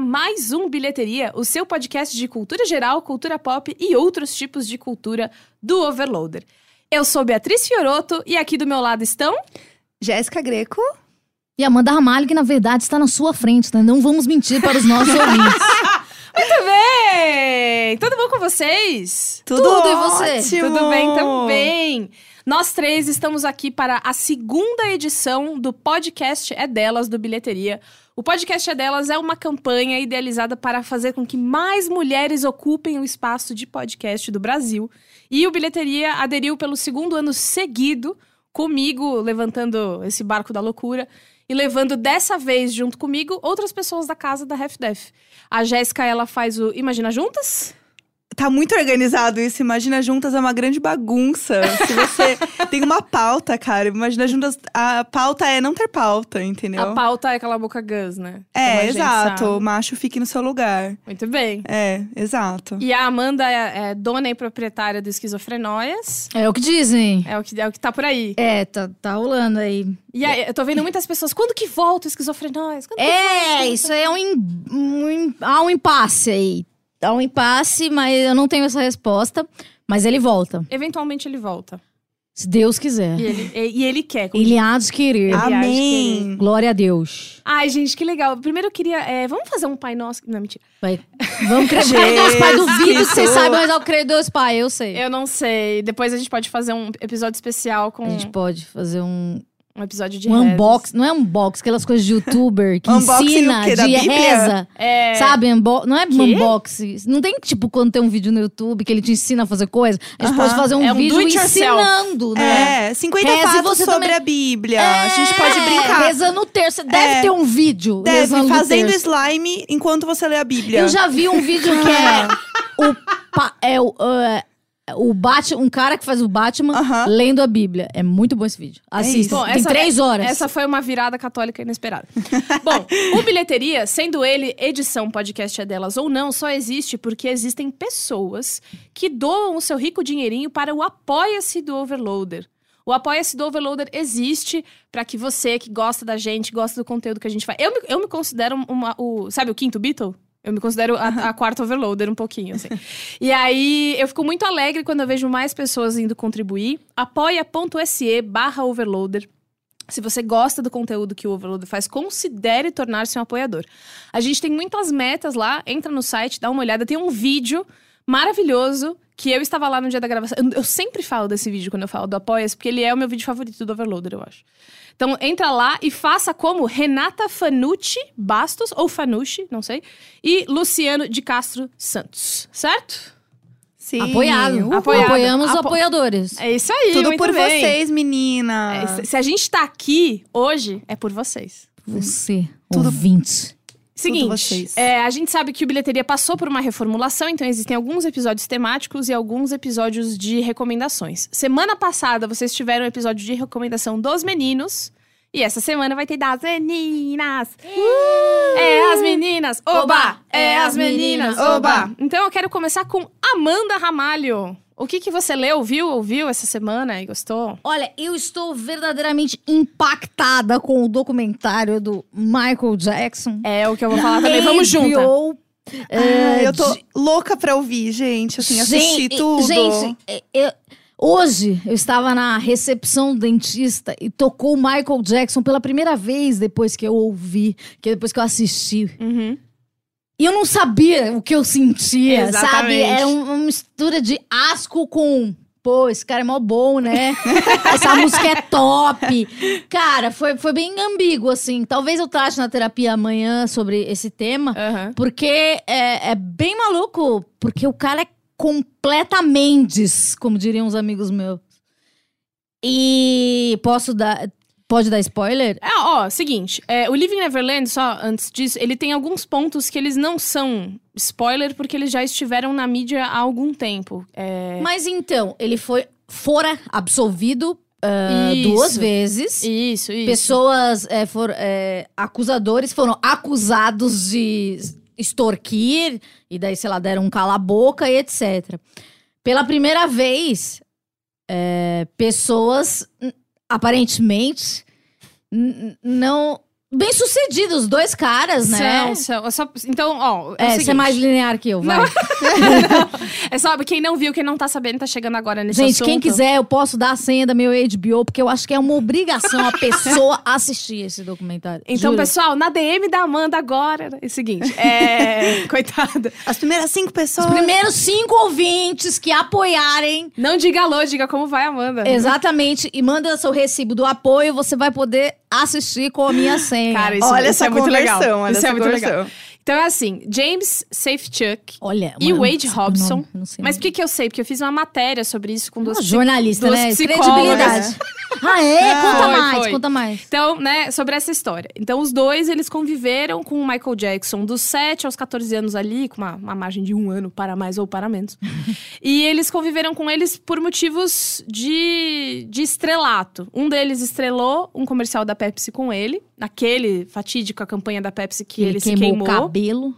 a mais um Bilheteria, o seu podcast de cultura geral, cultura pop e outros tipos de cultura do Overloader. Eu sou Beatriz Fioroto e aqui do meu lado estão. Jéssica Greco. E Amanda Ramalho, que na verdade está na sua frente, né? Não vamos mentir para os nossos ouvintes. Muito bem! Tudo bom com vocês? Tudo, Tudo, e você? ótimo. Tudo bem também. Nós três estamos aqui para a segunda edição do podcast É Delas do Bilheteria. O podcast É Delas é uma campanha idealizada para fazer com que mais mulheres ocupem o espaço de podcast do Brasil. E o Bilheteria aderiu pelo segundo ano seguido, comigo levantando esse barco da loucura e levando dessa vez junto comigo outras pessoas da casa da RefDef. A Jéssica, ela faz o Imagina Juntas? Tá muito organizado isso. Imagina Juntas é uma grande bagunça. Se você tem uma pauta, cara, Imagina Juntas, a pauta é não ter pauta, entendeu? A pauta é aquela boca gus, né? É, exato. sabe. O macho fique no seu lugar. Muito bem. É, exato. E a Amanda é, é dona e proprietária do Esquizofrenóias. É o que dizem. É o que, é o que tá por aí. É, tá, tá rolando aí. E aí, eu tô vendo muitas pessoas. Quando que volta o Esquizofrenóias? Quando que volta o É, Esquizofrenóias? isso aí é um, um, há um impasse aí. Há um impasse, mas eu não tenho essa resposta. Mas ele volta, Eventualmente ele volta. se Deus quiser. E ele, e, e ele quer. como Ele há de querer. Amém. Glória a Deus. Ai, gente, que legal. Primeiro eu queria. é, vamos fazer um Pai Nosso. Não, mentira. Vai. Vamos crer Deus Pai. Duvido que vocês saibam mas eu creio em Deus Pai, eu sei. Eu não sei. Depois a gente pode fazer um episódio especial com A gente pode fazer um, um episódio de um rezas. unboxing. Não é unboxing, aquelas coisas de youtuber que ensina quê? De Bíblia? reza. É, Sabe, unbo não é Quê? unboxing. Não tem, tipo, quando tem um vídeo no YouTube que ele te ensina a fazer coisa. A gente Aham. pode fazer um É um vídeo ensinando, né? É, 50 Reza e fatos você sobre também- a Bíblia. a gente pode É, brincar. Rezando o terço. Deve É. ter um vídeo. Deve, fazendo terço. slime enquanto você lê a Bíblia. Eu já vi um vídeo que é o, pa- é o, é, o Batman, um cara que faz o Batman Aham. lendo a Bíblia. É muito bom esse vídeo. Assista. Bom, Tem essa- três horas. Essa foi uma virada católica inesperada. Bom, o Bilheteria, sendo ele edição podcast é delas ou não, só existe porque existem pessoas que doam o seu rico dinheirinho para o Apoia-se do Overloader. O Apoia-se do Overloader existe para que você que gosta da gente, gosta do conteúdo que a gente faz. Eu me, eu me considero uma, o. Sabe o quinto Beatle? Eu me considero a, a quarta overloader um pouquinho, assim. e aí, eu fico muito alegre quando eu vejo mais pessoas indo contribuir. apoia.se barra overloader. Se você gosta do conteúdo que o Overloader faz, considere tornar-se um apoiador. A gente tem muitas metas lá, entra no site, dá uma olhada. Tem um vídeo maravilhoso que eu estava lá no dia da gravação. Eu, eu sempre falo desse vídeo quando eu falo do Apoia-se, porque ele é o meu vídeo favorito do Overloader, eu acho. Então entra lá e faça como Renata Fanucci Bastos, ou Fanucci, não sei, e Luciano de Castro Santos, certo? Sim. Apoiado. Uhul. Apoiado. Apoiamos os Apo- apoiadores. É isso aí, Tudo por bem. vocês, É, meninas. se- se a gente tá aqui hoje, é por vocês. Você, Tudo- ouvinte. Seguinte, é, a gente sabe que o Bilheteria passou por uma reformulação, então existem alguns episódios temáticos e alguns episódios de recomendações. Semana passada vocês tiveram um episódio de recomendação dos meninos. E essa semana vai ter das meninas. É as meninas, oba! É as meninas, oba! Então eu quero começar com Amanda Ramalho. O que, que você leu, viu, ouviu essa semana e gostou? Olha, eu estou verdadeiramente impactada com o documentário do Michael Jackson. É o que eu vou falar também. Vamos junto. Ah, é, eu tô de- louca pra ouvir, gente. Assim, assisti Gente, tudo. Gente, é, eu- hoje eu estava na recepção do dentista e tocou o Michael Jackson pela primeira vez depois que eu ouvi, que depois que eu assisti. Uhum. E eu não sabia o que eu sentia, sabe? Exatamente. Era um- uma mistura de asco com. Pô, esse cara é mó bom, né? Essa música é top. Cara, foi, foi bem ambíguo, assim. Talvez eu trate na terapia amanhã sobre esse tema. Aham. Porque é, é bem maluco. Porque o cara é completa Mendes, como diriam os amigos meus. E posso dar. Pode dar spoiler? É, ó, seguinte, é, o Living Neverland, só antes disso, ele tem alguns pontos que eles não são spoiler, porque eles já estiveram na mídia há algum tempo. É, Mas então, ele foi fora absolvido ah, Isso. duas vezes. Isso, isso. Pessoas, é, for, é, acusadores foram acusados de extorquir, e daí, sei lá, deram um cala-boca e etc. Pela primeira vez, é, pessoas, aparentemente, não bem sucedidos, os dois caras, né? São, são. É só- então, ó. É, É, você é mais linear que eu, vai. É só quem não viu, quem não tá sabendo, tá chegando agora nesse Gente, assunto. quem quiser, eu posso dar a senha da meu HBO, porque eu acho que é uma obrigação a pessoa assistir esse documentário. Então, Juro. pessoal, na DM da Amanda agora é o seguinte. É. coitada. As primeiras cinco pessoas. Os primeiros cinco ouvintes que apoiarem Não diga alô, diga como vai, Amanda. Exatamente. E manda seu recibo do apoio, você vai poder assistir com a minha senha. Cara, isso, Olha isso essa é muito legal. isso é essa muito legal. Então é assim, James Safechuck Olha, e mano, Wade Robson. nome, não sei o Mas por que, que eu sei? Porque eu fiz uma matéria sobre isso com duas Ah, jornalista, duas né? Credibilidade. Ah, é? Ah, conta foi, mais, foi. conta mais. Então, né, sobre essa história. Então, os dois, eles conviveram com o Michael Jackson dos 7 aos 14 anos ali, com uma, uma margem de um ano para mais ou para menos. e eles conviveram com eles por motivos de, de estrelato. Um deles estrelou um comercial da Pepsi com ele, naquele fatídico a campanha da Pepsi que ele, se queimou queimou. Cabelo.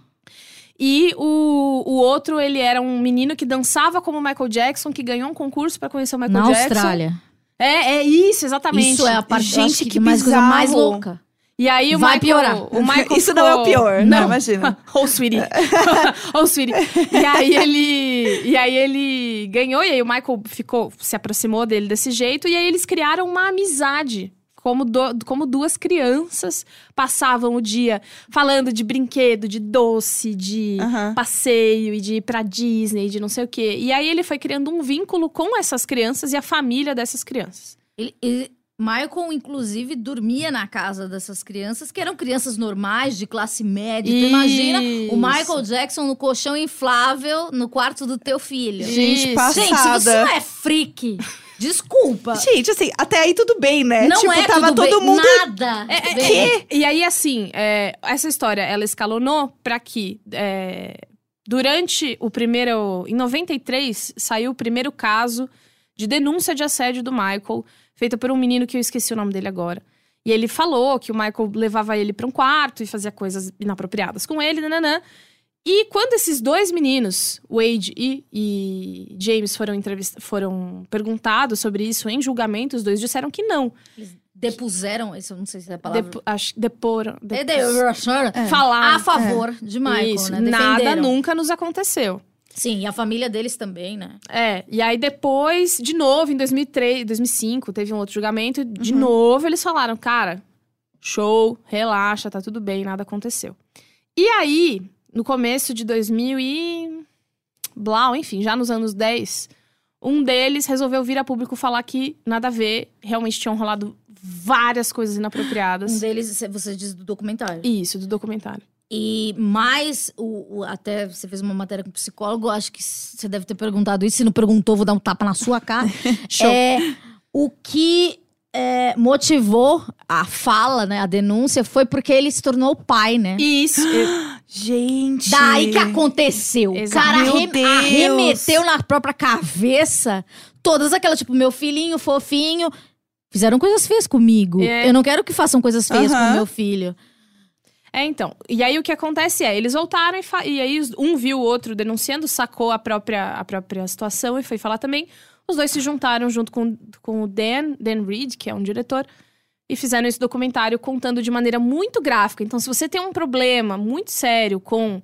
E o, o outro, ele era um menino que dançava como Michael Jackson, que ganhou um concurso para conhecer o Michael Na Jackson. Austrália. É, é isso, exatamente. Isso é a parte Gente, que, que mais coisa mais louca. E aí o Vai Michael, piorar. O Michael Isso não é o ficou- pior, não, imagina. oh, sweetie. oh, sweetie. E aí ele, e aí ele ganhou e aí o Michael ficou, se aproximou dele desse jeito e aí eles criaram uma amizade. Como, do- como duas crianças passavam o dia falando de brinquedo, de doce, de Aham. passeio e de ir pra Disney, de não sei o quê. E aí ele foi criando um vínculo com essas crianças e a família dessas crianças. Ele, ele- Michael, inclusive, dormia na casa dessas crianças, que eram crianças normais, de classe média. Tu imagina o Isso. Michael Jackson no colchão inflável no quarto do teu filho. Gente, Isso. passada. Gente, se você não é freak, desculpa. Gente, assim, até aí tudo bem, né? não tipo, é tava tudo todo bem, mundo. Nada. É, é, E aí, assim, é, essa história, ela escalonou pra que... é, durante o primeiro... Em 93, saiu o primeiro caso de denúncia de assédio do Michael, feita por um menino que eu esqueci o nome dele agora. E ele falou que o Michael levava ele pra um quarto e fazia coisas inapropriadas com ele, nananã. E quando esses dois meninos, Wade e, e James, foram, foram perguntados sobre isso em julgamento, os dois disseram que não. Eles depuseram, isso eu não sei se é a palavra. Depo... Acho... Deporam. É, Depus- de- Falar. a favor de Michael, Isso, né? nada nunca nos aconteceu. Sim, e a família deles também, né? É, e aí depois, de novo, em 2003, 2005, teve um outro julgamento. e De novo, eles falaram, cara, show, relaxa, tá tudo bem, nada aconteceu. E aí, no começo de 2000 e... Blau, enfim, já nos anos 10, um deles resolveu vir a público falar que nada a ver, realmente tinham rolado várias coisas inapropriadas. Um deles, você diz do documentário. Isso, do documentário. E mais, o, o- até você fez uma matéria com psicólogo, acho que você deve ter perguntado isso. Se não perguntou, vou dar um tapa na sua cara. Show. É, o que é, motivou a fala, né, a denúncia, foi porque ele se tornou pai, né? Isso. Gente. Daí que aconteceu. O cara Meu arre- Deus. arremeteu na própria cabeça todas aquelas, tipo, meu filhinho fofinho. Fizeram coisas feias comigo. É. Eu não quero que façam coisas feias com Aham. o meu filho. É, então. E aí o que acontece é, eles voltaram e, fa- e aí um viu o outro denunciando, sacou a própria, a própria situação e foi falar também. Os dois se juntaram junto com, com o Dan, Dan Reed, que é um diretor, e fizeram esse documentário contando de maneira muito gráfica. Então, se você tem um problema muito sério com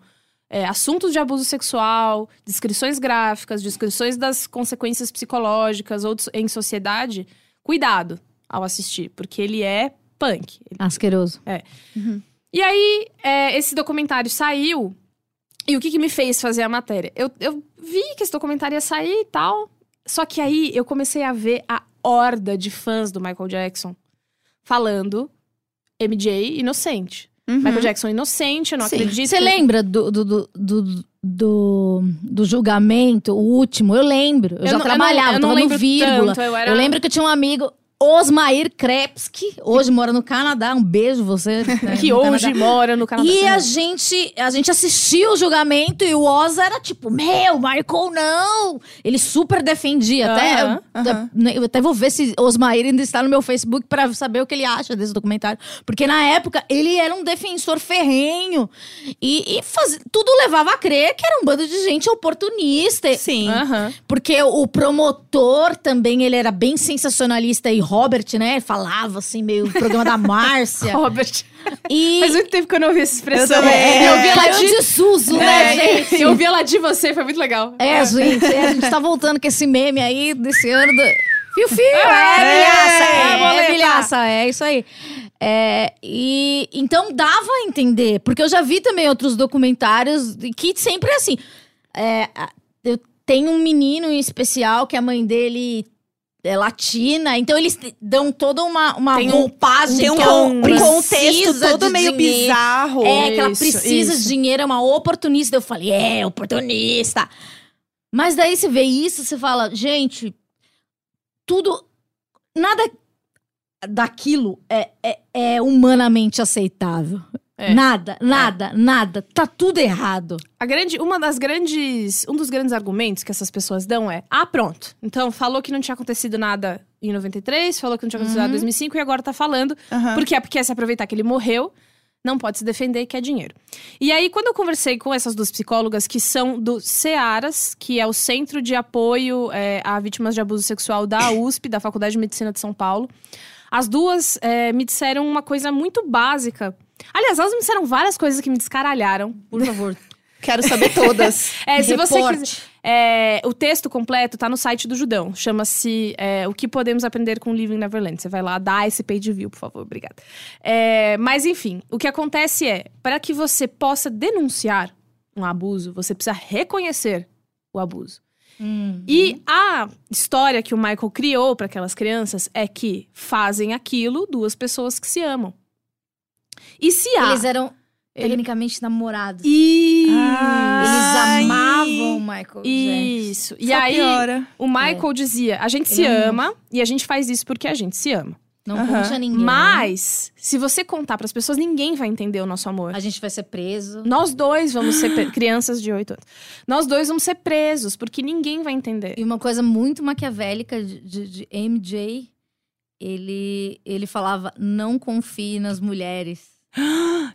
é, assuntos de abuso sexual, descrições gráficas, descrições das consequências psicológicas ou em sociedade, cuidado ao assistir, porque ele é punk. Asqueroso. E aí, é, esse documentário saiu. E o que, que me fez fazer a matéria? Eu, eu vi que esse documentário ia sair e tal. Só que aí eu comecei a ver a horda de fãs do Michael Jackson falando MJ inocente. Uhum. Michael Jackson inocente, eu não Sim. acredito. Você lembra do, do, do, do, do, do julgamento, o último? Eu lembro. Eu, Eu já não- eu não- trabalhava, eu não tava no lembro vírgula. tanto, eu era- Eu lembro que eu tinha um amigo, Osmair Krepski, hoje mora no Canadá. Um beijo você. né, Que hoje Canadá. mora no Canadá. E a gente, a gente assistiu o julgamento e o Oz era tipo, meu, Michael não! Ele super defendia. Até, Aham, eu, eu até vou ver se Osmair ainda está no meu Facebook pra saber o que ele acha desse documentário. Porque na época ele era um defensor ferrenho. E, e faz- tudo levava a crer que era um bando de gente oportunista. Sim. Aham. Porque o promotor também, ele era bem sensacionalista e Robert, né? Falava assim, meio programa da Márcia. Robert. E Faz muito tempo que eu não ouvi essa expressão. Eu. É, eu vi ela de... de Suso, É, né, gente? Eu vi ela de você, foi muito legal. É, gente, é, a gente tá voltando com esse meme aí desse ano do. Fio, fio, É, é, milhaça, é, é, é, milhaça, é isso aí. É, e então dava a entender, porque eu já vi também outros documentários que sempre é assim. É, eu tenho um menino em especial que a mãe dele é latina, então eles dão toda uma, uma Tem um- roupagem Tem um, ela um contexto todo meio dinheiro. bizarro. É, que ela Isso, precisa isso. de dinheiro, é uma oportunista. Eu falei, é, oportunista. Mas daí você vê isso, você fala, gente, tudo. Nada daquilo é, é, é humanamente aceitável. É. Nada, nada, nada. Tá tudo errado. A grande, uma das grandes, um dos grandes argumentos que essas pessoas dão é: ah, pronto. Então falou que não tinha acontecido nada em 93, falou que não tinha acontecido nada em 2005 e agora tá falando. Aham. Por quê? Porque se aproveitar que ele morreu, não pode se defender e quer dinheiro. E aí, quando eu conversei com essas duas psicólogas que são do CEARAS, que é o Centro de Apoio é, a Vítimas de Abuso Sexual da USP, da Faculdade de Medicina de São Paulo, as duas é, me disseram uma coisa muito básica. Aliás, elas me disseram várias coisas que me descaralharam. Por favor. Quero saber todas. É, se você Reporte. quiser. é, o texto completo tá no site do Judão. Chama-se é, O que Podemos Aprender com Living Neverland. Você vai lá, dá esse page view, por favor. Obrigada. É, mas, enfim, o que acontece é: para que você possa denunciar um abuso, você precisa reconhecer o abuso. Hum. E a história que o Michael criou para aquelas crianças é que fazem aquilo duas pessoas que se amam. E se há. Eles eram Ele- tecnicamente namorados. Isso! Ai. Eles amavam o Michael. Isso. E Só aí, piora. o Michael dizia: a gente se Ele é um ama e a gente faz isso porque a gente se ama. Não Aham. conte a ninguém. Mas, se você contar pras pessoas, ninguém vai entender o nosso amor. A gente vai ser preso. Nós dois vamos ser crianças de 8 anos. Nós dois vamos ser presos, porque ninguém vai entender. E uma coisa muito maquiavélica de, de- de MJ, ele, ele falava: não confie nas mulheres.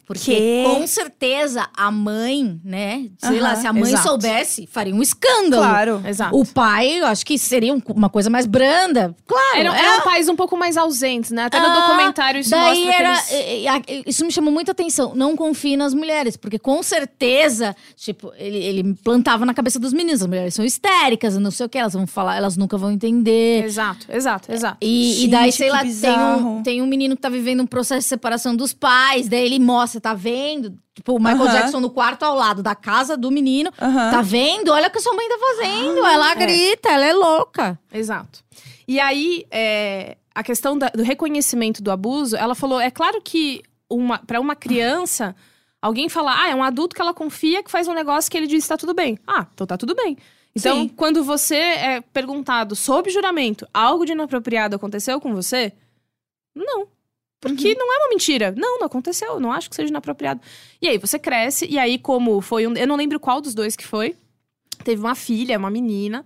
Porque Quê? com certeza a mãe, né? Sei lá, se a mãe exato. soubesse, faria um escândalo. Claro. Exato. O pai, eu acho que seria um- uma coisa mais branda. Claro. Eram, é- eram pais um pouco mais ausentes, né? Até no Ah, documentário isso Daí mostra era. que eles... a- Isso me chamou muita atenção. Não confie nas mulheres, porque com certeza, tipo, ele, ele plantava na cabeça dos meninos. As mulheres são histéricas, não sei o que, elas vão falar, elas nunca vão entender. Exato, exato, exato. E, e daí, Gente, sei que lá, tem bizarro. um, tem um menino que tá vivendo um processo de separação dos pais, daí ele mostra, tá vendo? Tipo, o Michael Aham. Jackson no quarto ao lado da casa do menino. Aham. Tá vendo? Olha o que a sua mãe tá fazendo. ela grita, ela é louca. Exato. E aí, é, a questão da- do reconhecimento do abuso, ela falou: é claro que uma, para uma criança, alguém falar, ah, é um adulto que ela confia que faz um negócio que ele diz que tá tudo bem. Ah, então tá tudo bem. Então, Sim. quando você é perguntado sob juramento, algo de inapropriado aconteceu com você? Não. Porque não é uma mentira. Não, não aconteceu. Eu Não acho que seja inapropriado. E aí você cresce, e aí, como foi um. Eu não lembro qual dos dois que foi. Teve uma filha, uma menina.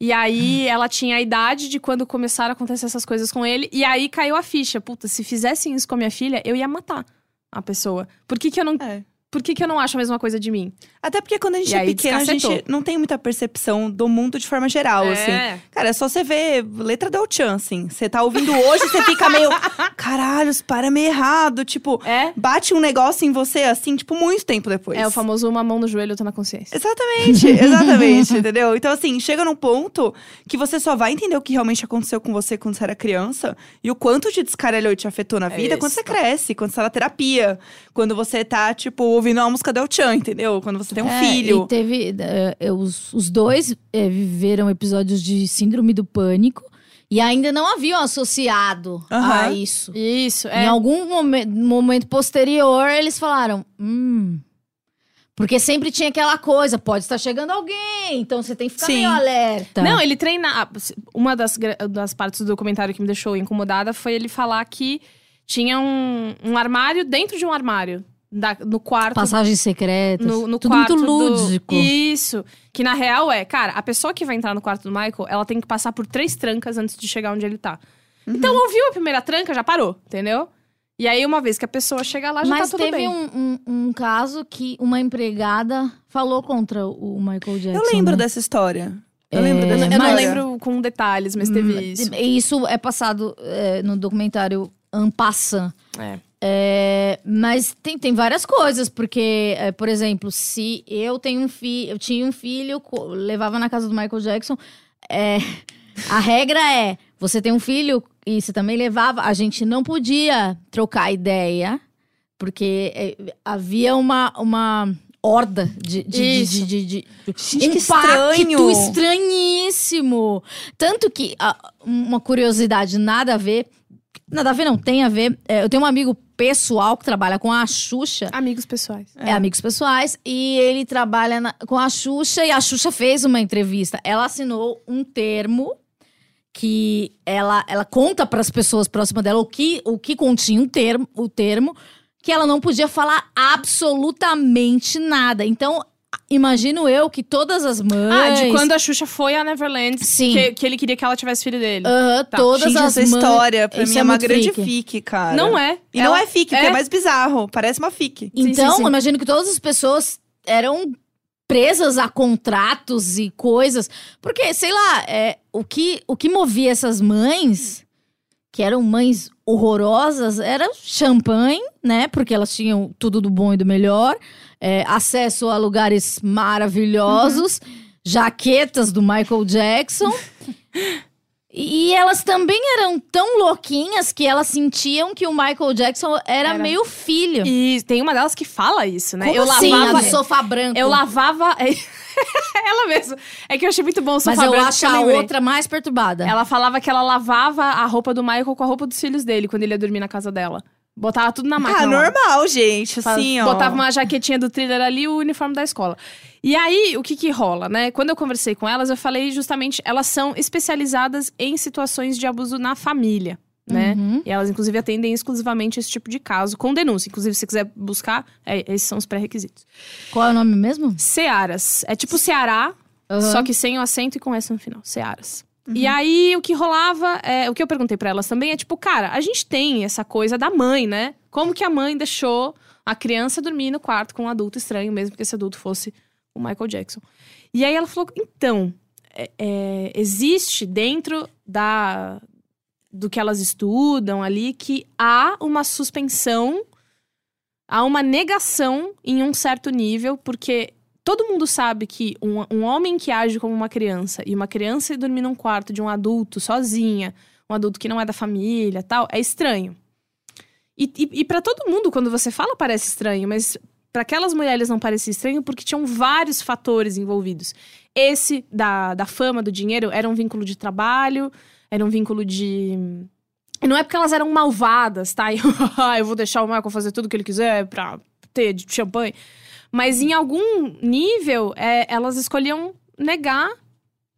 E aí ela tinha a idade de quando começaram a acontecer essas coisas com ele. E aí caiu a ficha. Puta, se fizessem isso com a minha filha, eu ia matar a pessoa. Por que, que eu não. É. Por que, que eu não acho a mesma coisa de mim? Até porque quando a gente E é pequeno, a gente não tem muita percepção do mundo de forma geral, assim. Cara, é só você ver letra do Chan, assim. Você tá ouvindo hoje, você fica meio. Caralho, isso para meio errado. Tipo, É. bate um negócio em você, assim, tipo, muito tempo depois. É o famoso uma mão no joelho, outra na consciência. Exatamente, exatamente, entendeu? Então, assim, chega num ponto que você só vai entender o que realmente aconteceu com você quando você era criança e o quanto te descaralhou e te afetou na É vida quando isso. você cresce, quando você tá na terapia, quando você tá, tipo, ouvindo uma música do El Chan, entendeu? Quando você tem um É, filho. E teve. é, os, os dois é, viveram episódios de síndrome do pânico e ainda não haviam associado a Aham. isso. Isso, Em é. algum momen- momento posterior, eles falaram: hum. Porque sempre tinha aquela coisa, pode estar chegando alguém, então você tem que ficar Sim. meio alerta. Não, ele treina. Uma das, das partes do documentário que me deixou incomodada foi ele falar que tinha um, um armário dentro de um armário. Da- no quarto. Passagens secretas. No, no tudo quarto muito do- lúdico. Isso. Que na real é, cara, a pessoa que vai entrar no quarto do Michael, ela tem que passar por três trancas antes de chegar onde ele tá. Uhum. Então, ouviu a primeira tranca, já parou, entendeu? E aí, uma vez que a pessoa chega lá, já Mas tá tudo teve bem. um, um, um caso que uma empregada falou contra o Michael Jackson. Eu lembro né? dessa história. Eu lembro É, dessa Eu não história. lembro com detalhes, mas teve isso. E Isso é passado é, no documentário Ampassan. É. É, mas tem, tem várias coisas, porque, é, por exemplo, se eu tenho um filho, eu tinha um filho, levava na casa do Michael Jackson, é, a regra é: você tem um filho e você também levava, a gente não podia trocar ideia, porque é, havia uma, uma horda de. de, de, de, de, Gente, um estranho. estranhíssimo. Tanto que, uma curiosidade, nada a ver. Nada a ver, não, tem a ver. É, eu tenho um amigo pessoal que trabalha com a Xuxa. Amigos pessoais. É, amigos pessoais. E ele trabalha na- com a Xuxa e a Xuxa fez uma entrevista. Ela assinou um termo que ela, ela conta para as pessoas próximas dela o que, o que continha um termo, o termo, que ela não podia falar absolutamente nada. Então, imagino eu que todas as mães. Ah, de quando a Xuxa foi a Neverland, Sim. Que, que ele queria que ela tivesse filho dele. Aham, Tá. todas Gente, as essa mães. história pra Isso mim é é uma grande fique, cara. Não é. E não Ela- é fique, porque é. é mais bizarro. Parece uma fique. Sim, Então, sim, sim. imagino que todas as pessoas eram presas a contratos e coisas. Porque, sei lá, é, o, que, o que movia essas mães, que eram mães horrorosas, era champanhe, né? Porque elas tinham tudo do bom e do melhor. é, acesso a lugares maravilhosos. Jaquetas do Michael Jackson. E elas também eram tão louquinhas que elas sentiam que o Michael Jackson era, Era. meio filho. E tem uma delas que fala isso, né? Como eu assim? lavava. Do sofá branco. Eu lavava. ela mesma. É que eu achei muito bom o Mas sofá eu branco acho que a outra mais perturbada. Ela falava que ela lavava a roupa do Michael com a roupa dos filhos dele quando ele ia dormir na casa dela. Botava tudo na máquina. Ah, lá. normal, gente. Assim, ó. Botava uma jaquetinha do thriller ali e o uniforme da escola. E aí, o que que rola, né? Quando eu conversei com elas, eu falei justamente, elas são especializadas em situações de abuso na família, né? Uhum. E elas, inclusive, atendem exclusivamente esse tipo de caso, com denúncia. Inclusive, se você quiser buscar, é, esses são os pré-requisitos. Qual é o nome mesmo? Searas. É tipo Ceará, Aham. só que sem o acento e com S no final. Searas. E aí, o que rolava, é, o que eu perguntei pra elas também é tipo, cara, a gente tem essa coisa da mãe, né? Como que a mãe deixou a criança dormir no quarto com um adulto estranho, mesmo que esse adulto fosse o Michael Jackson? E aí ela falou, então, é, é, existe dentro da do que elas estudam ali que há uma suspensão, há uma negação em um certo nível, porque todo mundo sabe que um, um homem que age como uma criança e uma criança dormir num quarto de um adulto sozinha, um adulto que não é da família tal, é estranho. E, e, e para todo mundo, quando você fala, parece estranho, mas para aquelas mulheres não parecia estranho porque tinham vários fatores envolvidos. Esse da, da fama, do dinheiro, era um vínculo de trabalho, era um vínculo de. E não é porque elas eram malvadas, tá? "Ah, eu vou deixar o Michael fazer tudo que ele quiser pra ter de champanhe. Mas em algum nível, é, elas escolhiam negar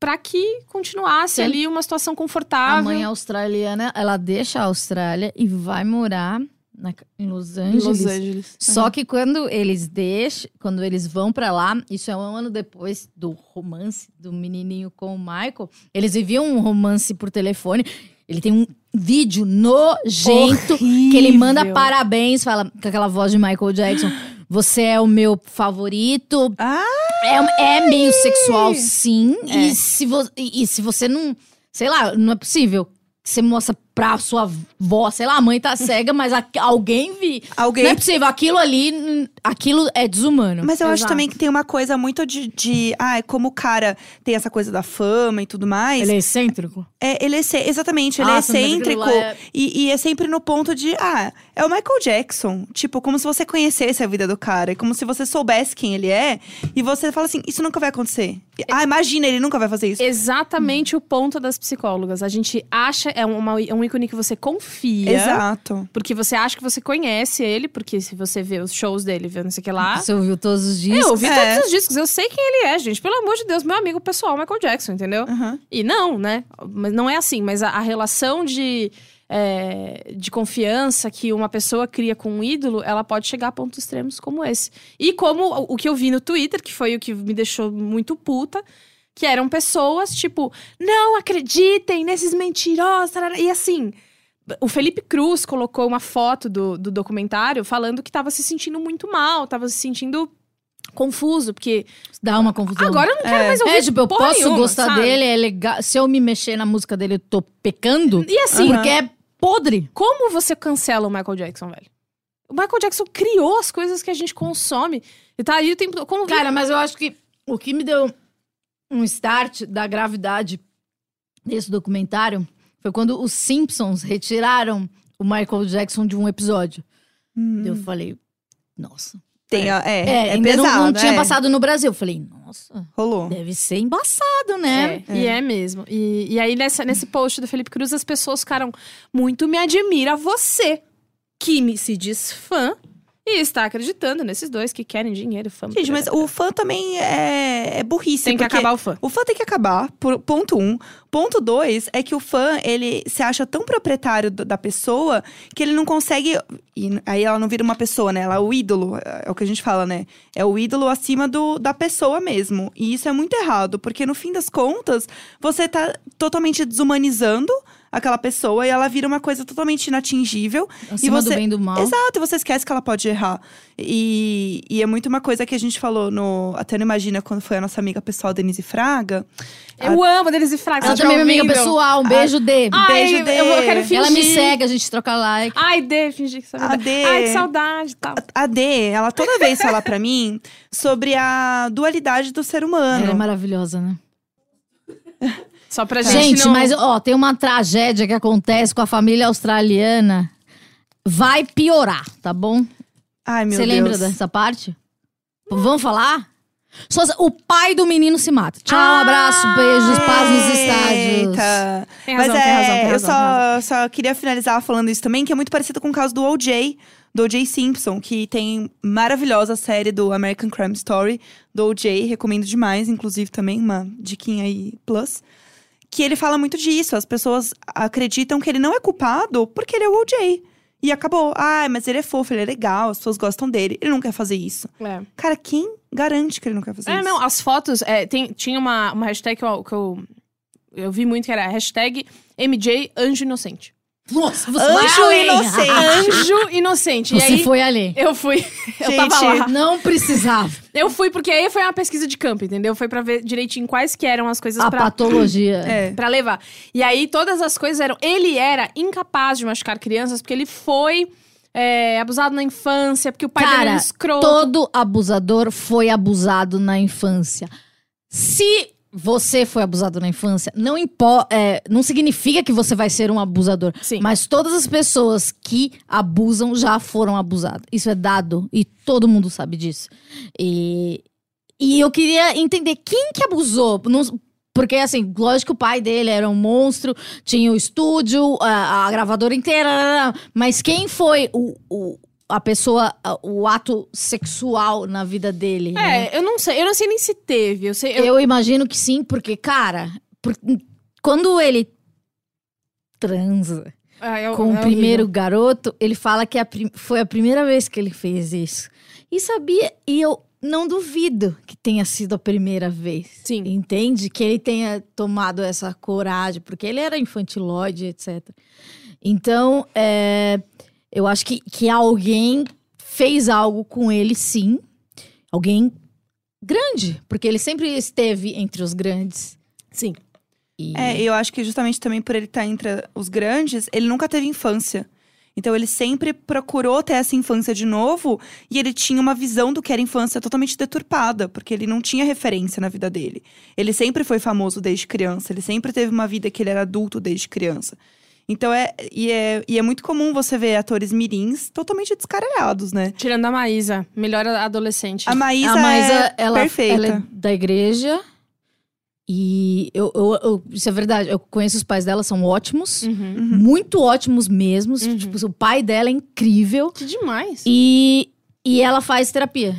pra que continuasse Sim. ali uma situação A confortável. mãe australiana, ela deixa a Austrália e vai morar na- em Los Angeles. Los Angeles. Só que quando eles deixam, quando eles vão pra lá, isso é um ano depois do romance do menininho com o Michael, eles viviam um romance por telefone. Ele tem um vídeo nojento que ele manda Horrível. parabéns, fala com aquela voz de Michael Jackson. Você é o meu favorito. Ah! É, é meio sexual, sim. É. E, se vo- e, e se você não. Sei lá, não é possível que você mostra pra sua avó, sei lá, a mãe tá cega, mas a- alguém vi. Alguém Não é possível, aquilo ali, hum, aquilo é desumano. Mas eu acho Exato. também que tem uma coisa muito de, de. Ah, como o cara tem essa coisa da fama e tudo mais. é excêntrico? É, ele é exatamente, ele é mas aquilo excêntrico. é- E, e é sempre no ponto de, ah, é o Michael Jackson. Tipo, como se você conhecesse a vida do cara. É como se você soubesse quem ele é. E você fala assim, isso nunca vai acontecer. Ah, imagina, ele nunca vai fazer isso. Exatamente o ponto das psicólogas. A gente acha, é, uma, é um ícone que você confia. Exato. Porque você acha que você conhece ele, porque se você vê os shows dele, vê não sei o que lá. Você ouviu todos os dias? Eu ouvi É. todos os discos, eu sei quem ele é, gente. Pelo amor de Deus, meu amigo pessoal, Michael Jackson, entendeu? Aham. E não, né? Mas não é assim, mas a, a relação de, é, de confiança que uma pessoa cria com um ídolo, ela pode chegar a pontos extremos como esse. E como o, o que eu vi no Twitter, que foi o que me deixou muito puta, que eram pessoas tipo, não acreditem nesses mentirosos. tarará. E assim. O Felipe Cruz colocou uma foto do, do documentário falando que tava se sentindo muito mal, tava se sentindo confuso, porque Dá uma confusão. agora eu não quero É. mais ouvir É, tipo, eu posso nenhuma, gostar sabe? dele, é legal. Se eu me mexer na música dele, eu tô pecando. E assim, Porque é podre. como você cancela o Michael Jackson, velho? O Michael Jackson criou as coisas que a gente consome. E tá aí o tempo. Como... Cara, mas eu acho que o que me deu um start da gravidade desse documentário foi quando os Simpsons retiraram o Michael Jackson de um episódio. Eu falei, nossa. Tem, é, É, é, ainda pesado, não, não tinha é. passado no Brasil. Eu falei, nossa, Rolou. deve ser embaçado, né? É, e é mesmo. E, e aí, nessa, nesse post do Felipe Cruz, as pessoas ficaram muito me admira você, que me se diz fã e está acreditando nesses dois que querem dinheiro, fama. Gente, mas o fã também é, é burrice. tem que acabar o fã. O fã tem que acabar, por- ponto um. Ponto dois é que o fã, ele se acha tão proprietário do- da pessoa que ele não consegue. E aí ela não vira uma pessoa, né? Ela é o ídolo, é o que a gente fala, né? É o ídolo acima do, da pessoa mesmo. E isso é muito errado, porque no fim das contas, você tá totalmente desumanizando aquela pessoa e ela vira uma coisa totalmente inatingível. Acima você- do bem e do mal. Exato, e você esquece que ela pode errar. E, e é muito uma coisa que a gente falou no. Até não imagina quando foi a nossa amiga pessoal, Denise Fraga. Eu amo a Denise Fraga. Ela também é tá minha amiga pessoal. Um beijo, Dê. Ai, Beijo, eu, Dê. eu quero fingir. Ela me segue, a gente troca like. Ai, Dê, fingir que sabe. A Dê. Ai, que saudade e tal. A D, ela toda vez fala pra mim sobre a dualidade do ser humano. Ela é maravilhosa, né? Só pra gente, Gente, não... mas ó, tem uma tragédia que acontece com a família australiana. Vai piorar, tá bom? Ai, meu Você Deus. lembra dessa parte? Vamos falar? Só- o pai do menino se mata. Tchau, um Ah! abraço, beijos, paz nos estádios. Eita. Tem Mas razão, é, tem razão, tem eu razão, só, tem só queria finalizar falando isso também, que é muito parecido com o caso do OJ, do OJ Simpson, que tem maravilhosa série do American Crime Story, do OJ, recomendo demais, inclusive também, uma diquinha aí plus. Que ele fala muito disso, as pessoas acreditam que ele não é culpado porque ele é o OJ. E acabou. Ah, mas ele é fofo, ele é legal, as pessoas gostam dele. Ele não quer fazer isso. É. Cara, quem garante que ele não quer fazer É, isso? não, as fotos. é, tem, tinha uma, uma hashtag que, eu, que eu, eu vi muito que era hashtag MJ Anjo Inocente. Nossa, você Anjo inocente. Anjo Inocente. e Você aí, foi ali. eu fui. eu Gente, tava lá. Não precisava. Eu fui porque aí foi uma pesquisa de campo, entendeu? Foi pra ver direitinho quais que eram as coisas A pra, patologia. É. pra levar. E aí todas as coisas eram. Ele era incapaz de machucar crianças porque ele foi é, abusado na infância, porque o pai dele Cara, era escroto. todo abusador foi abusado na infância. Se você foi abusado na infância, não impo é, não significa que você vai ser um abusador. Sim. Mas todas as pessoas que abusam já foram abusadas. Isso é dado e todo mundo sabe disso. E, e eu queria entender quem que abusou. Não- porque, assim, lógico que o pai dele era um monstro, tinha o estúdio, a, a gravadora inteira, mas quem foi o, o- a pessoa, a- o ato sexual na vida dele? né? É, eu não sei. Eu não sei nem se teve. Eu sei. eu- Eu imagino que sim, porque, cara, por- quando ele transa Ah, é- com é o primeiro garoto, ele fala que a prim- foi a primeira vez que ele fez isso. E sabia, e eu não duvido que tenha sido a primeira vez. Sim. Entende? Que ele tenha tomado essa coragem, porque ele era infantilóide, etc. Então, é, eu acho que, que alguém fez algo com ele, sim. Alguém grande, porque ele sempre esteve entre os grandes. Sim. E- É, eu acho que justamente também por ele estar entre os grandes, ele nunca teve infância. Então ele sempre procurou ter essa infância de novo e ele tinha uma visão do que era infância totalmente deturpada, porque ele não tinha referência na vida dele. Ele sempre foi famoso desde criança, ele sempre teve uma vida que ele era adulto desde criança. Então é e, é. e é muito comum você ver atores mirins totalmente descaralhados, né? Tirando a Maísa, melhor adolescente. A Maísa, a Maísa, é ela, perfeita. ela é da igreja. E eu, eu- eu- isso é verdade. Eu conheço os pais dela, são ótimos. Uhum. Muito ótimos mesmo. Uhum. Tipo, o pai dela é incrível. Que demais. E, e ela faz terapia.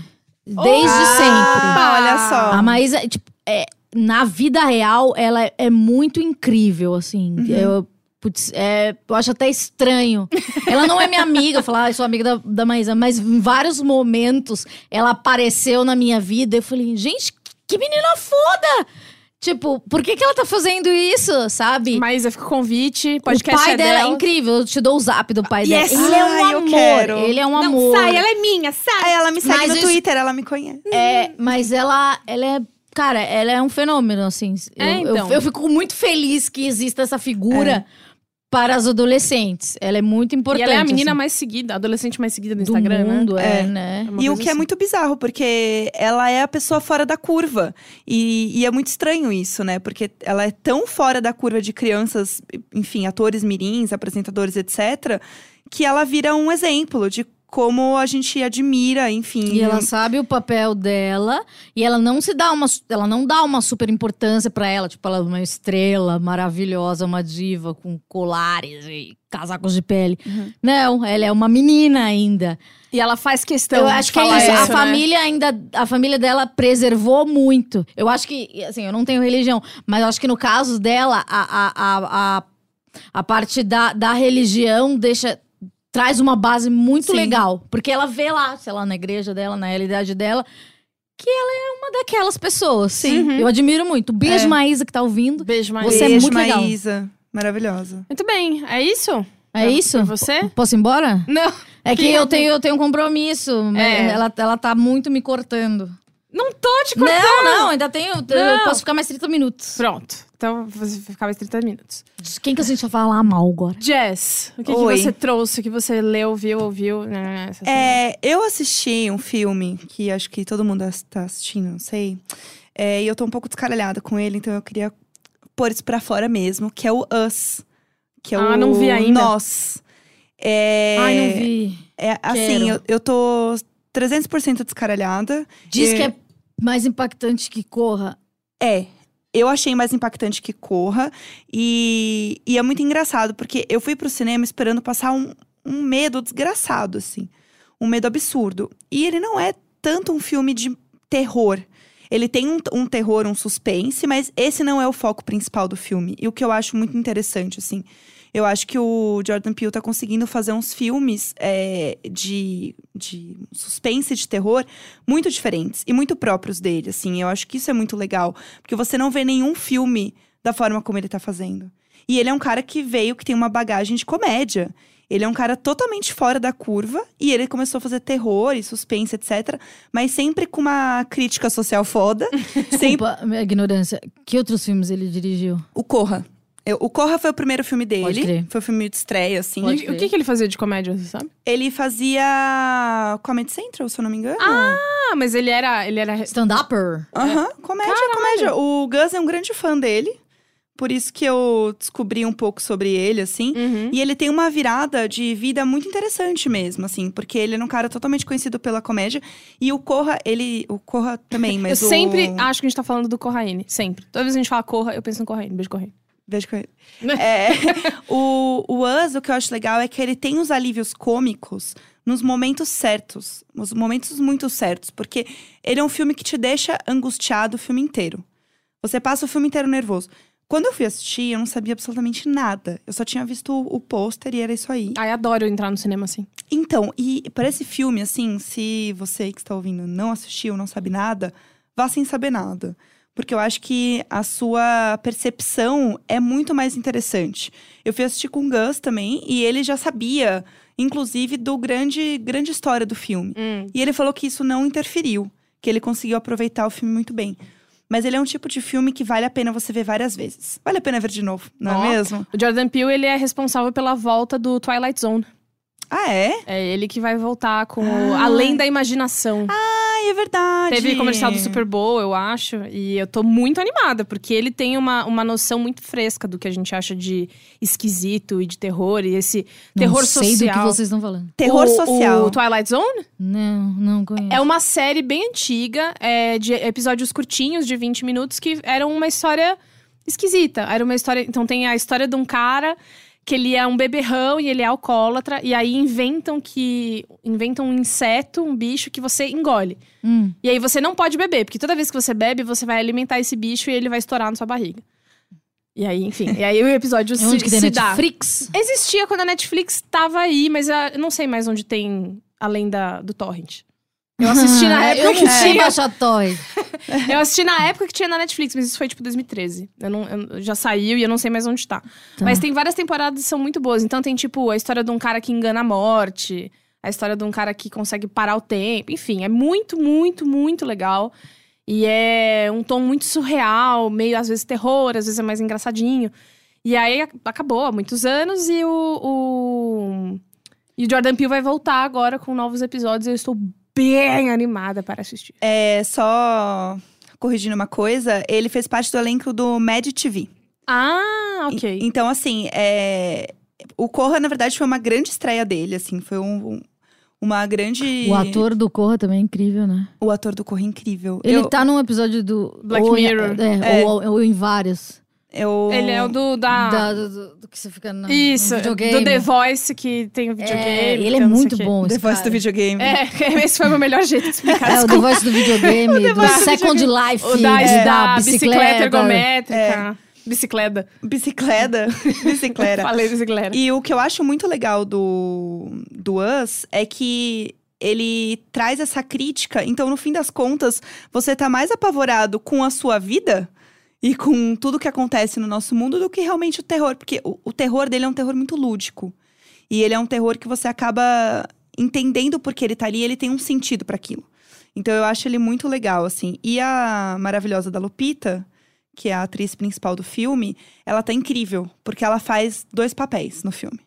Desde Ah, sempre. olha só. A Maísa, tipo, é, na vida real, ela é, é muito incrível, assim. Uhum. Eu, putz, é, eu acho até estranho. ela não é minha amiga, falar, ah, eu sou amiga da, da Maísa, mas em vários momentos ela apareceu na minha vida. Eu falei, gente, que menina foda! Tipo, por que, que ela tá fazendo isso, sabe? Maísa, fica o convite. o Podcast pai é dela é incrível. Eu te dou o zap do pai Yes! dela. Ele é um Ai, eu amor. quero. Ele é um Não, amor. sai, ela é minha, sai. Aí ela me segue Mas no isso- Twitter, ela me conhece. É, mas ela, ela é. Cara, ela é um fenômeno, assim. Eu, É, então. eu, eu fico muito feliz que exista essa figura para as adolescentes. Ela é muito E importante. ela é a menina assim, mais seguida, a adolescente mais seguida no do Instagram, mundo, né? é, É. né? Uma E o que é assim. muito bizarro, porque ela é a pessoa fora da curva. E, e é muito estranho isso, né? Porque ela é tão fora da curva de crianças, enfim, atores mirins, apresentadores, etc., que ela vira um exemplo de como a gente admira, enfim. E ela sabe o papel dela e ela não se dá uma ela não dá uma super importância pra ela, tipo ela é uma estrela maravilhosa, uma diva com colares e casacos de pele. Uhum. Não, ela é uma menina ainda. E ela faz questão eu de acho que é falar isso. a né? família ainda. A família dela preservou muito. Eu acho que, assim, eu não tenho religião, mas eu acho que no caso dela, a, a, a, a, a parte da, da religião deixa. Traz uma base muito Sim. legal. Porque ela vê lá, sei lá, na igreja dela, na realidade dela, que ela é uma daquelas pessoas. Sim. Uhum. Eu admiro muito. Beijo, É. Maísa, que tá ouvindo. Beijo, Maísa. Você é Beijo, muito legal. Maísa. Maravilhosa. Muito bem, é isso? É Pra- isso? pra você? Posso ir embora? Não. É que Sim. eu tenho, eu tenho um compromisso. É. Ela, ela tá muito me cortando. Não tô te cortando. Não, não, ainda tenho. Eu Não. posso ficar mais 30 minutos. Pronto. Então você vai ficar mais 30 minutos. Quem que a gente vai falar mal agora? Jess, o que, que Oi. você trouxe? O que você leu, viu, ouviu? né, essa semana? É, eu assisti um filme que acho que todo mundo tá assistindo, não sei. É, e eu tô um pouco descaralhada com ele, então eu queria pôr isso pra fora mesmo, que é o Us. Que é Ah, o não vi ainda. Nós. É, Ai, não vi. É, assim, eu, eu tô 300% descaralhada. Diz É. que é mais impactante que corra. É. Eu achei mais impactante que Corra. E, e é muito engraçado, porque eu fui pro cinema esperando passar um, um medo desgraçado, assim. Um medo absurdo. E ele não é tanto um filme de terror. Ele tem um, um terror, um suspense, mas esse não é o foco principal do filme. E o que eu acho muito interessante, assim. Eu acho que o Jordan Peele tá conseguindo fazer uns filmes é, de, de suspense e de terror muito diferentes e muito próprios dele, assim. Eu acho que isso é muito legal, porque você não vê nenhum filme da forma como ele tá fazendo. E ele é um cara que veio, que tem uma bagagem de comédia. Ele é um cara totalmente fora da curva e ele começou a fazer terror e suspense, etc. Mas sempre com uma crítica social foda. sempre Desculpa, minha ignorância. Que outros filmes ele dirigiu? o Corra. Eu- o Corra foi o primeiro filme Pode dele. crer. Foi o filme de estreia, assim. E o que, que ele fazia de comédia, você sabe? Ele fazia Comedy Central, se eu não me engano. Ah, mas ele era. Ele era. Stand-upper? Aham, comédia, comédia. O Gus é um grande fã dele. Por isso que eu descobri um pouco sobre ele, assim. Uhum. E ele tem uma virada de vida muito interessante mesmo, assim. Porque ele é um cara totalmente conhecido pela comédia. E o Corra, ele... O Corra também, mas eu o... sempre acho que a gente tá falando do Corraine. Sempre. Toda vez que a gente fala Corra, eu penso no Corraine. Beijo, Corraine. Vejo com ele. É, o, o Us, o que eu acho legal é que ele tem os alívios cômicos nos momentos certos. Nos momentos muito certos. Porque ele é um filme que te deixa angustiado o filme inteiro. Você passa o filme inteiro nervoso. Quando eu fui assistir, eu não sabia absolutamente nada. Eu só tinha visto o, o pôster e era isso aí. Ai, adoro entrar no cinema assim. Então, e para esse filme, assim, se você que está ouvindo não assistiu, não sabe nada, vá sem saber nada. Porque eu acho que a sua percepção é muito mais interessante. Eu fui assistir com o Gus também, e ele já sabia, inclusive, do grande, grande história do filme. Hum. E ele falou que isso não interferiu, que ele conseguiu aproveitar o filme muito bem. Mas ele é um tipo de filme que vale a pena você ver várias vezes. Vale a pena ver de novo, não Ó. é mesmo? O Jordan Peele, ele é responsável pela volta do Twilight Zone. Ah, é? É ele que vai voltar com Ah. Além da Imaginação. Ai, é verdade. Teve comercial do Super Bowl, eu acho. E eu tô muito animada, porque ele tem uma, uma noção muito fresca do que a gente acha de esquisito e de terror. E esse terror não sei social. do que vocês estão falando. Terror O- social. O Twilight Zone Não, não conheço. é uma série bem antiga, é, de episódios curtinhos, de 20 minutos, que eram uma história esquisita. Era uma história. Então tem a história de um cara que ele é um beberrão e ele é alcoólatra. E aí inventam que. Inventam um inseto, um bicho que você engole. Hum. E aí você não pode beber, porque toda vez que você bebe, você vai alimentar esse bicho e ele vai estourar na sua barriga. E aí, enfim. e aí o episódio É se, onde que tem se dá. Netflix? Existia quando a Netflix tava aí, mas ah, eu não sei mais onde tem além da, do Torrent. Eu assisti na época eu que tinha. Eu assisti na época que tinha na Netflix, mas isso foi tipo 2013. Eu não, eu- já saiu e eu não sei mais onde tá. Tá. Mas tem várias temporadas que são muito boas. Então tem tipo a história de um cara que engana a morte, a história de um cara que consegue parar o tempo. Enfim, é muito, muito, muito legal. E é um tom muito surreal, meio às vezes terror, às vezes é mais engraçadinho. E aí ac- acabou há muitos anos e o, o, e o Jordan Peele vai voltar agora com novos episódios. Eu estou bem animada para assistir. É, só corrigindo uma coisa, ele fez parte do elenco do Mad TV. Ah, E- ok. Então, assim, é, o Corra, na verdade, foi uma grande estreia dele, assim. Foi um- um- uma grande... O ator do Corra também é incrível, né? O ator do Corra é incrível. Ele eu, tá num episódio do. Black ou Mirror. É, É. Ou, ou em vários. Eu, Ele é o do da. Da- do, do- do que você fica no, Isso, no videogame. do The Voice que tem o videogame. É, ele que é não sei muito bom. The Voice do cara. videogame. É, esse foi o meu melhor jeito de explicar. É, o The. Voice do videogame, do do Second videogame. Life, O da, da, da bicicleta bicicleta. ergométrica. Bicicleta. Bicicleta. Bicicleta. Falei bicicleta. E o que eu acho muito legal do, do Us é que ele traz essa crítica. Então, no fim das contas, você tá mais apavorado com a sua vida e com tudo que acontece no nosso mundo do que realmente o terror. Porque o, o terror dele é um terror muito lúdico. E ele é um terror que você acaba entendendo por que ele tá ali ele tem um sentido para aquilo. Então, eu acho ele muito legal, assim. E a maravilhosa da Lupita, que é a atriz principal do filme, ela tá incrível, porque ela faz dois papéis no filme.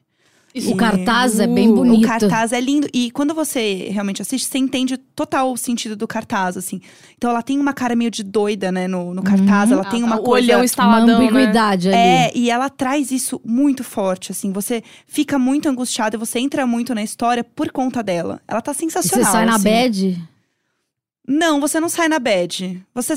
O cartaz é bem bonito. O cartaz é lindo. E quando você realmente assiste, você entende total o sentido do cartaz, assim. Então ela tem uma cara meio de doida, né, no, no cartaz. Ela tem uma o coisa. olhão Uma instaladão, né? ambiguidade ali. É, e ela traz isso muito forte, assim. Você fica muito angustiada e você entra muito na história por conta dela. Ela tá E sensacional. você sai na assim. bad? Não, você não sai na bad. Você.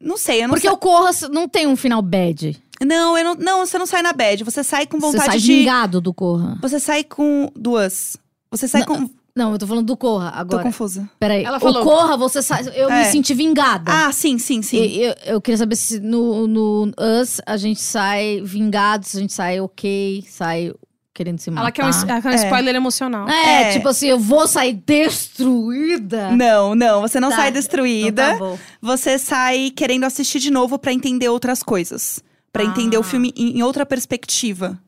Não sei, eu não Porque sei. o Corra não tem um final bad. Não, eu não, não, você não sai na bad. Você sai com Você vontade sai de. vingado do Corra. Você sai com duas. Você sai Não, com. Não, eu tô falando do Corra Tô agora. confusa. Peraí. Ela o falou. Corra, você sai. Eu me É. senti vingada. Ah, sim, sim, sim. E- Eu, eu queria saber se no, no Us a gente sai vingado, se a gente sai ok, sai querendo se matar. Ela quer um, ela quer um É. spoiler emocional. É, É. tipo assim, eu vou sair destruída. Não, não, você não Tá, sai Então destruída. tá bom. você sai querendo assistir de novo pra entender outras coisas. Pra Ah. entender o filme em, outra perspectiva.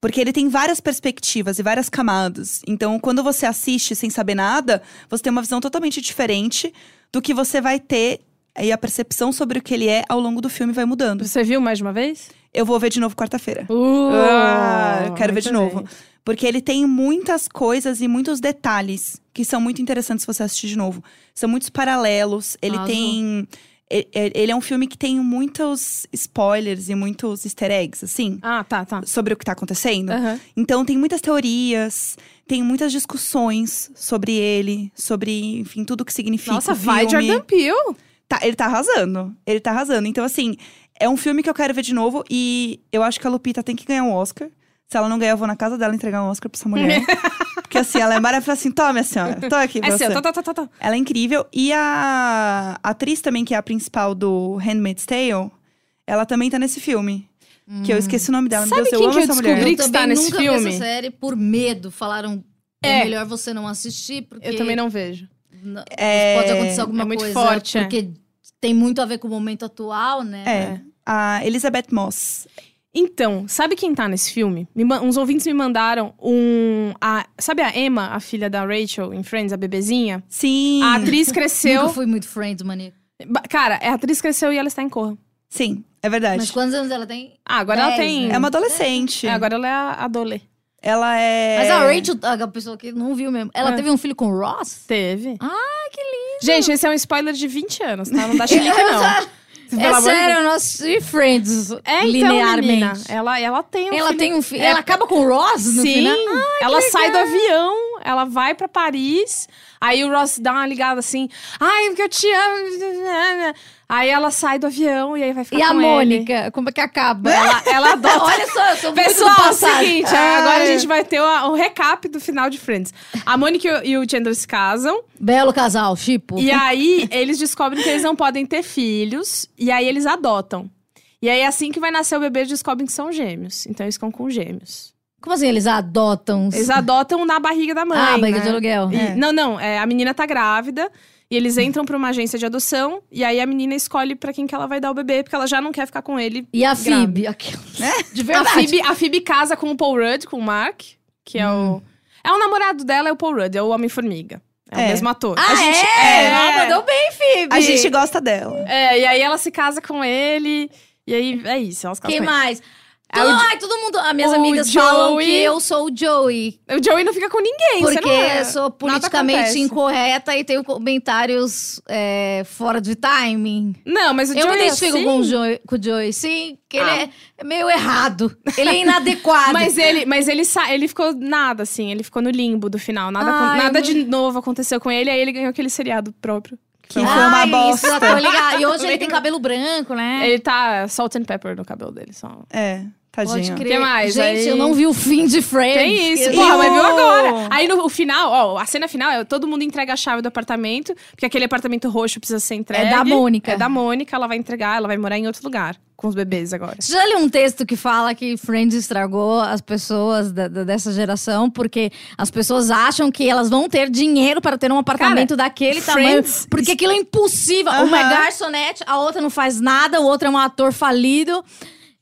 Porque ele tem várias perspectivas e várias camadas. Então, quando você assiste sem saber nada, você tem uma visão totalmente diferente do que você vai ter. E a percepção sobre o que ele é ao longo do filme vai mudando. Você viu mais de uma vez? Eu vou ver de novo quarta-feira. Uh, Ah, quero ver de novo. Porque ele tem muitas coisas e muitos detalhes que são muito interessantes se você assistir de novo. São muitos paralelos. Ele tem. E- e- Ele é um filme que tem muitos spoilers e muitos easter eggs, assim, Ah, tá, tá. sobre o que tá acontecendo. Aham. Então tem muitas teorias, tem muitas discussões sobre ele, sobre, enfim, tudo que significa. Nossa, o vai filme. Jordan Peele. Tá, ele tá arrasando. Ele tá arrasando. Então, assim, é um filme que eu quero ver de novo e eu acho que a Lupita tem que ganhar um Oscar. Se ela não ganhar, eu vou na casa dela entregar um Oscar pra essa mulher. Porque assim, ela é maravilhosa. assim, toma, minha senhora, tô aqui pra É você. seu, tá, tá, tá, tá, tá. Ela é incrível. E a atriz também, que é a principal do Handmaid's Tale, ela também tá nesse filme. Que eu esqueci o nome dela. Sabe Deus, eu quem amo que eu essa descobri? mulher. Eu que está também nesse nunca vi filme. essa série por medo. Falaram, é, É. melhor você não assistir, porque Eu também não vejo. É- pode acontecer alguma é muito coisa. forte, é. Porque tem muito a ver com o momento atual, né? É. A Elizabeth Moss. Então, sabe quem tá nesse filme? Me uns ouvintes me mandaram um. a- sabe a Emma, a filha da Rachel em Friends, a bebezinha? Sim. A atriz cresceu. Nunca fui muito Friends. Ba- Cara, a atriz cresceu e ela está em Corra. Sim, é verdade. Mas quantos anos ela tem? Ah, agora ela Dez, tem. né? É uma adolescente. É, agora ela é a Adole. Ela é. Mas a Rachel, a pessoa que não viu mesmo, ela É. teve um filho com o Ross? Teve. Ah, que lindo! Gente, esse é um spoiler de 20 anos, tá? Não dá chilique, não. É de sério, eu não assisti Friends É, então, linearmente. menina, ela, ela tem um ela filho- tem um filho. É, Ela acaba com o Ross no Sim, final? ela sai do avião, ela vai pra Paris, aí o Ross dá uma ligada assim, ai, porque eu te amo. Aí ela sai do avião e aí vai ficar E a com ele. Mônica, como é que acaba? Ela, ela adota. Olha só, eu sou muito Pessoal, do é passado. seguinte, Ai. agora a gente vai ter o, o recap do final de Friends. A Mônica e o- e o Chandler se casam, Belo casal, tipo. e aí eles descobrem que eles não podem ter filhos, e aí eles adotam. E aí assim que vai nascer o bebê, eles descobrem que são gêmeos. Então eles ficam com gêmeos. Como assim, eles adotam? Eles adotam na barriga da mãe. Ah, barriga né? de aluguel. E- É. Não, não. é, a menina tá grávida. E eles entram pra uma agência de adoção. E aí a menina escolhe pra quem que ela vai dar o bebê. Porque ela já não quer ficar com ele. E a. Phoebe? Aquela- De A verdade. Phoebe, a Phoebe casa com o Paul Rudd, com o Mark. Que é Hum. o... É o namorado dela, é o Paul Rudd. É o Homem-Formiga. É, o É. mesmo ator. Ah, A gente- é? é. Ah, mandou bem, Phoebe. A gente gosta dela. É, e aí ela se casa com ele. E aí é isso, elas casam Quem com ele. mais? É Todo- o Jo- Ai, todo mundo. As minhas o amigas falam Joey. que eu sou o Joey. O Joey não fica com ninguém, você Porque não é. eu sou Nada politicamente incorreta e tenho comentários é, fora de timing. Não, mas o eu Joey me é identifico assim. com, o Joey, com o Joey, sim, que ele Ah. é, é meio errado. Ele é inadequado. Mas ele, mas ele, ele ficou nada, assim. Ele ficou no limbo do final. Nada, Ai, nada eu- de novo aconteceu com ele. Aí ele ganhou aquele seriado próprio. Que foi uma Ai, bosta. Isso, tô. E hoje ele tem cabelo branco, né? Ele tá salt and pepper no cabelo dele, só. É, Pode tadinho. crer. Que mais? Gente, Aí- eu não vi o fim de Friends. Tem isso, Eu- porra, E mas viu agora. Aí no o final, ó, a cena final é todo mundo entrega a chave do apartamento, porque aquele apartamento roxo precisa ser entregue. da Mônica. É da Mônica, ela vai entregar, ela vai morar em outro lugar, com os bebês agora. Você já leu um texto que fala que Friends estragou as pessoas da- da- dessa geração porque as pessoas acham que elas vão ter dinheiro para ter um apartamento daquele tamanho. Friends- Porque aquilo é impossível. Uma é garçonete, a outra não faz nada, o outro é um ator falido.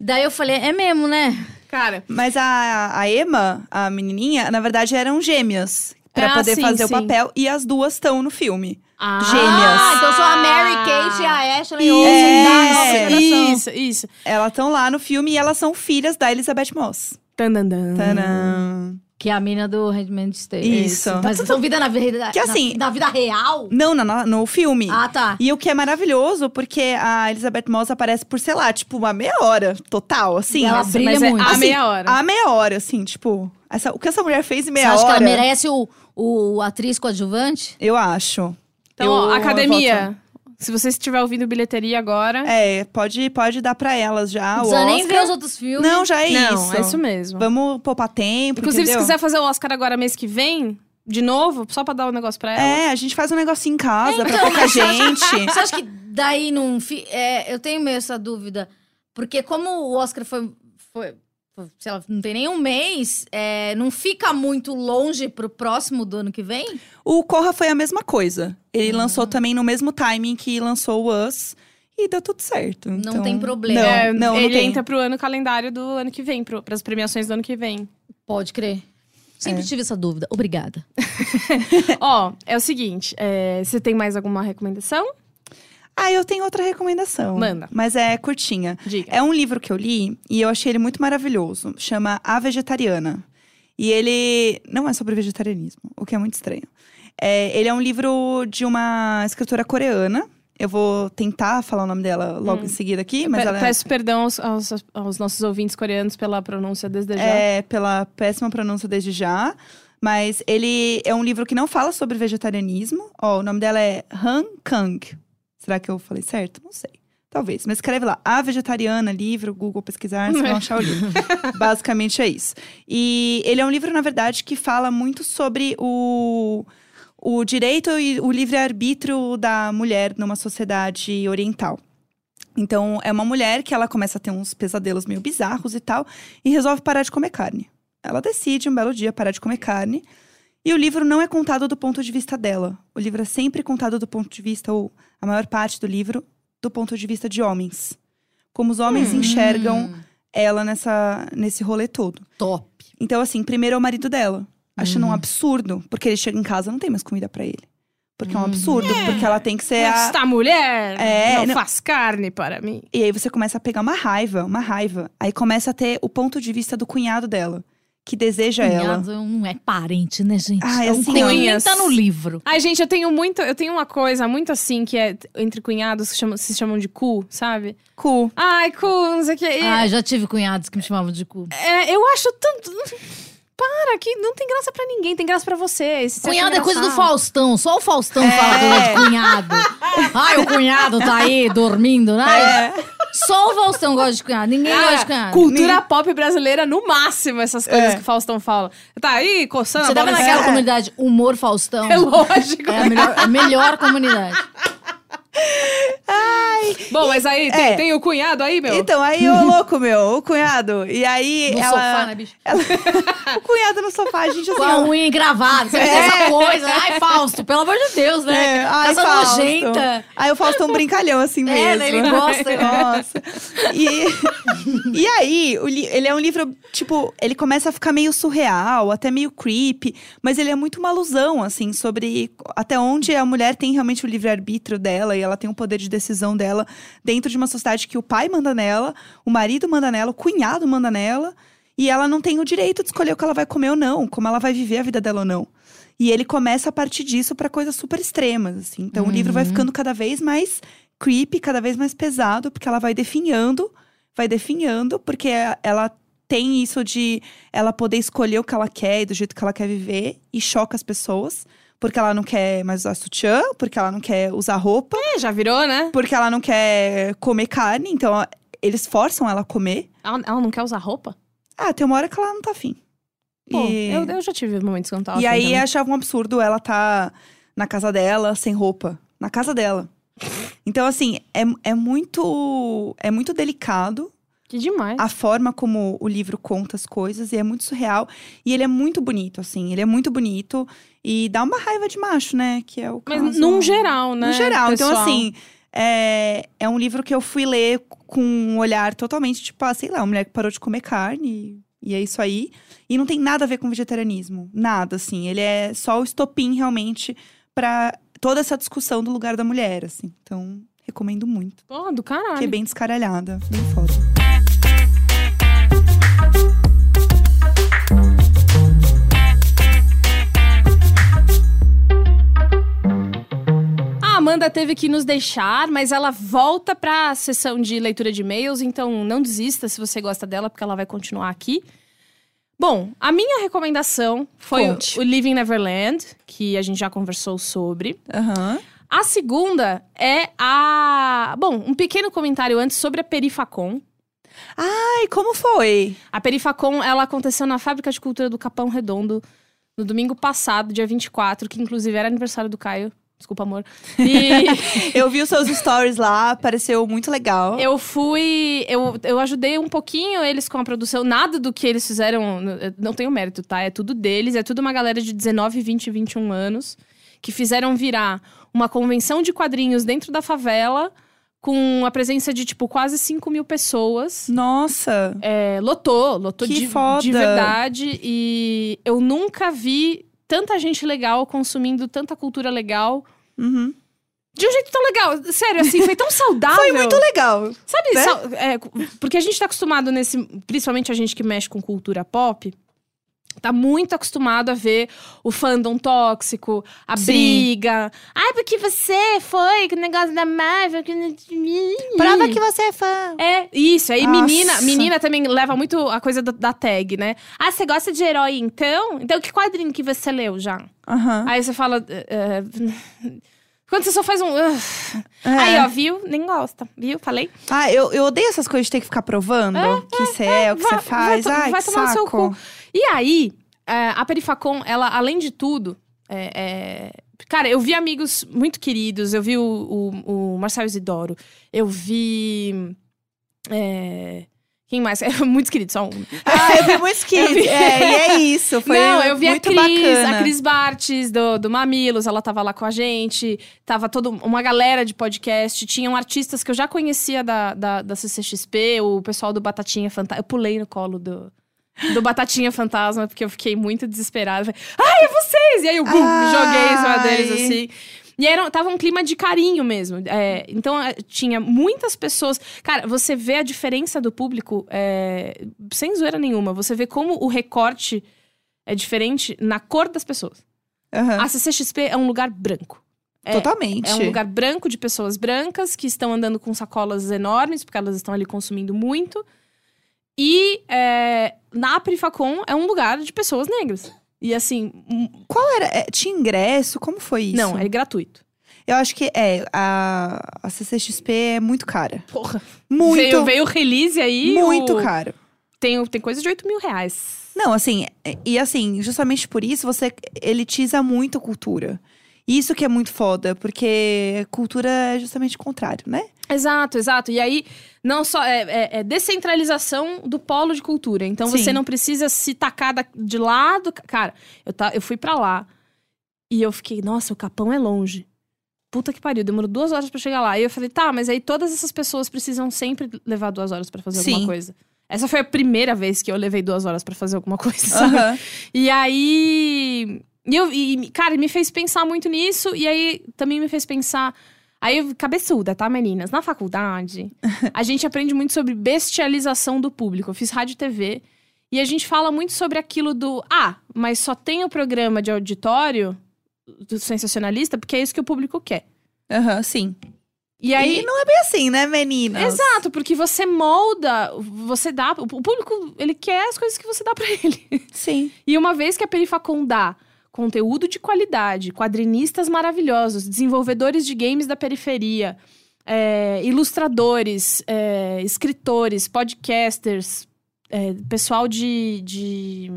Daí eu falei, é mesmo, né? Cara, Mas a, a Emma, a menininha, na verdade eram gêmeas. Pra Ah, poder sim, fazer sim. o papel. E as duas estão no filme. ah, Gêmeas. Ah, então são a Mary Kate e a Ashley Isso, Olsen da nova é, geração. Isso, isso. Elas estão lá no filme e elas são filhas da Elizabeth Moss. Tandandan. Tadã. Que é a mina do Handmaid's Tale. Isso. Mas são vida na vida, Que assim- na, na vida real? Não, na- na- no filme. Ah, tá. E o que é maravilhoso, porque a Elizabeth Moss aparece por, sei lá, tipo, uma meia hora total, assim. E ela Nossa, brilha mas é muito. a assim, meia hora. A meia hora, assim, tipo. essa- o que essa mulher fez em Você meia acha hora? que ela merece o, o atriz coadjuvante? Eu acho. Então, Eu- ó, academia. Se você estiver ouvindo bilheteria agora. É, pode, pode dar pra elas já. Não precisa nem ver os outros filmes. Não, já é não, isso. é isso mesmo. Vamos poupar tempo. Inclusive, entendeu? se quiser fazer o Oscar agora mês que vem, de novo, só pra dar um negócio pra ela. É, a gente faz um negocinho em casa pra Então, pouca mas gente. Você acha que daí não. fi- É, eu tenho meio essa dúvida. Porque como o Oscar foi foi, sei lá, não tem nem um mês, é, não fica muito longe pro próximo do ano que vem? O Corra foi a mesma coisa. Ele lançou também no mesmo timing que lançou o Us. E deu tudo certo. Não Então, tem problema. Não, É, não, não ele tem. entra pro ano calendário do ano que vem, pro, pras premiações do ano que vem. Pode crer. Sempre É. tive essa dúvida. Obrigada. Ó, é o seguinte: é, você tem mais alguma recomendação? Ah, eu tenho outra recomendação. Manda. Mas é curtinha. Diga. É um livro que eu li e eu achei ele muito maravilhoso. Chama A Vegetariana. E ele não é sobre vegetarianismo, o que é muito estranho. É, ele é um livro de uma escritora coreana. Eu vou tentar falar o nome dela logo em seguida aqui, mas Pe- ela é- Peço perdão aos, aos- aos nossos ouvintes coreanos pela pronúncia desde já. é pela péssima pronúncia desde já. Mas ele é um livro que não fala sobre vegetarianismo. Ó, o nome dela é Han Kang. Será que eu falei certo? Não sei. Talvez. Mas escreve lá, A Vegetariana, livro, Google pesquisar, vocês vão achar o livro. Basicamente é isso. E ele é um livro, na verdade, que fala muito sobre o, o direito e o livre-arbítrio da mulher numa sociedade oriental. Então, é uma mulher que ela começa a ter uns pesadelos meio bizarros e tal, e resolve parar de comer carne. Ela decide um belo dia parar de comer carne. E o livro não é contado do ponto de vista dela. O livro é sempre contado do ponto de vista, ou a maior parte do livro, do ponto de vista de homens. Como os homens enxergam Hum, ela nessa, nesse rolê todo. top. Então, assim, primeiro é o marido dela. Achando Uhum. um absurdo, porque ele chega em casa e não tem mais comida pra ele. Porque é um Uhum. absurdo, porque ela tem que ser a. Esta mulher É, não, não- faz carne para mim. E aí você começa a pegar uma raiva, uma raiva. Aí começa a ter o ponto de vista do cunhado dela, que deseja ela. Cunhado não é parente, né, gente? Ah, é é um assim, nem tá no livro. Ai, gente, eu tenho muito. Eu tenho uma coisa muito assim que é entre cunhados que chamam- se chamam de cu, sabe? Cu. Ai, cu, não sei o que. Ah, já tive cunhados que me chamavam de cu. É, eu acho tanto. Para, que não tem graça pra ninguém, tem graça pra vocês. Você Cunhado é coisa do. Faustão, só o Faustão É. fala do de cunhado. Ai, o cunhado tá aí dormindo, né? É. Só o Faustão gosta de cunhado, ninguém gosta de cunhado. cultura pop brasileira no máximo, essas coisas É. que o Faustão fala. Tá aí coçando Você a tava bola. naquela É. comunidade Humor Faustão. É lógico. É a melhor, a melhor comunidade. Aí. Bom, mas aí tem, É. tem o cunhado aí, meu? Então, aí, ô louco, meu, o cunhado. E aí, No ela. sofá, né, bicho? ela- o cunhado no sofá, a gente assim. Com a unha engravada, você É. vê essa coisa. Ai, Fausto, pelo amor de Deus, É, né? ai, Casa Fausto. nojenta. Aí o Fausto é um brincalhão assim mesmo. É, né, ele gosta. Nossa. E, e aí, o ele é um livro, tipo, ele começa a ficar meio surreal, até meio creepy, mas ele é muito uma alusão, assim, sobre até onde a mulher tem realmente o livre-arbítrio dela e ela tem o poder de decisão dela dentro de uma sociedade que o pai manda nela, o marido manda nela, o cunhado manda nela, e ela não tem o direito de escolher o que ela vai comer ou não, como ela vai viver a vida dela ou não. E ele começa a partir disso pra coisas super extremas, assim. Então o livro vai ficando cada vez mais creepy, cada vez mais pesado, porque ela vai definhando, vai definhando, porque ela tem isso de ela poder escolher o que ela quer e do jeito que ela quer viver e choca as pessoas, porque ela não quer mais usar sutiã, porque ela não quer usar roupa, É, já virou, né? porque ela não quer comer carne, então eles forçam ela a comer. Ela, ela não quer usar roupa? Ah, tem uma hora que ela não tá afim. Pô, E- eu, eu já tive momentos que eu não tava E afim aí também. achava um absurdo ela tá na casa dela sem roupa. Na casa dela. Então, assim, é, é muito. É muito delicado Que demais. a forma como o livro conta as coisas, e é muito surreal. E ele é muito bonito, assim. Ele é muito bonito. E dá uma raiva de macho, né? Que é o Mas caso... num geral, né? No geral. Então, pessoal? assim, é, é um livro que eu fui ler com um olhar totalmente, tipo, ah, sei lá, uma mulher que parou de comer carne. E é isso aí. E não tem nada a ver com vegetarianismo. Nada, assim. Ele é só o estopim, realmente, pra toda essa discussão do lugar da mulher, assim. Então, recomendo muito. Porra, do caralho. Que é bem descaralhada. Bem foda. Amanda teve que nos deixar, mas ela volta pra sessão de leitura de e-mails, então não desista se você gosta dela, porque ela vai continuar aqui. Bom, a minha recomendação foi o, Conte. o Living Neverland, que a gente já conversou sobre. Aham. A segunda é a. Bom, um pequeno comentário antes sobre a Perifacon. Ai, como foi? A Perifacon, ela aconteceu na Fábrica de Cultura do Capão Redondo no domingo passado, dia 24, que inclusive era aniversário do Caio. Desculpa, amor. E Eu vi os seus stories lá, pareceu muito legal. eu fui. Eu, eu ajudei um pouquinho eles com a produção. Nada do que eles fizeram. Não tenho mérito, tá? É tudo deles. É tudo uma galera de 19, 20, 21 anos que fizeram virar uma convenção de quadrinhos dentro da favela. Com a presença de, tipo, quase 5 mil pessoas. Nossa. É, lotou, lotou Que de, foda. de verdade. E eu nunca vi tanta gente legal consumindo tanta cultura legal. Uhum. De um jeito tão legal. Sério, assim, foi tão saudável. Foi muito legal. Sabe, né? sal- é, porque a gente tá acostumado nesse. Principalmente a gente que mexe com cultura pop. Tá muito acostumado a ver o fandom tóxico, a Sim. briga. Ai, porque você foi com o negócio da Marvel. Que... Prova que você é fã. É, isso. Aí Nossa. menina, menina também leva muito a coisa da, da tag, né? Ah, você gosta de herói então? Então que quadrinho que você leu já? Aham. Aí você fala. eh, Quando você só faz um. "Ugh". É. Aí, ó, viu? Nem gosta. Viu? Falei? Ah, eu, eu odeio essas coisas de ter que ficar provando que você é, o que você faz. vai Ai, vai tomar no seu saco. cu. E aí, é, a Perifacon, ela, além de tudo, é, é- Cara, eu vi amigos muito queridos. Eu vi o, o, o Marcelo Isidoro. Eu vi. é, Quem mais? É, muitos queridos, só um. Ah, eu vi muitos kids. vi- É, e é isso. Foi Não, eu vi muito a Cris, bacana. a Cris Bartes do, do Mamilos, ela tava lá com a gente. Tava toda uma galera de podcast. Tinham artistas que eu já conhecia da, da, da CCXP, o pessoal do Batatinha Fantasma. Eu pulei no colo do, do Batatinha Fantasma, porque eu fiquei muito desesperada. Falei, Ai, é vocês! E aí eu bum, joguei em cima deles, assim. E era, tava um clima de carinho mesmo. É, então, é, tinha muitas pessoas. Cara, você vê a diferença do público é, sem zoeira nenhuma. Você vê como o recorte é diferente na cor das pessoas. Aham. A CCXP é um lugar branco. É, Totalmente. É um lugar branco de pessoas brancas que estão andando com sacolas enormes, porque elas estão ali consumindo muito. E é, na Perifacon é um lugar de pessoas negras. E assim, Qual era? é, tinha ingresso? Como foi isso? não, é gratuito. Eu acho que é. A, a CCXP é muito cara. Porra. Muito, Veio, veio o release aí. muito o- caro. Tem, tem coisa de 8 mil reais. Não, assim, é- e assim, justamente por isso você elitiza muito a cultura. Isso que é muito foda, porque cultura é justamente o contrário, né? Exato, exato. E aí, não só. É, é- é descentralização do polo de cultura. Então Sim. você não precisa se tacar da- de lado. Cara, eu, tá, eu fui pra lá e eu fiquei, nossa, o Capão é longe. Puta que pariu, demorou duas horas pra chegar lá. E eu falei, tá, mas aí todas essas pessoas precisam sempre levar duas horas pra fazer Sim. alguma coisa. Essa foi a primeira vez que eu levei duas horas pra fazer alguma coisa? Aham. E aí. E eu, e, cara, me fez pensar muito nisso. E aí também me fez pensar. Aí, cabeçuda, tá, meninas? Na faculdade, a gente aprende muito sobre bestialização do público. Eu fiz rádio e TV. E a gente fala muito sobre aquilo do. Ah, mas só tem o programa de auditório do sensacionalista porque é isso que o público quer. Aham, sim. E aí. E não é bem assim, né, meninas? Exato, porque você molda, você dá. O público, ele quer as coisas que você dá pra ele. Sim. E uma vez que a Perifacon dá conteúdo de qualidade, quadrinistas maravilhosos, desenvolvedores de games da periferia, é, ilustradores, é, escritores, podcasters, é, pessoal de, de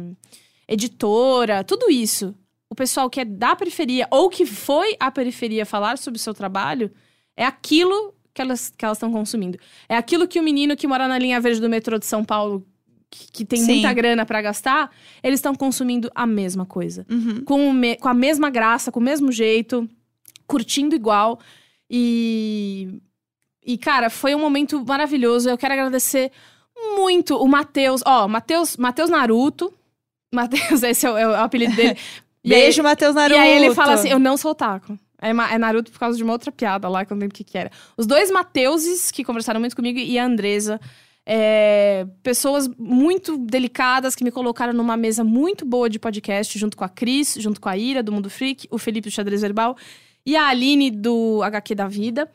editora, tudo isso. O pessoal que é da periferia ou que foi à periferia falar sobre o seu trabalho, é aquilo que elas que elas estão consumindo. É aquilo que o menino que mora na linha verde do metrô de São Paulo, que, que tem Sim. muita grana pra gastar, eles estão consumindo a mesma coisa Uhum. com, me- com a mesma graça, com o mesmo jeito, curtindo igual. E. E, cara, foi um momento maravilhoso. Eu quero agradecer muito o Matheus. Ó, Matheus Naruto. Matheus, esse é o, é o apelido dele. Aí- Beijo, Matheus Naruto. e aí ele fala assim: Eu não sou otaku. É, é Naruto por causa de uma outra piada lá, que eu não lembro o que, que era. Os dois Mateuses, que conversaram muito comigo, e a Andresa. É, pessoas muito delicadas que me colocaram numa mesa muito boa de podcast, junto com a Cris, junto com a Ira, do Mundo Freak, o Felipe do Xadrez Verbal e a Aline do HQ da Vida.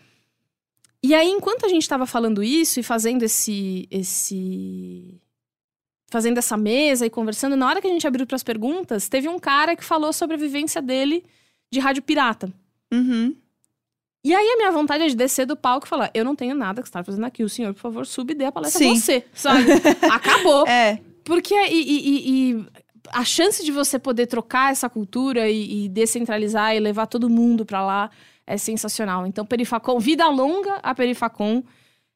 E aí, enquanto a gente tava falando isso e fazendo esse. esse fazendo essa mesa e conversando, na hora que a gente abriu pras perguntas, teve um cara que falou sobre a vivência dele de rádio pirata. Uhum. E aí a minha vontade é de descer do palco e falar: eu não tenho nada que estar fazendo aqui. O senhor, por favor, suba e dê a palestra Sim. você, sabe? Acabou. É. Porque e, e- e- e a chance de você poder trocar essa cultura e, e descentralizar e levar todo mundo pra lá é sensacional. Então, Perifacom, vida longa a Perifacom.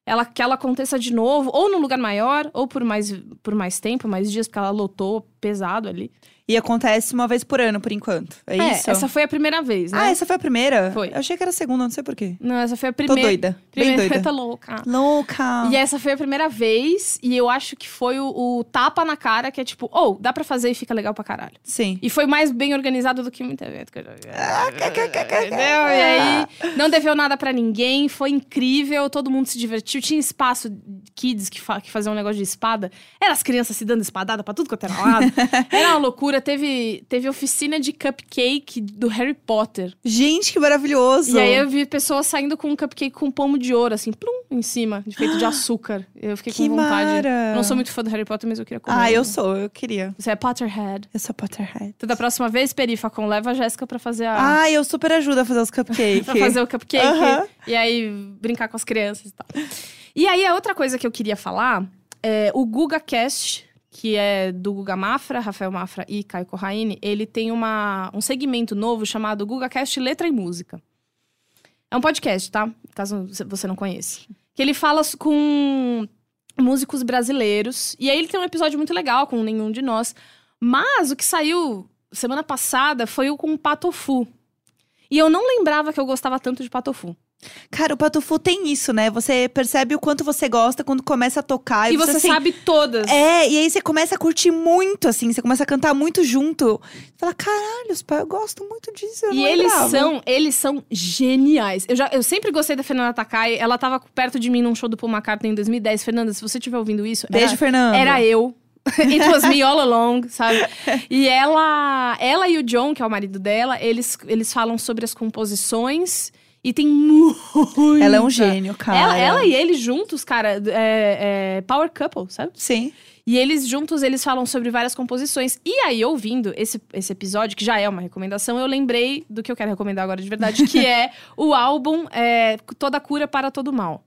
Ela, que ela aconteça de novo, ou num lugar maior, ou por mais, por mais tempo, mais dias, porque ela lotou pesado ali. E acontece uma vez por ano, por enquanto. É, isso? essa foi a primeira vez, né? Ah, essa foi a primeira? Foi. Eu achei que era a segunda, não sei porquê. Não, essa foi a Tô primeira. doida. Bem Primeira doida. tá louca. Louca. E essa foi a primeira vez, e eu acho que foi o, o tapa na cara, que é tipo, ou dá pra fazer e fica legal pra caralho. Sim. E foi mais bem organizado do que muito evento que eu já vi. Ah, Entendeu? E aí, não deveu nada pra ninguém, foi incrível, todo mundo se divertiu. Tinha espaço, kids que, fa que faziam um negócio de espada. Era as crianças se dando espadada pra tudo quanto era lado. Era uma loucura. Teve, teve oficina de cupcake do Harry Potter. Gente, que maravilhoso. E aí eu vi pessoas saindo com um cupcake com um pomo de ouro, assim, plum, em cima, de feito de açúcar. Eu fiquei Que com vontade. mara. Não sou muito fã do Harry Potter, mas eu queria comer. Ah, eu um. sou, eu queria. Você é Potterhead. Eu sou Potterhead. Então, da próxima vez, Perifacon, leva a Jéssica pra fazer a. Ah, eu super ajudo a fazer os cupcakes. pra fazer o cupcake. Aham. E aí, brincar com as crianças e tal. E aí, a outra coisa que eu queria falar é o GugaCast, que é do Guga Mafra, Rafael Mafra e Caio Corraine. Ele tem uma, um segmento novo chamado GugaCast Letra e Música. É um podcast, tá? Caso você não conheça. Que ele fala com músicos brasileiros. E aí ele tem um episódio muito legal com nenhum de nós. Mas o que saiu semana passada foi o com o Patofu. E eu não lembrava que eu gostava tanto de Patofu. Cara, o Patufu tem isso, né? Você percebe o quanto você gosta quando começa a tocar. E, você assim, sabe todas. É, e aí você começa a curtir muito, assim. Você começa a cantar muito junto. Você fala, caralho, pai, eu gosto muito disso. Eu E eles lembrava." são, eles são geniais. Eu, já, eu sempre gostei da Fernanda Takai. Ela tava perto de mim num show do Paul McCartney em 2010. Fernanda, se você estiver ouvindo isso, Beijo, era, Fernanda. era eu. It was me all along, sabe? E ela, ela e o John, que é o marido dela, eles, eles falam sobre as composições e tem muito. Ela é um gênio, cara. Ela, ela e ele juntos, cara, é, é power couple, sabe? Sim. E eles juntos, eles falam sobre várias composições. E aí, ouvindo esse, esse episódio, que já é uma recomendação, eu lembrei do que eu quero recomendar agora de verdade, que é o álbum é, Toda Cura para Todo Mal.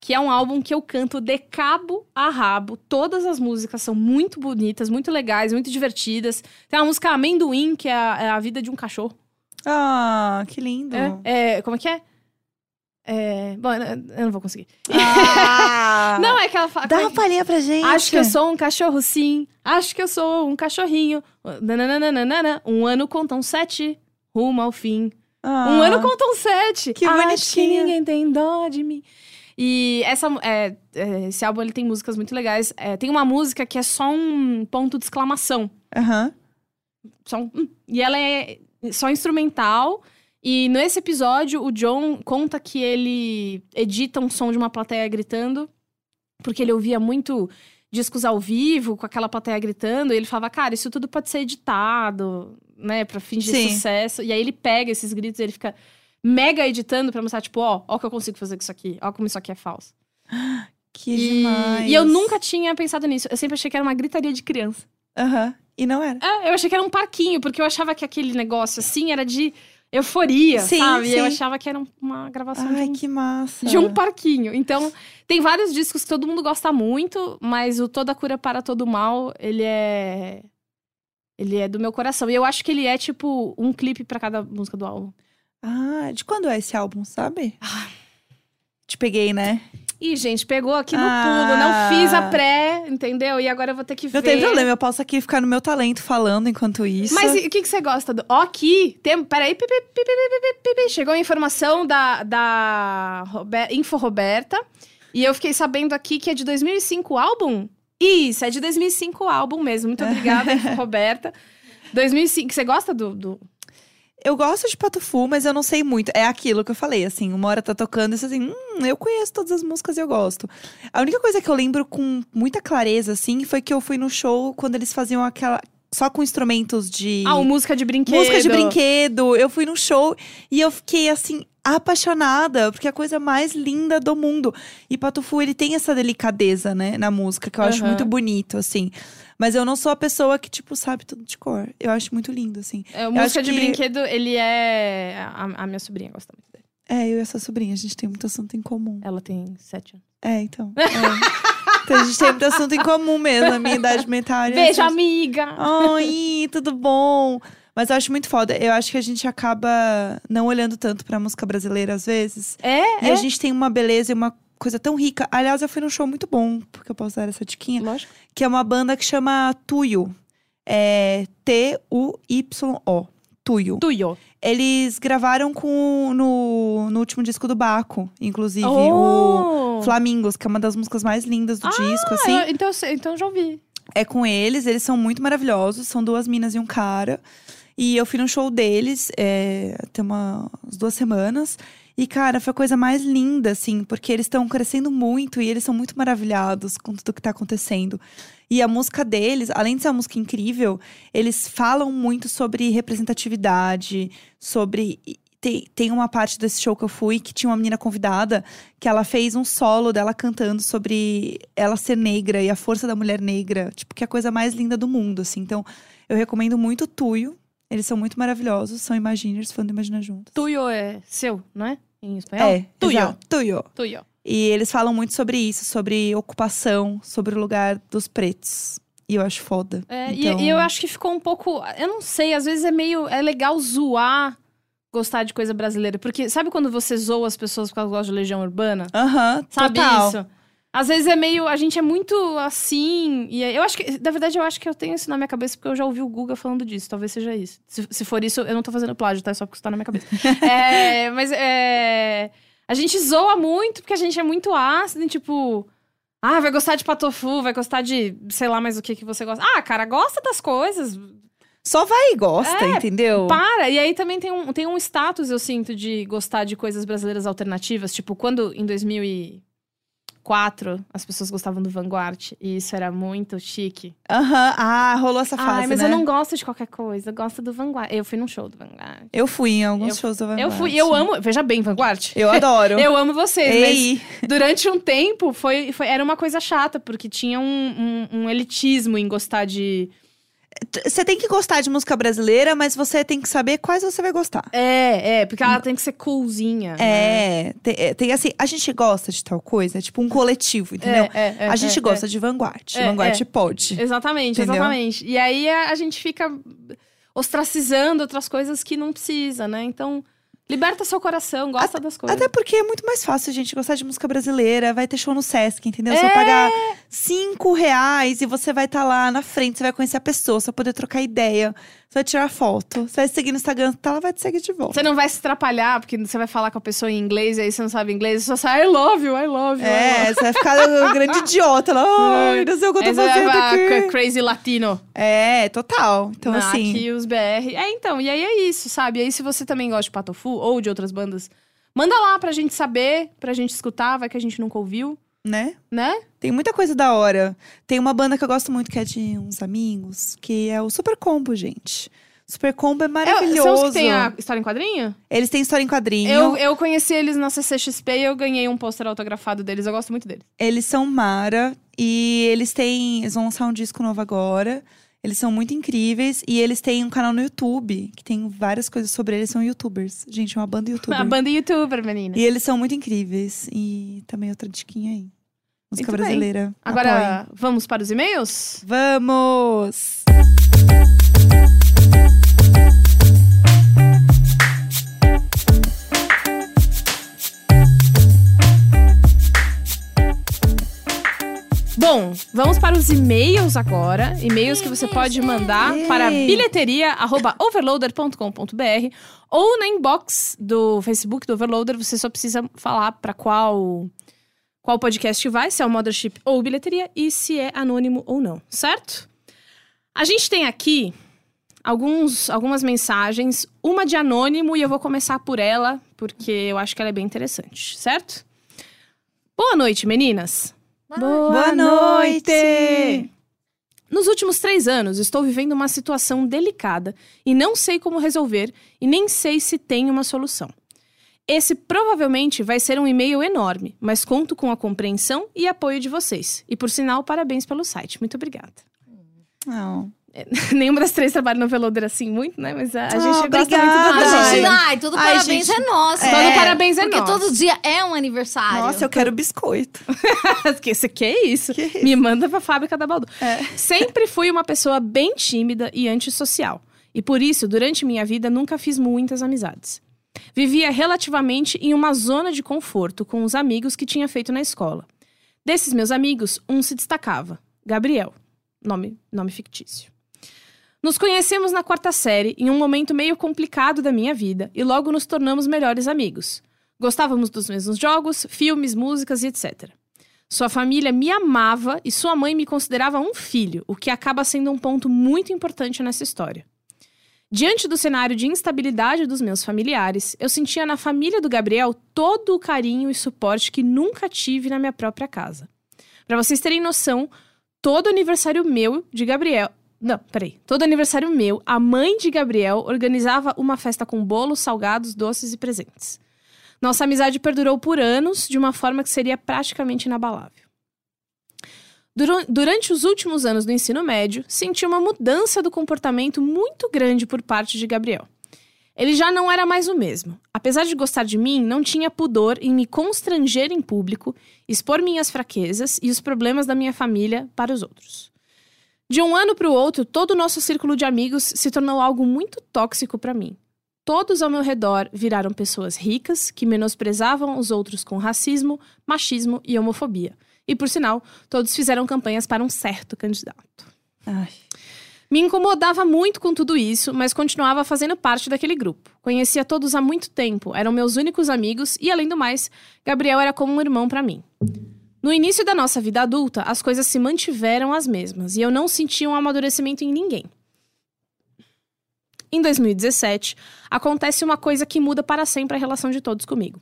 Que é um álbum que eu canto de cabo a rabo. Todas as músicas são muito bonitas, muito legais, muito divertidas. Tem uma música Amendoim, que é a, é a vida de um cachorro. Ah, que lindo. É, é, como é que é? É, bom, eu não vou conseguir. Ah, Não, é que ela fala. Dá uma palhinha pra gente. Acho que eu sou um cachorro, sim. Acho que eu sou um cachorrinho. Nananana. Um ano contam sete, rumo ao fim. Ah, Um ano contam sete. Que Acho que ninguém tem dó de mim. E essa, é, é, esse álbum ele tem músicas muito legais. É, tem uma música que é só um ponto de exclamação. Aham. Só um, hum. e ela é só instrumental. E nesse episódio, o John conta que ele edita um som de uma plateia gritando, porque ele ouvia muito discos ao vivo, com aquela plateia gritando, e ele falava, cara, isso tudo pode ser editado, né, pra fins de Sim. sucesso. E aí ele pega esses gritos e ele fica mega editando pra mostrar, tipo, ó, ó o que eu consigo fazer com isso aqui, ó como isso aqui é falso. Que E, demais. e eu nunca tinha pensado nisso. Eu sempre achei que era uma gritaria de criança. Aham. E não era. É, eu achei que era um parquinho, porque eu achava que aquele negócio assim era de euforia, Sim, sabe? E eu sim. achava que era um- uma gravação Ai, de, um, que massa. de um parquinho. Então, tem vários discos que todo mundo gosta muito, mas o Toda Cura para Todo Mal, ele é. Ele é do meu coração. E eu acho que ele é, tipo, um clipe pra cada música do álbum. Ah, de quando é esse álbum, sabe? Te peguei, né? Ih, gente, pegou aqui no ah. pulo, não ah. fiz a pré, entendeu? E agora eu vou ter que ver. Não tem problema, eu posso aqui ficar no meu talento falando enquanto isso. Mas o que, que você gosta do. Ó, aqui, tem. Peraí, pipi, pipi, pipi, pipi, chegou a informação da, da Info Roberta. E eu fiquei sabendo aqui que é de 2005 o álbum? Isso, é de 2005 o álbum mesmo. Muito é. obrigada, Roberta. 2005, você gosta do, do, eu gosto de Pato Fu, mas eu não sei muito. É aquilo que eu falei, assim, uma hora tá tocando e você assim, hum, eu conheço todas as músicas e eu gosto. A única coisa que eu lembro com muita clareza, assim, foi que eu fui no show quando eles faziam aquela. Só com instrumentos de. Ah, música de brinquedo. música de brinquedo. Eu fui num show e eu fiquei assim. Apaixonada, porque é a coisa mais linda do mundo. E Pato Fu, ele tem essa delicadeza, né, na música, que eu acho Aham. muito bonito, assim. Mas eu não sou a pessoa que, tipo, sabe tudo de cor. Eu acho muito lindo, assim. É, música acho de que- brinquedo, ele é. A, a minha sobrinha gosta muito dele. É, eu e essa sobrinha, a gente tem muito assunto em comum. Ela tem sete anos. É, então. é. Então a gente tem muito assunto em comum mesmo, a minha idade mental. Beijo, amiga! Oi, tudo bom? Mas eu acho muito foda. Eu acho que a gente acaba não olhando tanto pra música brasileira às vezes. É, E é. a gente tem uma beleza e uma coisa tão rica. Aliás, eu fui num show muito bom, porque eu posso dar essa diquinha. Lógico. Que é uma banda que chama Tuyo. É T-U-Y-O. Tuyo. Tuyo. Eles gravaram com no, no último disco do Baco, inclusive. O Oh! Flamingos, que é uma das músicas mais lindas do disco, assim. Ah, eu- então, então já ouvi. É com eles, eles são muito maravilhosos. São duas minas e um cara. E eu fui no show deles é, tem uma, umas duas semanas. E, cara, foi a coisa mais linda, assim, porque eles estão crescendo muito e eles são muito maravilhados com tudo que tá acontecendo. E a música deles, além de ser uma música incrível, eles falam muito sobre representatividade, sobre. Tem, tem uma parte desse show que eu fui que tinha uma menina convidada que ela fez um solo dela cantando sobre ela ser negra e a força da mulher negra, tipo, que é a coisa mais linda do mundo, assim. Então, eu recomendo muito o Tuyo. Eles são muito maravilhosos, são Imaginers, fã do Imagina Juntas. Tuyo é seu, não é? Em espanhol? É, Tuyo. exato, Tuyo. Tuyo. E eles falam muito sobre isso, sobre ocupação, sobre o lugar dos pretos. E eu acho foda. É, Então- e, e eu acho que ficou um pouco. Eu não sei, às vezes é meio. É legal zoar gostar de coisa brasileira. Porque sabe quando você zoa as pessoas porque elas gostam de Legião Urbana? Aham, Sabe total. isso? Às vezes é meio. A gente é muito assim. E eu acho que. Na verdade, eu acho que eu tenho isso na minha cabeça porque eu já ouvi o Guga falando disso. Talvez seja isso. Se, se for isso, eu não tô fazendo plágio, tá? É só porque isso tá na minha cabeça. É, mas é. A gente zoa muito porque a gente é muito ácido, e, tipo. Ah, vai gostar de patofu, vai gostar de sei lá mais o que que você gosta. Ah, cara, gosta das coisas. Só vai e gosta, É, entendeu? Para! E aí também tem um, tem um status, eu sinto, de gostar de coisas brasileiras alternativas. Tipo, quando em 2004 as pessoas gostavam do Vanguard, e isso era muito chique. Aham, ah, rolou essa fase, Ai, mas né? eu não gosto de qualquer coisa, eu gosto do Vanguard. Eu fui num show do Vanguard. Eu fui em alguns Eu- shows do Vanguard. Eu fui, eu amo. Veja bem, Vanguard. Eu adoro. Eu amo vocês, Ei, durante um tempo foi, foi- era uma coisa chata, porque tinha um, um- um elitismo em gostar de. Você tem que gostar de música brasileira, mas você tem que saber quais você vai gostar. É, é, porque ela tem que ser coolzinha. né? É, tem, é, tem assim, a gente gosta de tal coisa, é tipo um coletivo, entendeu? É, é, é, a gente é, gosta de Vanguard. É, Vanguard é. pode. Exatamente, Entendeu? exatamente. E aí a, a gente fica. ostracizando outras coisas que não precisa, né? Então, liberta seu coração, gosta das coisas. Até porque é muito mais fácil, gente, gostar de música brasileira. Vai ter show no Sesc, entendeu? Você É. vai pagar cinco reais e você vai estar lá na frente, você vai conhecer a pessoa, você vai poder trocar ideia, você vai tirar foto, você vai seguir no Instagram, tá, ela vai te seguir de volta. Você não vai se atrapalhar, porque você vai falar com a pessoa em inglês e aí você não sabe inglês, você só sai I love you, I love you. I love É, você vai ficar um grande idiota. Ela, ai, não sei o que eu tô você vai fazendo aqui. crazy latino. É, total. Então, Não, assim. Aqui os BR. É, então, e aí é isso, sabe? E aí, se você também gosta de Patofu ou de outras bandas, manda lá pra gente saber, pra gente escutar, vai que a gente nunca ouviu, Né? né? Tem muita coisa da hora. Tem uma banda que eu gosto muito, que é de uns amigos, que é o Super Combo, gente. Super Combo é É, maravilhoso. são os que tem a história em quadrinho? Eles têm história em quadrinho. Eu, eu conheci eles na CCXP e eu ganhei um pôster autografado deles. Eu gosto muito deles. Eles são Mara e eles têm. Eles vão lançar um disco novo agora. Eles são muito incríveis e eles têm um canal no YouTube que tem várias coisas sobre eles. São youtubers. Gente, é uma banda youtuber. A banda youtuber, menina. E eles são muito incríveis. E também outra diquinha aí. Música Muito bem. brasileira. Agora, Apoiem. vamos para os e-mails? Vamos! Bom, vamos para os e-mails agora. E-mails que você pode mandar para bilheteria@overloader.com.br ou na inbox do Facebook do Overloader. Você só precisa falar para qual qual podcast vai, se é o Mothership ou bilheteria e se é anônimo ou não, certo? A gente tem aqui alguns, algumas mensagens, uma de anônimo e eu vou começar por ela porque eu acho que ela é bem interessante, certo? Boa noite, meninas. Boa noite! Nos últimos três anos, estou vivendo uma situação delicada e não sei como resolver e nem sei se tem uma solução. Esse provavelmente vai ser um e-mail enorme, mas conto com a compreensão e apoio de vocês. E por sinal, parabéns pelo site. Muito obrigada. Não. Nenhuma das três trabalha no Veloader assim muito, né? Mas a, a gente gosta muito obrigada. da A Ai. gente, ai, todo Ai, parabéns gente. é nosso. É. Todo parabéns é Porque nosso. todo dia é um aniversário. Nossa, eu quero biscoito. que quer isso? Que isso? Me manda pra fábrica da Baldu. É. Sempre fui uma pessoa bem tímida e antissocial. E por isso, durante minha vida, nunca fiz muitas amizades. Vivia relativamente em uma zona de conforto com os amigos que tinha feito na escola. Desses meus amigos, um se destacava: Gabriel. Nome, nome fictício. Nos conhecemos na quarta série, em um momento meio complicado da minha vida, e logo nos tornamos melhores amigos. Gostávamos dos mesmos jogos, filmes, músicas e etc. Sua família me amava e sua mãe me considerava um filho, o que acaba sendo um ponto muito importante nessa história. Diante do cenário de instabilidade dos meus familiares, eu sentia na família do Gabriel todo o carinho e suporte que nunca tive na minha própria casa. Para vocês terem noção, todo aniversário meu de Gabriel. Não, peraí. Todo aniversário meu, a mãe de Gabriel organizava uma festa com bolos, salgados, doces e presentes. Nossa amizade perdurou por anos de uma forma que seria praticamente inabalável. Durante os últimos anos do ensino médio, senti uma mudança do comportamento muito grande por parte de Gabriel. Ele já não era mais o mesmo. Apesar de gostar de mim, não tinha pudor em me constranger em público, expor minhas fraquezas e os problemas da minha família para os outros. De um ano para o outro, todo o nosso círculo de amigos se tornou algo muito tóxico para mim. Todos ao meu redor viraram pessoas ricas que menosprezavam os outros com racismo, machismo e homofobia. E, por sinal, todos fizeram campanhas para um certo candidato. Ai. Me incomodava muito com tudo isso, mas continuava fazendo parte daquele grupo. Conhecia todos há muito tempo, eram meus únicos amigos e, além do mais, Gabriel era como um irmão para mim. No início da nossa vida adulta, as coisas se mantiveram as mesmas e eu não sentia um amadurecimento em ninguém. Em 2017, acontece uma coisa que muda para sempre a relação de todos comigo.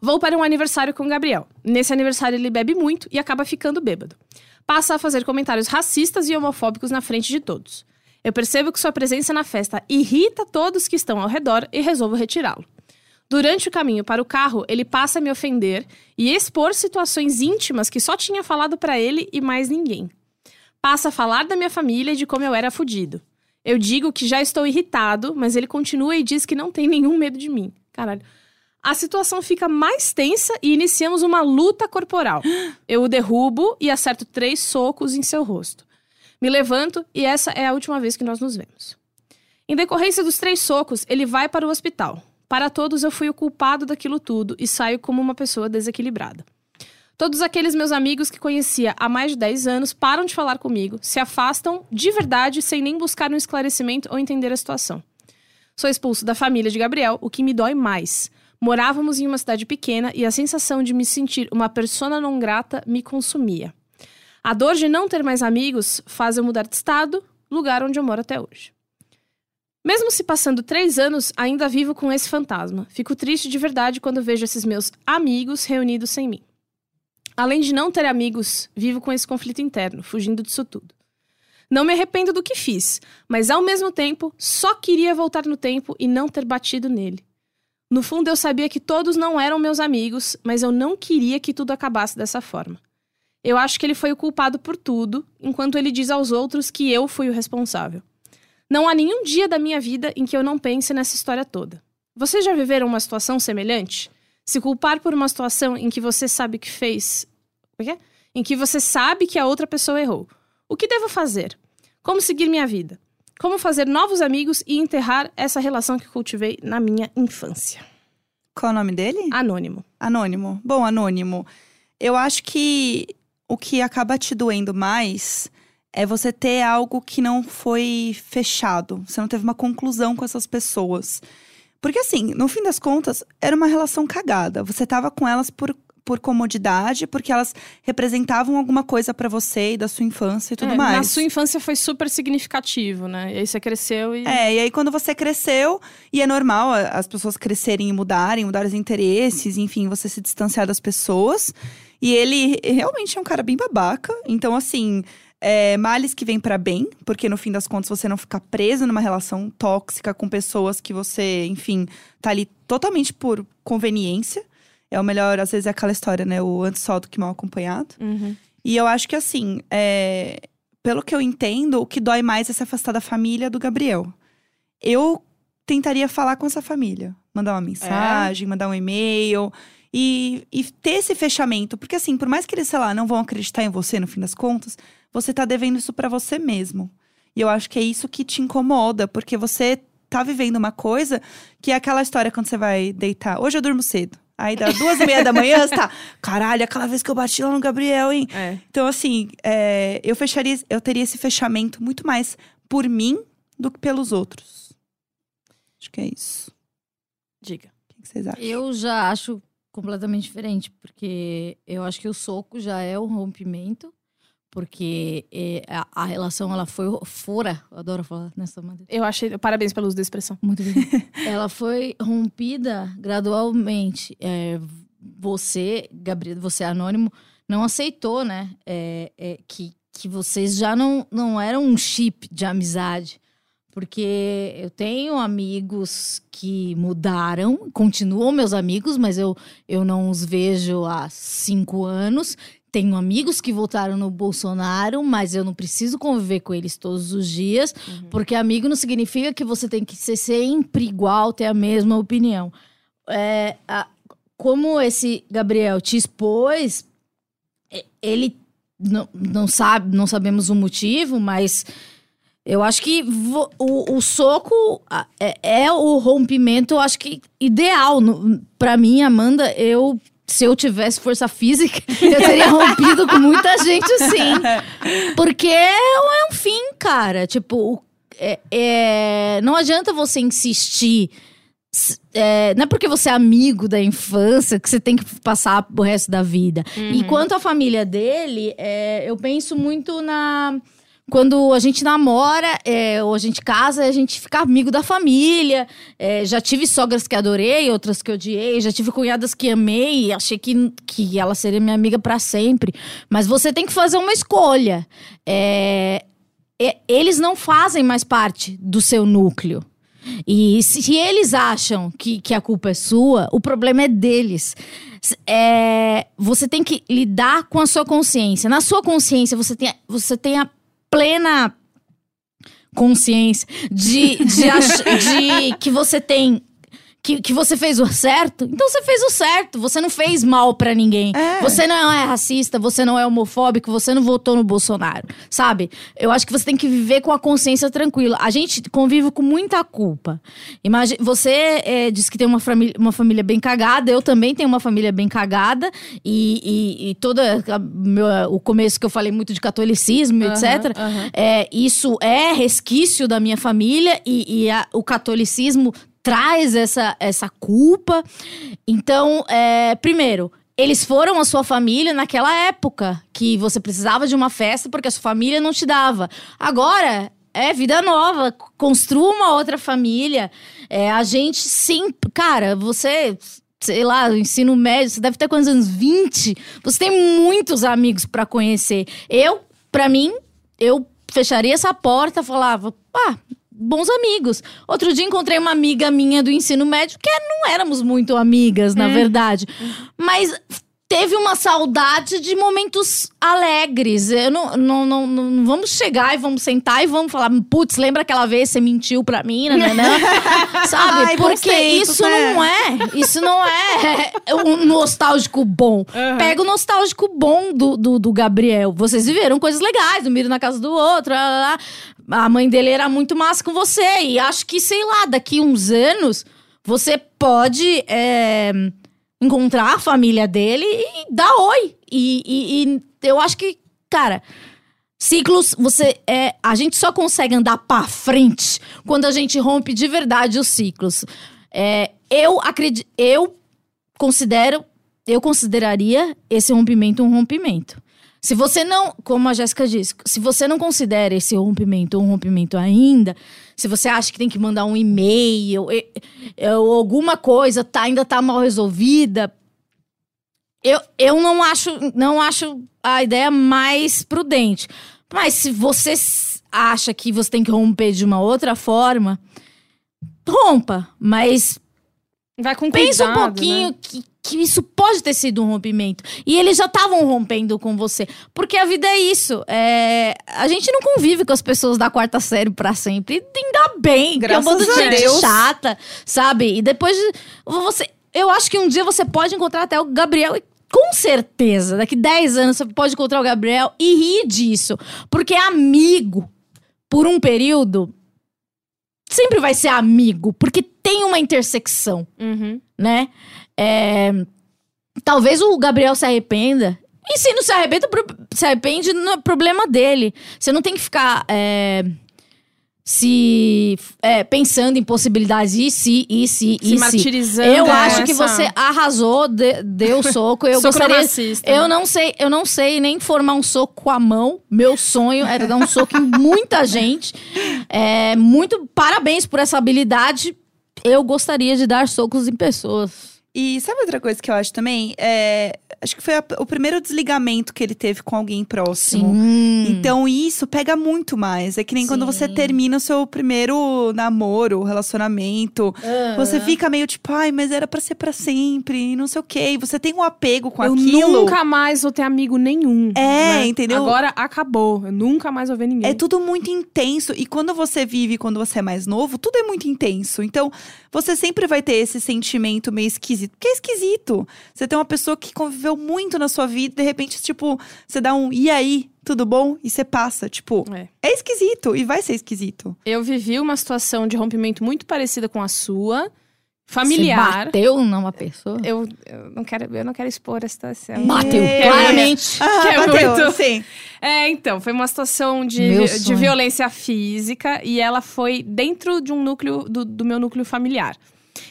Vou para um aniversário com o Gabriel. Nesse aniversário ele bebe muito e acaba ficando bêbado. Passa a fazer comentários racistas e homofóbicos na frente de todos. Eu percebo que sua presença na festa irrita todos que estão ao redor e resolvo retirá-lo. Durante o caminho para o carro, ele passa a me ofender e expor situações íntimas que só tinha falado para ele e mais ninguém. Passa a falar da minha família e de como eu era fudido. Eu digo que já estou irritado, mas ele continua e diz que não tem nenhum medo de mim. Caralho. A situação fica mais tensa e iniciamos uma luta corporal. Eu o derrubo e acerto três socos em seu rosto. Me levanto e essa é a última vez que nós nos vemos. Em decorrência dos três socos, ele vai para o hospital. Para todos, eu fui o culpado daquilo tudo e saio como uma pessoa desequilibrada. Todos aqueles meus amigos que conhecia há mais de 10 anos param de falar comigo, se afastam de verdade sem nem buscar um esclarecimento ou entender a situação. Sou expulso da família de Gabriel, o que me dói mais. Morávamos em uma cidade pequena e a sensação de me sentir uma persona não grata me consumia. A dor de não ter mais amigos faz eu mudar de estado, lugar onde eu moro até hoje. Mesmo se passando três anos, ainda vivo com esse fantasma. Fico triste de verdade quando vejo esses meus amigos reunidos sem mim. Além de não ter amigos, vivo com esse conflito interno, fugindo disso tudo. Não me arrependo do que fiz, mas ao mesmo tempo só queria voltar no tempo e não ter batido nele. No fundo, eu sabia que todos não eram meus amigos, mas eu não queria que tudo acabasse dessa forma. Eu acho que ele foi o culpado por tudo, enquanto ele diz aos outros que eu fui o responsável. Não há nenhum dia da minha vida em que eu não pense nessa história toda. Vocês já viveram uma situação semelhante? Se culpar por uma situação em que você sabe que fez. O quê? Em que você sabe que a outra pessoa errou. O que devo fazer? Como seguir minha vida? Como fazer novos amigos e enterrar essa relação que cultivei na minha infância? Qual é o nome dele? Anônimo. Anônimo. Bom, Anônimo. Eu acho que o que acaba te doendo mais é você ter algo que não foi fechado. Você não teve uma conclusão com essas pessoas. Porque, assim, no fim das contas, era uma relação cagada. Você tava com elas por, por comodidade, porque elas representavam alguma coisa para você e da sua infância e tudo É, mais. Na sua infância foi super significativo, né? E aí você cresceu e. É, e aí quando você cresceu, e é normal as pessoas crescerem e mudarem, mudar os interesses, enfim, você se distanciar das pessoas. E ele realmente é um cara bem babaca. Então, assim, é, males que vêm pra bem, porque no fim das contas você não fica preso numa relação tóxica com pessoas que você, enfim, tá ali totalmente por conveniência. É o melhor, às vezes é aquela história, né? O antes só do que mal acompanhado. Uhum. E eu acho que assim, é, pelo que eu entendo, o que dói mais é se afastar da família do Gabriel. Eu tentaria falar com essa família, mandar uma mensagem, mandar um e-mail e, e ter esse fechamento, porque assim, por mais que eles, sei lá, não vão acreditar em você no fim das contas, você tá devendo isso pra você mesmo. E eu acho que é isso que te incomoda, porque você tá vivendo uma coisa que é aquela história quando você vai deitar. Hoje eu durmo cedo. Aí dá duas e meia da manhã, você tá. Caralho, aquela vez que eu bati lá no Gabriel, hein? É. Então, assim, é, eu fecharia, eu teria esse fechamento muito mais por mim do que pelos outros. Acho que é isso. Diga. O que que vocês acham? Eu já acho completamente diferente, porque eu acho que o soco já é um rompimento, porque eh, a, a relação ela foi fora, eu adoro falar nessa maneira. Eu achei. Parabéns pelo uso da expressão. Muito bem. ela foi rompida gradualmente. É, você, Gabriel, você é anônimo, não aceitou, né? é, é, que, que vocês já não, não eram um chip de amizade. Porque eu tenho amigos que mudaram, continuam meus amigos, mas eu, eu não os vejo há cinco anos. Tenho amigos que votaram no Bolsonaro, mas eu não preciso conviver com eles todos os dias. Porque amigo não significa que você tem que ser sempre igual, ter a mesma opinião. É, a- como esse Gabriel te expôs, ele não, não sabe, não sabemos o motivo, mas eu acho que vo- o, o soco é, é o rompimento, eu acho que ideal. Pra mim, Amanda, eu. Se eu tivesse força física, eu teria rompido com muita gente, sim. Porque é um- é fim, cara. Tipo, é- é- não adianta você insistir. É, não é porque você é amigo da infância que você tem que passar o resto da vida. E quanto à família dele, é, eu penso muito na. Quando a gente namora, é, ou a gente casa, a gente fica amigo da família. É, já tive sogras que adorei, outras que odiei. Já tive cunhadas que amei achei que, que ela seria minha amiga pra sempre. Mas você tem que fazer uma escolha. É, é, eles não fazem mais parte do seu núcleo. E se, eles acham que, que a culpa é sua, o problema é deles. É, você tem que lidar com a sua consciência. Na sua consciência, você tem, você tem a plena consciência de, de, ach- de que você tem que, que você fez o certo, então você fez o certo. Você não fez mal pra ninguém. É. Você não é racista, você não é homofóbico, você não votou no Bolsonaro, sabe? Eu acho que você tem que viver com a consciência tranquila. A gente convive com muita culpa. Imagina, você é, disse que tem uma família, uma família bem cagada, eu também tenho uma família bem cagada, e, e, e toda a- meu, o começo que eu falei muito de catolicismo, Aham, etc. aham. É, isso é resquício da minha família e, e a- o catolicismo traz essa, essa culpa. Então, é, primeiro, eles foram a sua família naquela época que você precisava de uma festa porque a sua família não te dava. Agora é vida nova, construa uma outra família. É, a gente sempre. Cara, você. Sei lá, ensino médio, você deve ter quantos anos? 20? Você tem muitos amigos pra conhecer. Eu, pra mim, eu fecharia essa porta, falava, ah, bons amigos. Outro dia encontrei uma amiga minha do ensino médio, que não éramos muito amigas, na verdade. Mas teve uma saudade de momentos alegres. Eu não, não, não, não vamos chegar e vamos sentar e vamos falar, putz, lembra aquela vez que você mentiu pra mim, nananã? Sabe? Ai, Porque isso né? não é, isso não é um nostálgico bom. Aham. Pega o nostálgico bom do, do, do Gabriel. Vocês viveram coisas legais, dormiram na casa do outro, lá, lá, lá. a mãe dele era muito massa com você. E acho que, sei lá, daqui uns anos, você pode é, encontrar a família dele e dar oi. E, e- e eu acho que, cara, ciclos, você é. A gente só consegue andar pra frente quando a gente rompe de verdade os ciclos. É, eu acredito. Eu considero. Eu consideraria esse rompimento um rompimento. Se você não, como a Jéssica disse, se você não considera esse rompimento um rompimento ainda, se você acha que tem que mandar um e-mail, ou alguma coisa tá, ainda tá mal resolvida, eu, eu não acho não acho a ideia mais prudente. Mas se você acha que você tem que romper de uma outra forma, rompa. Mas Vai com pensa um cuidado, pouquinho né? que, que isso pode ter sido um rompimento. E eles já estavam rompendo com você. Porque a vida é isso. é, A gente não convive com as pessoas da quarta série pra sempre. E ainda bem, que é um Graças bando de a gente chata, sabe? E depois de- você. Eu acho que um dia você pode encontrar até o Gabriel e. Com certeza, daqui 10 anos você pode encontrar o Gabriel e rir disso. Porque amigo, por um período, sempre vai ser amigo. Porque tem uma intersecção Uhum. né? É, talvez o Gabriel se arrependa. E se não se arrependa, se arrepende, não é problema dele. Você não tem que ficar é, se é, pensando em possibilidades e se, e se, Se e se. martirizando. Eu com acho que essa- você arrasou, de- deu soco. Eu Soco gostaria. Eu não sei, eu não sei nem formar um soco com a mão. Meu sonho era dar um soco em muita gente. É, muito parabéns por essa habilidade. Eu gostaria de dar socos em pessoas. E sabe outra coisa que eu acho também? É, acho que foi a- o primeiro desligamento que ele teve com alguém próximo. Então isso pega muito mais. É que nem quando você Sim. termina o seu primeiro namoro, relacionamento. Você fica meio tipo, ai, mas era pra ser pra sempre, não sei o quê. E você tem um apego com eu aquilo. nunca mais vou ter amigo nenhum. É, né? entendeu? Agora acabou. Eu nunca mais vou ver ninguém. É tudo muito intenso. E quando você vive quando você é mais novo, tudo é muito intenso. Então, você sempre vai ter esse sentimento meio esquisito. Porque é esquisito. Você tem uma pessoa que conviveu muito na sua vida, de repente, tipo, você dá um e aí, tudo bom? E você passa. Tipo, É. é esquisito e vai ser esquisito. Eu vivi uma situação de rompimento muito parecida com a sua, Você familiar. bateu numa pessoa? Eu, eu não quero, eu não quero expor a situação. Bateu, É. claramente. Ah, Que é bateu, muito- sim. É, então, foi uma situação de, de violência física e ela foi dentro de um núcleo, do, do meu núcleo familiar.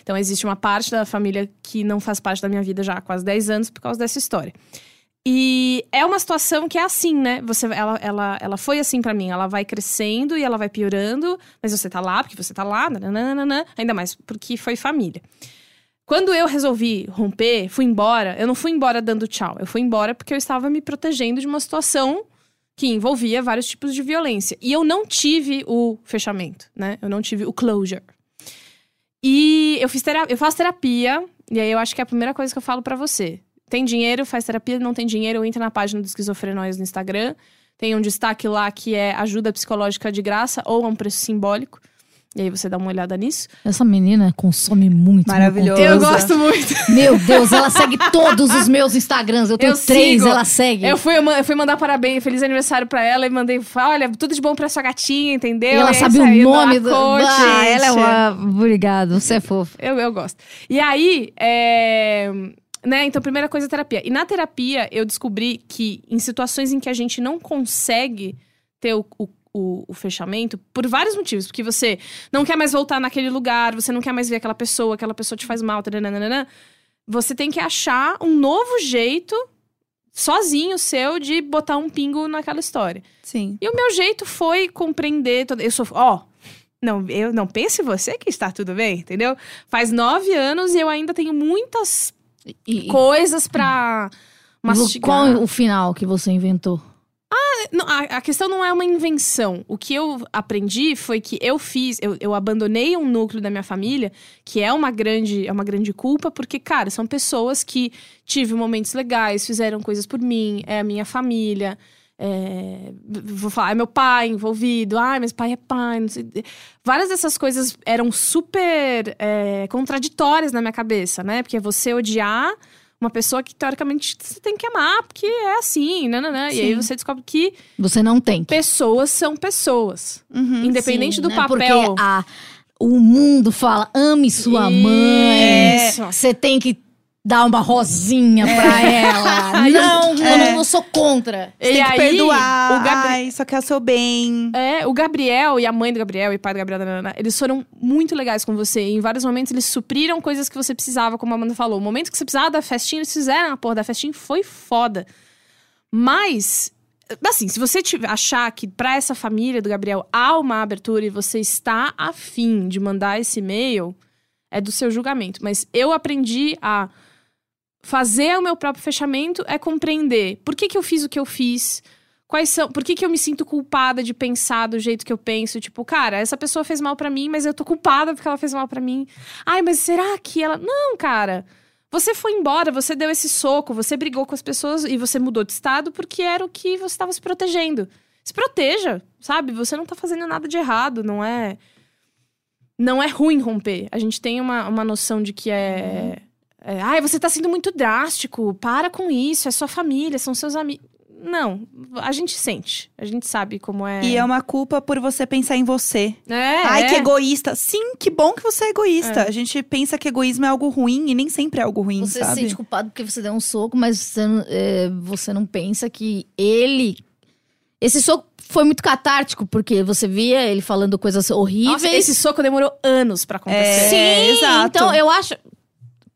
Então, existe uma parte da família que não faz parte da minha vida já há quase 10 anos por causa dessa história. E é uma situação que é assim, né? Você, ela, ela, ela foi assim pra mim. Ela vai crescendo e ela vai piorando, mas você tá lá porque você tá lá, nananana, ainda mais porque foi família. Quando eu resolvi romper, fui embora, eu não fui embora dando tchau. Eu fui embora porque eu estava me protegendo de uma situação que envolvia vários tipos de violência. E eu não tive o fechamento, né? Eu não tive o closure. E eu fiz terapia, eu faço terapia, e aí eu acho que é a primeira coisa que eu falo pra você. Tem dinheiro, faz terapia, não tem dinheiro, entra na página do Esquizofrenóis no Instagram. Tem um destaque lá que é ajuda psicológica de graça ou a um preço simbólico. E aí você dá uma olhada nisso. Essa menina consome muito. meu Maravilhoso. Eu gosto muito. Meu Deus, ela segue todos os meus Instagrams. Eu tenho Eu três, sigo. ela segue. Eu fui, eu fui mandar parabéns, feliz aniversário pra ela e mandei, olha, tudo de bom pra sua gatinha, entendeu? E ela é sabe o nome do. corte. Ah, ela é uma. Obrigado, você é fofo. Eu, eu gosto. E aí, é... Né, então, primeira coisa, terapia. E na terapia, eu descobri que em situações em que a gente não consegue ter o, o, o- o fechamento, por vários motivos. Porque você não quer mais voltar naquele lugar, você não quer mais ver aquela pessoa, aquela pessoa te faz mal, taranana, você tem que achar um novo jeito, sozinho seu, de botar um pingo naquela história. Sim. E o meu jeito foi compreender. Todo... Eu sou. Ó. Não, eu não pense você que está tudo bem, entendeu? Faz nove anos e eu ainda tenho muitas E, coisas pra mastigar. qual é o final que você inventou? Não, a, a questão não é uma invenção. O que eu aprendi foi que eu fiz, eu, eu abandonei um núcleo da minha família, que é uma grande, é uma grande culpa, porque, cara, são pessoas que tive momentos legais, fizeram coisas por mim, é a minha família. é, vou falar, é meu pai envolvido, ai, mas pai é pai. Várias dessas coisas eram super é, contraditórias na minha cabeça, né? Porque é você odiar uma pessoa que teoricamente você tem que amar, porque é assim, nananã. E aí você descobre que Você não tem. pessoas são pessoas. Uhum. Independente Sim, do né? papel. Porque a, o mundo fala, ame sua mãe. Isso. Você tem que dar uma rosinha pra ela. Não, eu, É. não, eu sou contra. Você E tem que aí, perdoar. o Gabri- Ai, só quer o seu bem. É, o Gabriel e a mãe do Gabriel e o pai do Gabriel, nanana, eles foram muito legais com você. E em vários momentos eles supriram coisas que você precisava, como a Amanda falou. O momento que você precisava da festinha, eles fizeram a porra da festinha, foi foda. Mas, assim, se você tiver- achar que pra essa família do Gabriel há uma abertura e você está afim de mandar esse e-mail, é do seu julgamento. Mas eu aprendi a fazer o meu próprio fechamento é compreender por que, que eu fiz o que eu fiz. Quais são. Por que, que eu me sinto culpada de pensar do jeito que eu penso? Tipo, cara, essa pessoa fez mal pra mim, mas eu tô culpada porque ela fez mal pra mim. Ai, mas será que ela. Não, cara. Você foi embora, você deu esse soco, você brigou com as pessoas e você mudou de estado porque era o que você estava se protegendo. Se proteja, sabe? Você não tá fazendo nada de errado, não é. Não é ruim romper. A gente tem uma, uma noção de que é. É Ai, você tá sendo muito drástico. Para com isso, é sua família, são seus amigos. Não, a gente sente. A gente sabe como é. E é uma culpa por você pensar em você. É, Ai, é. que egoísta. Sim, que bom que você é egoísta. A gente pensa que egoísmo é algo ruim e nem sempre é algo ruim, Você se sabe? sente culpado porque você deu um soco, mas você, não- é, você não pensa que ele. Esse soco foi muito catártico, porque você via ele falando coisas horríveis. Nossa, esse soco demorou anos pra acontecer. É, Sim, exato. então eu acho.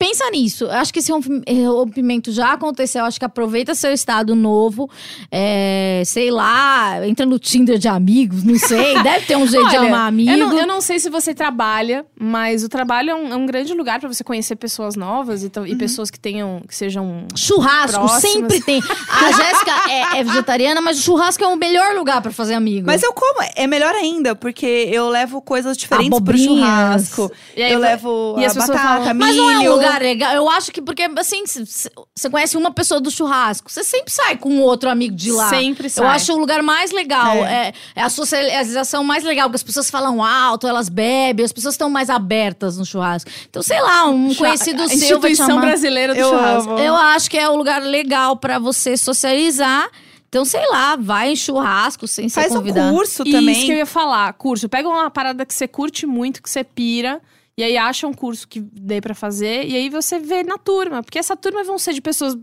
Pensa nisso. Eu acho que esse eh, rompimento já aconteceu. Eu acho que aproveita seu estado novo. é, sei lá, entra no Tinder de amigos, não sei. Deve ter um jeito de Olha, amar amigo. Eu não, eu não sei se você trabalha, mas o trabalho é um, é um grande lugar pra você conhecer pessoas novas e, to- Uhum. e pessoas que tenham que sejam Churrasco Próximas. sempre tem. A Jéssica é, é vegetariana, mas o churrasco é o melhor lugar pra fazer amigo. Mas eu como, é melhor ainda, porque eu levo coisas diferentes pro Abobrinhas. churrasco. E aí eu vai- levo e a batata, falam, Mas milho. não é um lugar legal. Eu acho que porque, assim, você conhece uma pessoa do churrasco, você sempre sai com outro amigo de lá. Sempre sai. Eu acho o lugar mais legal. É. É, é a socialização mais legal, porque as pessoas falam alto, elas bebem, as pessoas estão mais abertas no churrasco. Então, sei lá, um conhecido a seu vai te instituição chamar. brasileira do Eu churrasco. amo. Eu acho que é um lugar legal pra você socializar. Então, sei lá, vai em churrasco sem ser Faz um convidado. curso Isso também. que eu ia falar, curso. Pega uma parada que você curte muito, que você pira, e aí acha um curso que dê pra fazer, e aí você vê na turma. Porque essa turma vão ser de pessoas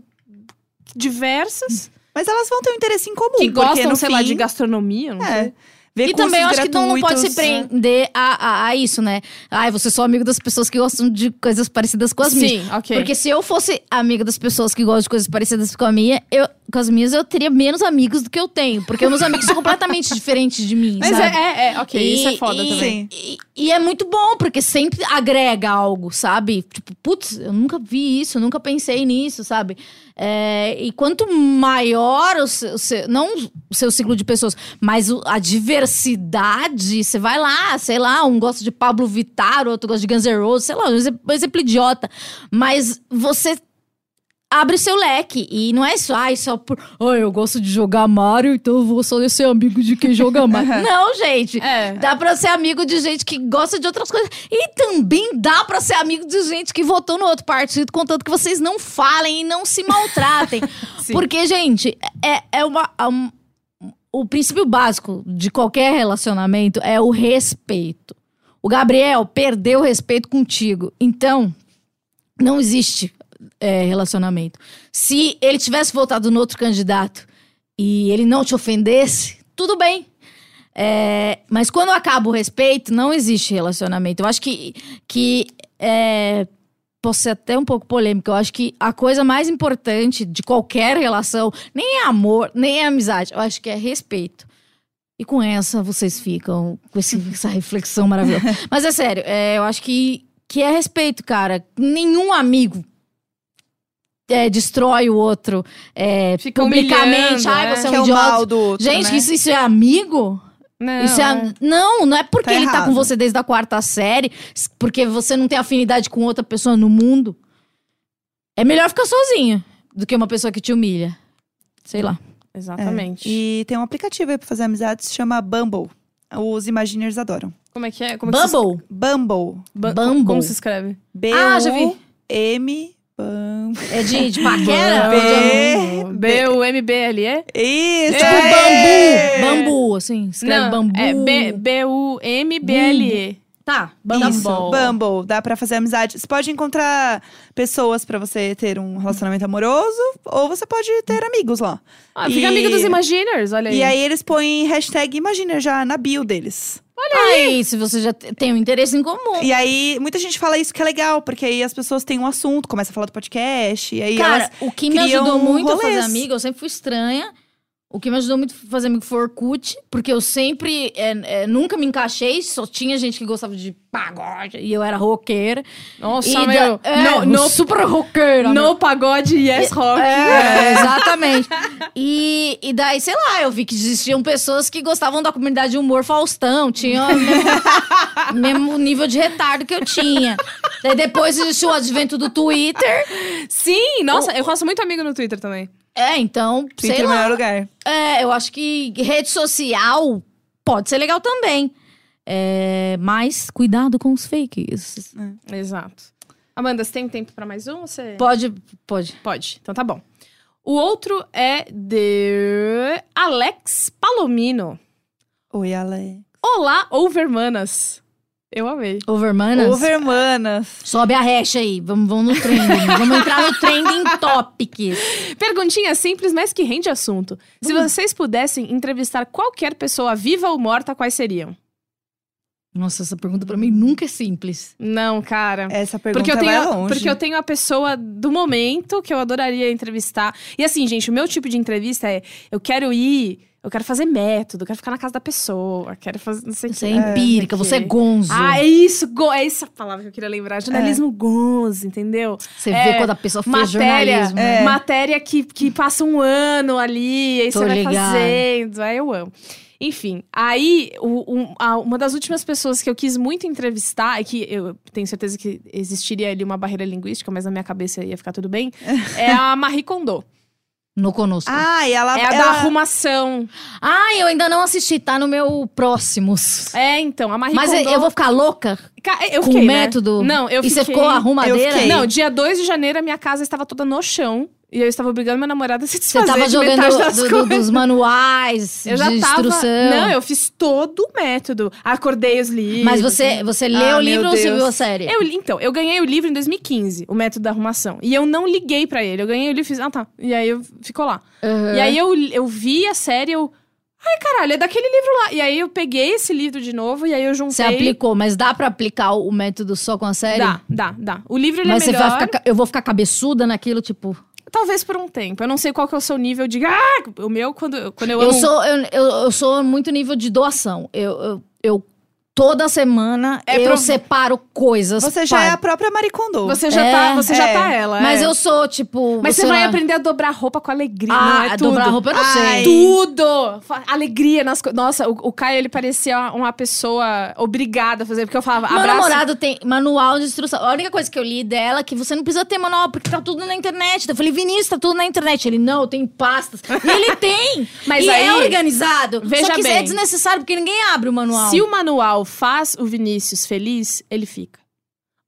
diversas, Mas elas vão ter um interesse em comum. que gostam, sei fim, lá, de gastronomia, não É. sei. Ver E também eu acho que não, não pode se gratuitos. prender a, a, a isso, né? Ai, você é só amigo das pessoas que gostam de coisas parecidas com as minhas. Sim, ok. Porque se eu fosse amiga das pessoas que gostam de coisas parecidas com a minha, eu, com as minhas, eu teria menos amigos do que eu tenho. Porque meus amigos são completamente diferentes de mim, Mas sabe? é, é, é, ok, isso é E- foda e, também. E, e é muito bom, porque sempre agrega algo, sabe? Tipo, putz, eu nunca vi isso, nunca pensei nisso, sabe? É, e quanto maior o seu, não o seu ciclo de pessoas, mas a diversidade, você vai lá, sei lá, um gosta de Pablo Vittar, outro gosta de Guns N' Roses, sei lá, um exemplo, um exemplo idiota. Mas você abre seu leque. E não é só, ai, só por. Ai, eu gosto de jogar Mario, então eu vou só ser amigo de quem joga Mario. não, gente. É. Dá pra ser amigo de gente que gosta de outras coisas. E também dá pra ser amigo de gente que votou no outro partido, contanto que vocês não falem e não se maltratem. Porque, gente, é, é uma. é um- o princípio básico de qualquer relacionamento é o respeito. O Gabriel perdeu o respeito contigo. Então, não existe é, relacionamento. Se ele tivesse votado no outro candidato e ele não te ofendesse, tudo bem. É, mas quando acaba o respeito, não existe relacionamento. Eu acho que, que é, posso ser até um pouco polêmica. Eu acho que a coisa mais importante de qualquer relação nem é amor, nem é amizade. Eu acho que é respeito. E com essa vocês ficam com esse- essa reflexão maravilhosa. Mas é sério, é, eu acho que, que é respeito, cara. Nenhum amigo é, destrói o outro é, Fica publicamente. Ai, é. você é que um é o idiota. mal do outro, Gente, né? isso, isso é amigo? Não, Isso é, não, não é porque Tá ele tá com errado. você desde a quarta série, porque você não tem afinidade com outra pessoa no mundo. É melhor ficar sozinho do que uma pessoa que te humilha. Sei lá. Exatamente. E tem um aplicativo aí pra fazer amizade, se chama Bumble. Os Imaginers adoram. Como é que é? Como é que se- Bumble. Bumble. Bu- Bumble. Como se escreve? Ah, já vi. B-U-M. É de, de paquera? B- Ou de- B-U-M-B-L-E? Isso! Tipo é! bambu. Bambu, assim. Escreve bambu. É B- B-U-M-B-L-E. Tá, Isso, bambu. Bumble. Dá pra fazer amizade. Você pode encontrar pessoas pra você ter um relacionamento amoroso, ou você pode ter amigos lá. Ah, fica E- amigo dos Imaginers, olha aí. E aí eles põem hashtag Imaginer já na bio deles. Aí, se você já te- tem um interesse em comum. E aí, muita gente fala isso que é legal, porque aí as pessoas têm um assunto, começa a falar do podcast, e aí Cara, elas o que me criam ajudou muito a rolês. fazer amiga, eu sempre fui estranha. O que me ajudou muito a fazer amigo foi o Orkut, porque eu sempre, é, é, nunca me encaixei, só tinha gente que gostava de pagode, e eu era roqueira. Nossa, e meu. da- é, no, no, super roqueira. meu. no pagode Yes Rock. É, exatamente. E, e daí, sei lá, eu vi que existiam pessoas que gostavam da comunidade de humor Faustão, tinham o mesmo, mesmo nível de retardo que eu tinha. Daí depois existiu o advento do Twitter. Sim, nossa, eu faço muito amigo no Twitter também. É, então, sei Twitter é o lá. melhor lugar. É, eu acho que rede social pode ser legal também. É, mas cuidado com os fakes. Exato. Amanda, você tem tempo pra mais um? Você... Pode, pode. Pode, então tá bom. O outro é de Alex Palomino. Oi, Ale. Olá, Overmanas. Eu amei. Overmanas? Overmanas. Sobe a hash aí. Vamos, vamos no trending. vamos entrar no trending topics. Perguntinha simples, mas que rende assunto. Se vocês pudessem entrevistar qualquer pessoa viva ou morta, quais seriam? Nossa, essa pergunta pra mim nunca é simples. Não, cara. Essa pergunta Porque eu, vai tenho, longe. porque eu tenho a pessoa do momento que eu adoraria entrevistar. E assim, gente, o meu tipo de entrevista é: eu quero ir, eu quero fazer método, eu quero ficar na casa da pessoa, quero fazer. Não sei Você quê. é empírica, não você é gonzo. Ah, é isso, go- é essa palavra que eu queria lembrar. Jornalismo gonzo, entendeu? você é, vê quando a pessoa fez Matéria, jornalismo. né? É. matéria que, que passa um ano ali, aí Tô você vai ligada. fazendo. Aí eu amo. Enfim, aí o- um- a- uma das últimas pessoas que eu quis muito entrevistar, e que eu tenho certeza que existiria ali uma barreira linguística, mas na minha cabeça ia ficar tudo bem, é a Marie Kondo. No conosco. Ah. Ah, e ela. É a da ela... arrumação. eu ainda não assisti, tá no meu próximos. É, então, a Marie Mas Kondo... eu vou ficar louca Ca- eu com o fiquei, né? método? Não, eu e fiquei... você ficou arrumadeira? eu fiquei. Não, dia 2 de janeiro a minha casa estava toda no chão. E eu estava obrigando meu namorado a se Você desfazer tava de jogando do- do- dos manuais Eu já de tava. instrução. Não, eu fiz todo o método. Acordei os livros. Mas você, você leu Ah, o livro ou você viu a série? Eu, então, eu ganhei o livro em 2015, o método da arrumação. E eu não liguei pra ele. Eu ganhei o livro e fiz, ah tá. E aí eu, ficou lá. Uhum. E aí eu, eu vi a série, eu. Ai, caralho, é daquele livro lá. E aí eu peguei esse livro de novo e aí eu juntei. Você aplicou, mas dá pra aplicar o método só com a série? Dá, dá, dá. O livro ele Mas é você melhor. vai ficar. ca- Eu vou ficar cabeçuda naquilo, tipo. Talvez por um tempo. Eu não sei qual que é o seu nível de. Ah! O meu, quando, quando eu Eu amo- sou, eu, eu, eu sou muito nível de doação. Eu, eu, eu toda semana É eu pro- separo coisas. Você já é a própria Maricondo. Você já É, tá, você já é. tá ela. Mas é. eu sou, tipo. Mas você vai lá- aprender a dobrar roupa com alegria. Ah, não é tudo. dobrar roupa eu não Ai. sei. Tudo! Alegria nas coisas. Nossa, o, o Caio, ele parecia uma pessoa obrigada a fazer. Porque eu falava, Meu abraça... namorado tem manual de instrução. A única coisa que eu li dela é que você não precisa ter manual, porque tá tudo na internet. Eu falei, Vinícius, tá tudo na internet. Ele, não, tem pastas. E ele tem! Mas e aí- é organizado. Veja Só que bem. é desnecessário, porque ninguém abre o manual. Se o manual faz o Vinícius feliz, ele fica.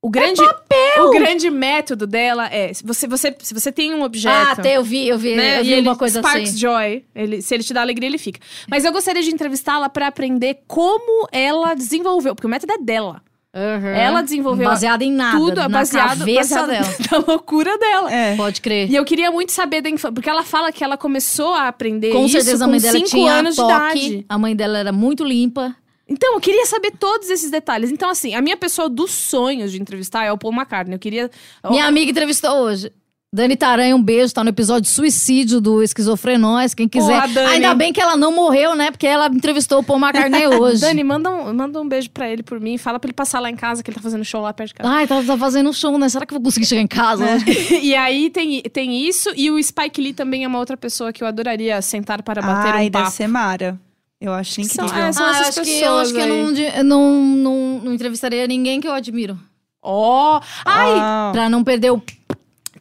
O grande, É o grande método dela é: se você, você, se você tem um objeto. Ah, até eu vi, eu vi, né, eu e vi ele, uma coisa Sparks assim. Joy. Ele, se ele te dá alegria, ele fica. Mas eu gostaria de entrevistá-la pra aprender como ela desenvolveu, porque o método é dela. Ela desenvolveu Baseado em nada. tudo é na baseado, cabeça baseado dela. da loucura dela. É. Pode crer. E eu queria muito saber da infância, porque ela fala que ela começou a aprender Com isso certeza a com mãe dela cinco tinha anos toque. de idade. A mãe dela era muito limpa. Então, eu queria saber todos esses detalhes. Então, assim, a minha pessoa dos sonhos de entrevistar é o Paul McCartney. Eu queria. Minha amiga entrevistou hoje. Dani Taranha, um beijo, tá no episódio Suicídio do Esquizofrenóis, quem quiser. Porra, Dani. Ainda bem que ela não morreu, né? Porque ela entrevistou o Paul McCartney hoje. Dani, manda um, manda um beijo pra ele por mim. Fala pra ele passar lá em casa, que ele tá fazendo show lá perto de casa. Ai, tá, tá fazendo show, né? Será que eu vou conseguir chegar em casa? e aí tem, tem isso. E o Spike Lee também é uma outra pessoa que eu adoraria sentar para bater Ai, um papo. deve ser Mara. Eu acho incrível. São- é, são Ah, eu essas acho que, eu acho que eu pessoas não, não, não, não entrevistaria ninguém que eu admiro. Ó! Ai! Ah, Pra não perder o,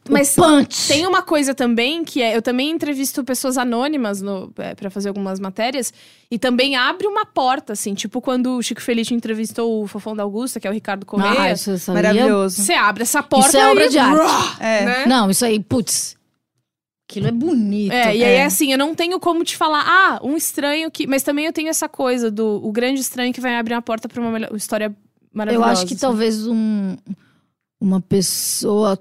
Mas o punch. Tem uma coisa também que é, eu também entrevisto pessoas anônimas no, é, para fazer algumas matérias e também abre uma porta, assim, tipo quando o Chico Felice entrevistou o Fofão da Augusta, que é o Ricardo Correia. Ah, isso, isso é- maravilhoso. Você abre essa porta Isso é obra e- de arte. É. né? Não, isso aí, putz. Aquilo é bonito. É, e aí É. assim, eu não tenho como te falar, ah, um estranho que. Mas também eu tenho essa coisa do o grande estranho que vai abrir uma porta pra uma história Eu maravilhosa. acho que assim. talvez um, uma pessoa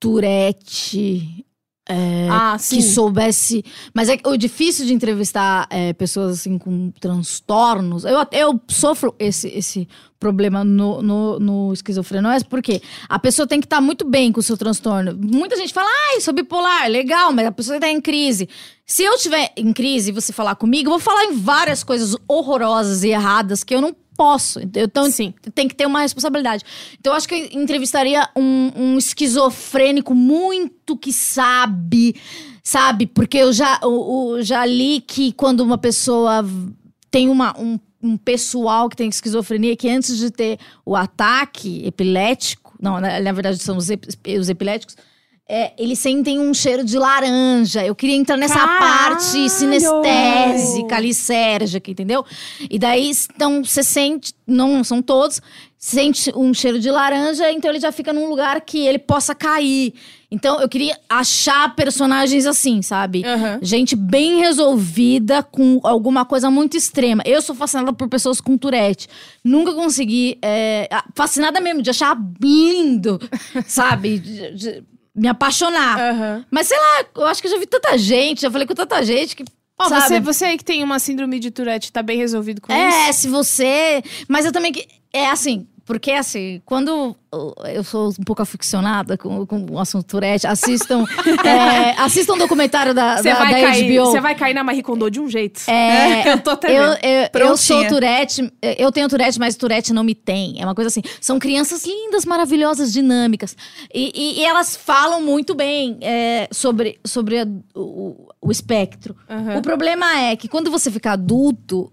Tourette é, Ah, que soubesse. Mas é o difícil de entrevistar é, pessoas assim com transtornos. Eu, eu sofro esse, esse problema no, no, no esquizofrenóis, porque a pessoa tem que estar muito bem com o seu transtorno. Muita gente fala, ai, sou bipolar, legal, mas a pessoa está em crise. Se eu estiver em crise e você falar comigo, eu vou falar em várias coisas horrorosas e erradas que eu não posso. Então, Sim. tem que ter uma responsabilidade. Então, eu acho que eu entrevistaria um, um esquizofrênico muito que sabe, sabe? Porque eu já, o, o- já li que quando uma pessoa tem uma, um, um pessoal que tem esquizofrenia, que antes de ter o ataque epilético, não, na, na verdade são os, ep- os epiléticos, é, eles sentem um cheiro de laranja. Eu queria entrar nessa Caralho! parte sinestésica, lisérgica, entendeu? E daí, então, você sente, não são todos, sente um cheiro de laranja, então ele já fica num lugar que ele possa cair. Então, eu queria achar personagens assim, sabe? Aham. Gente bem resolvida com alguma coisa muito extrema. Eu sou fascinada por pessoas com Tourette. Nunca consegui. é, fascinada mesmo, de achar lindo, sabe? De- de me apaixonar. Aham. Mas sei lá, eu acho que eu já vi tanta gente, já falei com tanta gente que. Sabe? você, você aí que tem uma síndrome de Tourette, tá bem resolvido com isso? É, se você. Mas eu também. que- É assim, porque assim, quando eu sou um pouco aficionada com, com o assunto Tourette, assistam. é, assistam um documentário da, da, vai, da cair, HBO. você vai cair na Marie Kondo de um jeito. É, eu tô até eu, eu, eu sou Tourette, eu tenho Tourette, mas Tourette não me tem. É uma coisa assim. São crianças lindas, maravilhosas, dinâmicas. E, e- e elas falam muito bem é, sobre, sobre a- o, o espectro. Aham. O problema é que quando você fica adulto,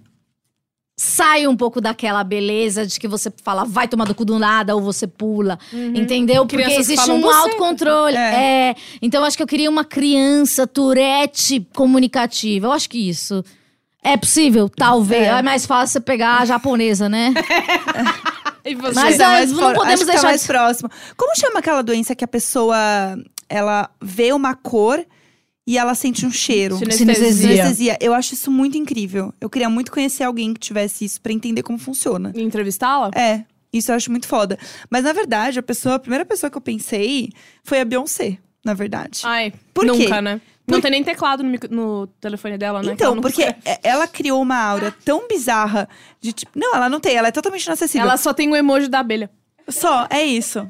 sai um pouco daquela beleza de que você fala, vai tomar do cu do nada, ou você pula. Entendeu? Porque Crianças existe um você. autocontrole. É. Então, eu acho que eu queria uma criança Tourette comunicativa. Eu acho que isso. É possível? Talvez. É. É, mais fácil você pegar a japonesa, né? E você? Mas Tá ah, mais não podemos que deixar tá mais de- próximo. Como chama aquela doença que a pessoa ela vê uma cor e ela sente um cheiro? Sinestesia. Sinestesia. Eu acho isso muito incrível. Eu queria muito conhecer alguém que tivesse isso pra entender como funciona. E entrevistá-la? É, isso eu acho muito foda. Mas na verdade, a pessoa, a primeira pessoa que eu pensei foi a Beyoncé, na verdade. Ai, Por nunca, quê? né? Não tem nem teclado no, no telefone dela, né? ela Então, não porque escreve. é- ela criou uma aura tão bizarra de tipo. Não, ela não tem, ela é totalmente inacessível. Ela só tem o emoji da abelha. Só, é isso.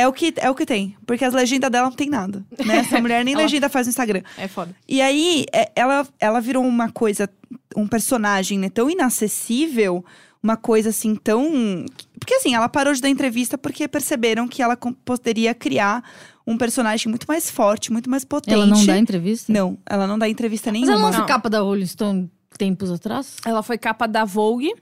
É o, que, é o que tem. Porque as legendas dela não tem nada. Né? Essa mulher nem Ela- legenda faz no Instagram. É foda. E aí, é- ela, ela virou uma coisa, um personagem né, tão inacessível, uma coisa assim tão. Porque assim, ela parou de dar entrevista porque perceberam que ela poderia criar um personagem muito mais forte, muito mais potente. Ela não dá entrevista? Não, ela não dá entrevista Mas nenhuma. ela não foi Não. capa da Rolling Stone tempos atrás? Ela foi capa da Vogue,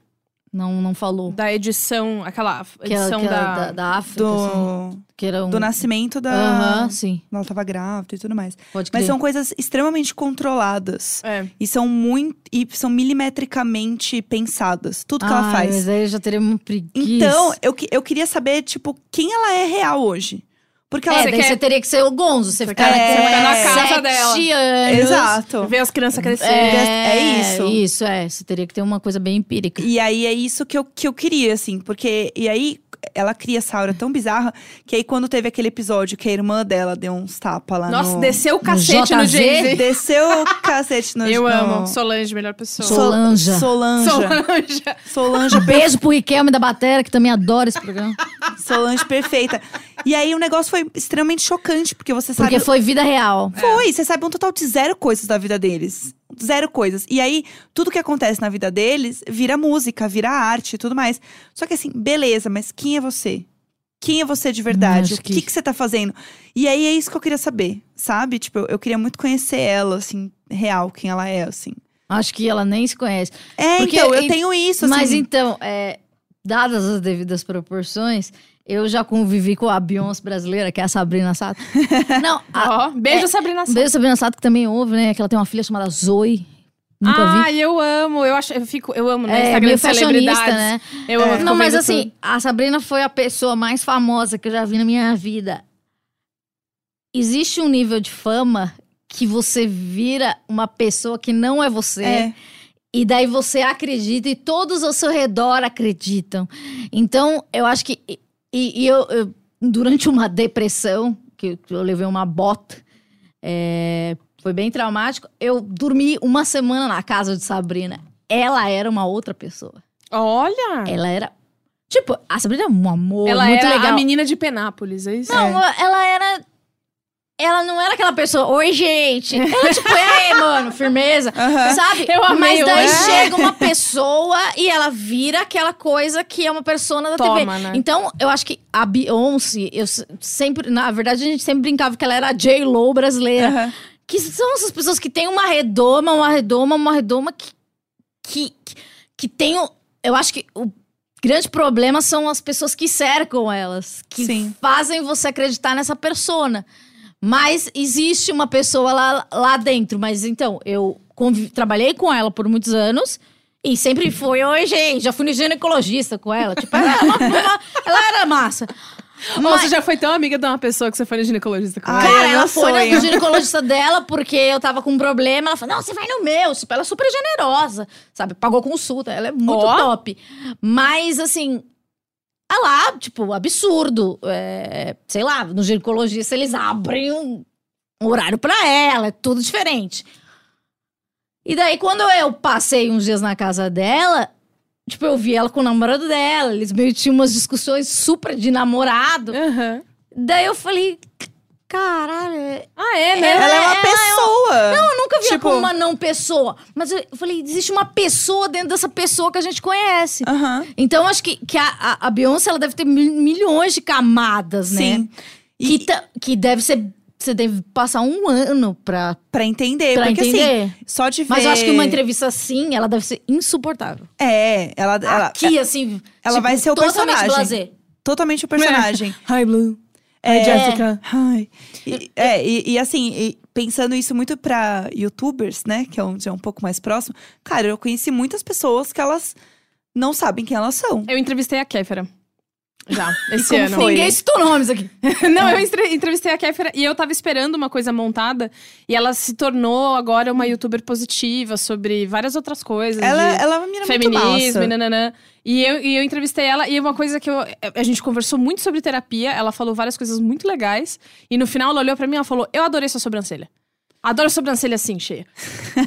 Não, não falou. da edição, aquela edição que da... da, da África, assim, do, que era um... do nascimento da. Aham, sim. Ela tava grávida e tudo mais. Pode crer. Mas são coisas extremamente controladas. É. E são muito. E são milimetricamente pensadas. Tudo que ela Ai, faz. Mas aí eu já teria uma preguiça. Então, eu, que- eu queria saber, tipo, quem ela é real hoje. Porque ela. É, Você daí quer- você teria que ser o Gonzo. Você ficar ficar na casa sete dela. anos. Exato. Ver as crianças crescerem. É isso. Isso, é. Você teria que ter uma coisa bem empírica. E aí é isso que eu, que eu queria, assim, porque. E aí ela cria essa aura tão bizarra que aí quando teve aquele episódio que a irmã dela deu uns tapas lá Nossa, no. desceu o cacete no, JZ. Jay-Z. Desceu o cacete no Eu no- amo. Solange, melhor pessoa. Sol- Solanja. Solange. Solange. Solange, Beijo pro Riquelme da Batera, que também adora esse programa. Solange perfeita. E aí o negócio foi extremamente chocante, porque você sabe. Porque foi vida real. Foi, você sabe um total de zero coisas da vida deles. Zero coisas. E aí, tudo que acontece na vida deles vira música, vira arte e tudo mais. Só que assim, beleza, mas quem é você? Quem é você de verdade? Acho O que... que- que você tá fazendo? E aí é isso que eu queria saber, sabe? Tipo, eu, eu queria muito conhecer ela, assim, real, quem ela é, assim. Acho que ela nem se conhece. É, Porque então, eu em- tenho isso, Mas assim. então, é, dadas as devidas proporções, eu já convivi com a Beyoncé brasileira, que é a Sabrina Sato. Não, a, Ó, beijo, Sabrina Sato. Beijo Sabrina Sato, que também ouve, né? Que ela tem uma filha chamada Zoe. Nunca vi. Ah, eu amo. Eu acho, eu fico, eu amo, né? É, Instagram meio fashionista, celebridades. né? Eu amo. fico Não, mas assim, tudo. a Sabrina foi a pessoa mais famosa que eu já vi na minha vida. Existe um nível de fama que você vira uma pessoa que não é você. É. E daí você acredita e todos ao seu redor acreditam. Então, eu acho que. E, e eu, eu- durante uma depressão, que eu levei uma bota, é, foi bem traumático. Eu dormi uma semana na casa de Sabrina. Ela era uma outra pessoa. Olha! Ela era. Tipo, a Sabrina é um amor, Ela muito era legal. a menina de Penápolis, é isso? Não, ela era. Ela não era aquela pessoa, oi, gente. Ela, tipo, e aí, mano, firmeza. Sabe? Eu amei Mas daí chega uma pessoa e ela vira aquela coisa que é uma persona da Toma, TV. né? Então, eu acho que a Beyoncé, eu sempre. Na verdade, a gente sempre brincava que ela era a J-Lo brasileira. Que são essas pessoas que têm uma redoma, uma redoma, uma redoma que. que, que, que tem. o- Eu acho que o grande problema são as pessoas que cercam elas, que Sim. fazem você acreditar nessa persona. Mas existe uma pessoa lá, lá dentro. Mas então, eu trabalhei com ela por muitos anos. E sempre foi, oi, gente, já fui no ginecologista com ela. Tipo, ela era, uma- uma- ela era massa. Ou Mas- você já foi tão amiga de uma pessoa que você foi no ginecologista com ela? Cara, é ela foi sonho. no ginecologista dela porque eu tava com um problema. Ela falou: não, você vai no meu. Tipo, ela é super generosa, sabe? Pagou consulta, ela é muito Ó. top. Mas, assim, ah lá, tipo, absurdo. É, sei lá, no ginecologista eles abrem um, um horário pra ela, é tudo diferente. E daí, quando eu passei uns dias na casa dela, tipo, eu vi ela com o namorado dela. Eles meio tinham umas discussões super de namorado. Aham. Daí eu falei, caralho, é- Ah, é, né? Ela- Ela é uma ela é pessoa. eu nunca vi Tipo- como uma não pessoa. Mas eu falei, existe uma pessoa dentro dessa pessoa que a gente conhece. Aham. Então, acho que, que a, a, Beyoncé, ela deve ter mil- milhões de camadas, né? Sim. Que, E, ta- que deve ser... Você deve passar um ano pra, pra entender. pra porque assim, entender. só de ver. Mas eu acho que uma entrevista assim, ela deve ser insuportável. É, ela, ela Aqui, assim... ela tipo, vai ser o totalmente personagem. totalmente o personagem. Hi, Blue. É, Hi, Jessica. Ai. E, é, e, e assim, e pensando isso muito pra youtubers, né? Que é onde é um pouco mais próximo. Cara, eu conheci muitas pessoas que elas não sabem quem elas são. Eu entrevistei a Kéfera. Já, esse como ano. foi? Ninguém citou nomes aqui. Não, eu entre- entrevistei a Kéfera e eu tava esperando uma coisa montada. E ela se tornou agora uma youtuber positiva sobre várias outras coisas. Ela, de ela é uma menina feminismo, e nananã. E eu, e eu entrevistei ela, e uma coisa que eu, a gente conversou muito sobre terapia, ela falou várias coisas muito legais. E no final ela olhou pra mim e ela falou: Eu adorei sua sobrancelha. Adoro sobrancelha assim, cheia.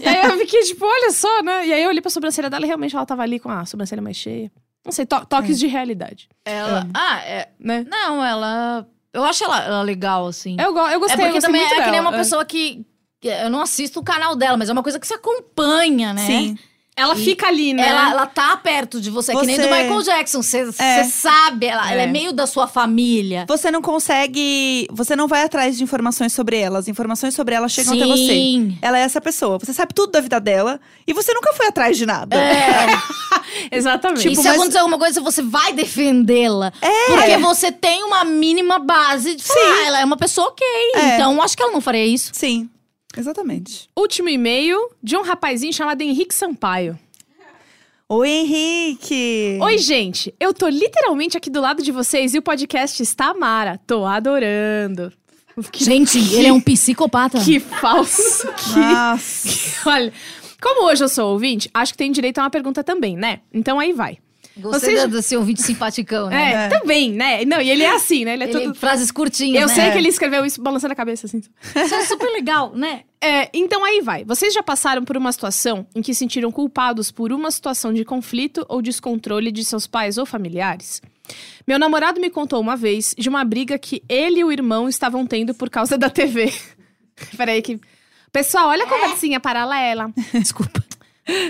e aí eu fiquei tipo, olha só, né? E aí eu olhei pra sobrancelha dela e realmente ela tava ali com a sobrancelha mais cheia. Não sei, to- toques de realidade, Ela... Ah, é... né? Não, ela... Eu acho ela, ela legal, assim. Eu, go- eu É gostei, eu porque gostei também muito é que nem dela. uma pessoa que. que Eu não assisto o canal dela, mas é uma coisa que se acompanha, né? Sim. Ela E fica ali, né? Ela, ela tá perto de você, que nem do Você- Michael Jackson. Você É. sabe, ela ela é É. meio da sua família. Você não consegue. Você não vai atrás de informações sobre ela. As informações sobre ela chegam até você. Sim. Ela é essa pessoa. Você sabe tudo da vida dela e você nunca foi atrás de nada. É. Exatamente. Tipo, e se mas- acontecer alguma coisa, você vai defendê-la. É. Porque você tem uma mínima base de falar, Sim. ah, ela é uma pessoa ok. É. Então, acho que ela não faria isso. Sim, exatamente. Último e-mail de um rapazinho chamado Henrique Sampaio. Oi, Henrique! Oi, gente. Eu tô literalmente aqui do lado de vocês e o podcast está Mara. Tô adorando. Que, Gente, ele é um psicopata. que falso. Que... Nossa. Olha, como hoje eu sou ouvinte, acho que tem direito a uma pergunta também, né? Então aí vai. Gostei Você- da- desse ouvinte simpaticão, né? É, É. também, né? Não, e ele é assim, né? Ele é Ele- todo. Frases curtinhas, Eu né? sei que ele escreveu isso balançando a cabeça, assim. Isso é super legal, né? É, então aí vai. Vocês já passaram por uma situação em que se sentiram culpados por uma situação de conflito ou descontrole de seus pais ou familiares? Meu namorado me contou uma vez de uma briga que ele e o irmão estavam tendo por causa da TV. Peraí que... Pessoal, olha a conversinha paralela. Desculpa.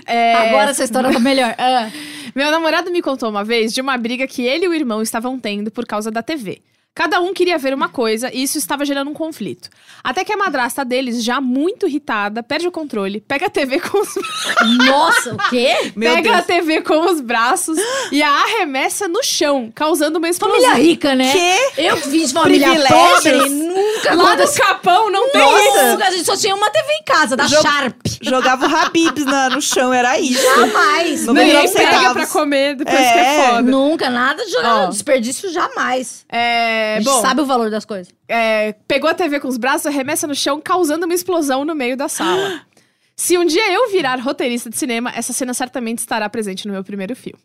É, Agora essa história tá melhor. Ah. Meu namorado me contou uma vez de uma briga que ele e o irmão estavam tendo por causa da TV. Cada um queria ver uma coisa e isso estava gerando um conflito. Até que a madrasta deles, já muito irritada, perde o controle, pega a TV com os, Nossa, o quê? Meu pega a. TV com os braços e a arremessa no chão, causando uma explosão. Família rica, né? Quê? Eu vim de família pobre, nunca Lá no aconteceu. Capão não tem Nossa. isso. Nunca, a gente só tinha uma TV em casa, da Jo- Sharp. Jogava o Habibs na- no chão, era isso. Jamais. Não Ninguém 99 pega centavos. pra comer depois É. que é foda. Nunca, nada de jogar desperdício, jamais. É, a gente bom, sabe o valor das coisas. é, pegou a TV com os braços, arremessa no chão, causando uma explosão no meio da sala. Se um dia eu virar roteirista de cinema, essa cena certamente estará presente no meu primeiro filme.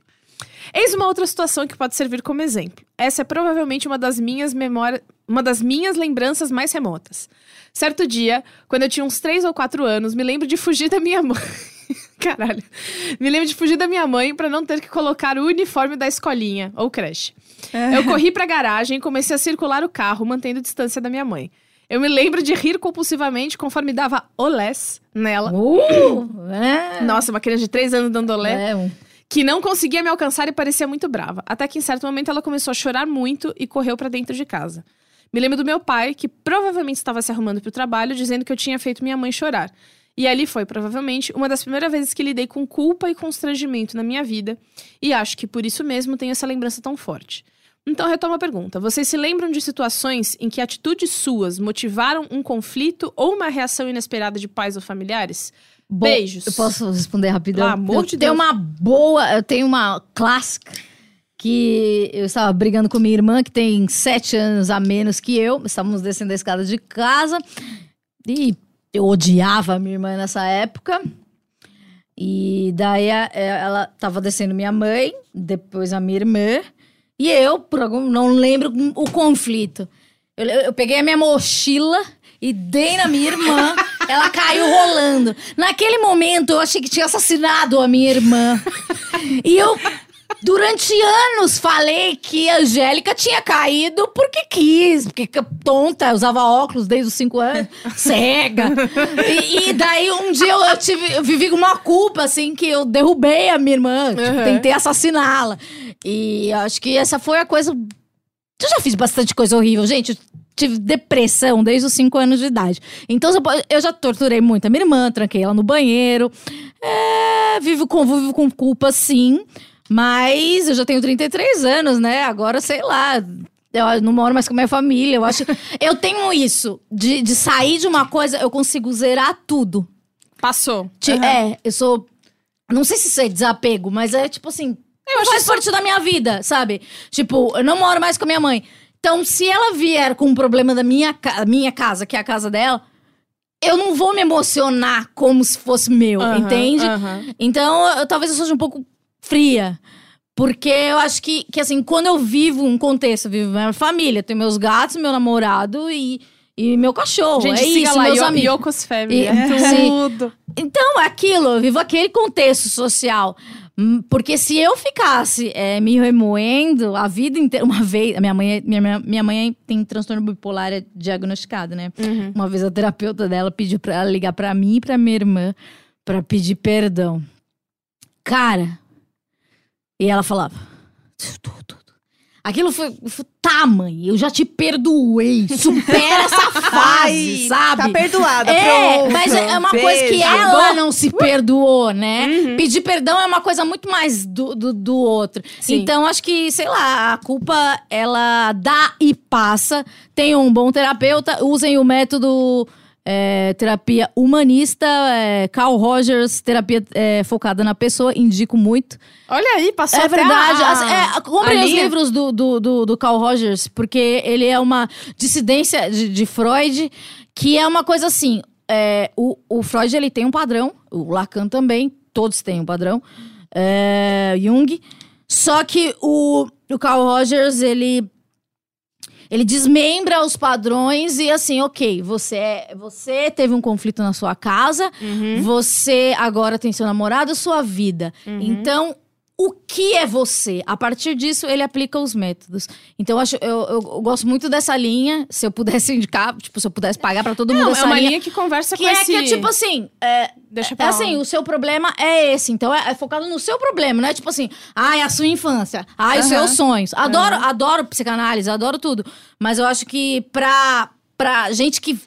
Eis uma outra situação que pode servir como exemplo. Essa é provavelmente uma das minhas memórias, uma das minhas lembranças mais remotas. Certo dia, quando eu tinha uns 3 ou 4 anos, me lembro de fugir da minha mãe. Caralho. Me lembro de fugir da minha mãe pra não ter que colocar o uniforme da escolinha ou creche. Eu corri pra garagem e comecei a circular o carro, mantendo distância da minha mãe. Eu me lembro de rir compulsivamente conforme dava olés nela. Uh, é. Nossa, uma criança de 3 anos dando olé. É, Que não conseguia me alcançar e parecia muito brava. Até que em certo momento ela começou a chorar muito e correu pra dentro de casa. Me lembro do meu pai, que provavelmente estava se arrumando pro trabalho, dizendo que eu tinha feito minha mãe chorar. E ali foi, provavelmente, uma das primeiras vezes que lidei com culpa e constrangimento na minha vida. E acho que por isso mesmo tenho essa lembrança tão forte. Então, retomo a pergunta. Vocês se lembram de situações em que atitudes suas motivaram um conflito ou uma reação inesperada de pais ou familiares? Bom, Beijos. Eu posso responder rapidão? Pelo amor eu de tenho Deus. uma boa, eu tenho uma clássica que eu estava brigando com minha irmã, que tem sete anos a menos que eu. Estávamos descendo a escada de casa e eu odiava a minha irmã nessa época. E daí a- é, ela estava descendo minha mãe, depois a minha irmã. E eu, por algum, não lembro o conflito. Eu, eu peguei a minha mochila e dei na minha irmã. ela caiu rolando. Naquele momento, eu achei que tinha assassinado a minha irmã. E eu, durante anos, falei que a Angélica tinha caído porque quis. Porque que tonta, usava óculos desde os cinco anos. Cega. E, e daí, um dia, eu, eu tive, eu vivi com uma culpa, assim, que eu derrubei a minha irmã. tipo, Uhum. tentei assassiná-la. E acho que essa foi a coisa eu já fiz bastante coisa horrível, gente. Tive depressão desde os 5 anos de idade. Então eu já torturei muito a minha irmã, tranquei ela no banheiro. É, vivo, com, vivo com culpa, sim. Mas eu já tenho 33 anos, né? Agora, sei lá. Eu não moro mais com a minha família. Eu acho. eu tenho isso. De, de sair de uma coisa, eu consigo zerar tudo. Passou. Ti- É, eu sou. Não sei se isso é desapego, mas é tipo assim. Eu faz parte da minha vida, sabe? Tipo, eu não moro mais com a minha mãe. Então, se ela vier com um problema da minha, ca- minha casa, que é a casa dela, eu não vou me emocionar como se fosse meu, Aham, entende? aham. Então, eu- talvez eu seja um pouco fria. Porque eu acho que, que, assim, quando eu vivo um contexto, eu vivo minha família, tenho meus gatos, meu namorado e, e meu cachorro. Gente, é isso, lá, meus Yo- amigos. Yokos Family. E- é Sim. tudo. Então, é aquilo, eu vivo aquele contexto social. Hum, Porque se eu ficasse é, me remoendo a vida inteira, uma vez. a Minha mãe, minha, minha, mãe tem transtorno bipolar é diagnosticado, né? Uhum. Uma vez a terapeuta dela pediu pra ela ligar pra mim e pra minha irmã pra pedir perdão. Cara. E ela falava. Aquilo foi, foi. Tá, mãe, eu já te perdoei. Supera essa fase, Ai, sabe? Tá perdoada, É, pronto. mas é uma coisa que Beijo. ela não se perdoou, né? Uhum. Pedir perdão é uma coisa muito mais do, do, do outro. Sim. Então, acho que, sei lá, a culpa, ela dá e passa. Tem um bom terapeuta, usem o método é, terapia humanista, é, Carl Rogers, terapia é, focada na pessoa, indico muito. Olha aí, passou É verdade. a- As- é, comprem os livros do, do, do, do Carl Rogers, porque ele é uma dissidência de, de Freud, que é uma coisa assim. é, o, o Freud ele tem um padrão, o Lacan também, todos têm um padrão. é, Jung. Só que o, o Carl Rogers, ele. Ele desmembra os padrões e assim, ok, você, é- você teve um conflito na sua casa, Uhum. você agora tem seu namorado, sua vida. Então, o que é você? A partir disso, ele aplica os métodos. Então, eu, acho, eu, eu- eu gosto muito dessa linha. Se eu pudesse indicar, tipo, se eu pudesse pagar pra todo mundo Não, é essa uma linha. linha que conversa que com é esse... que, tipo assim, é, Deixa é pra lá. assim, o seu problema é esse. Então, é, é focado no seu problema, não é tipo assim, ai, a sua infância, ai, os Aham. seus sonhos. Adoro, adoro psicanálise, adoro tudo. Mas eu acho que pra, pra gente que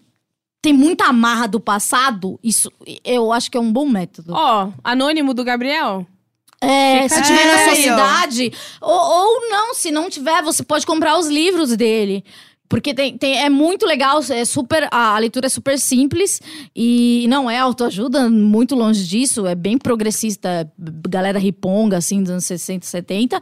tem muita amarra do passado, isso eu acho que é um bom método. Ó, anônimo do Gabriel. É, Fica se tiver dica na sua aí, cidade. Ou, ou não, se não tiver, você pode comprar os livros dele. Porque tem, tem- é muito legal, é super, a, a leitura é super simples e não é autoajuda, muito longe disso, é bem progressista, galera riponga, assim, dos anos 60, 70.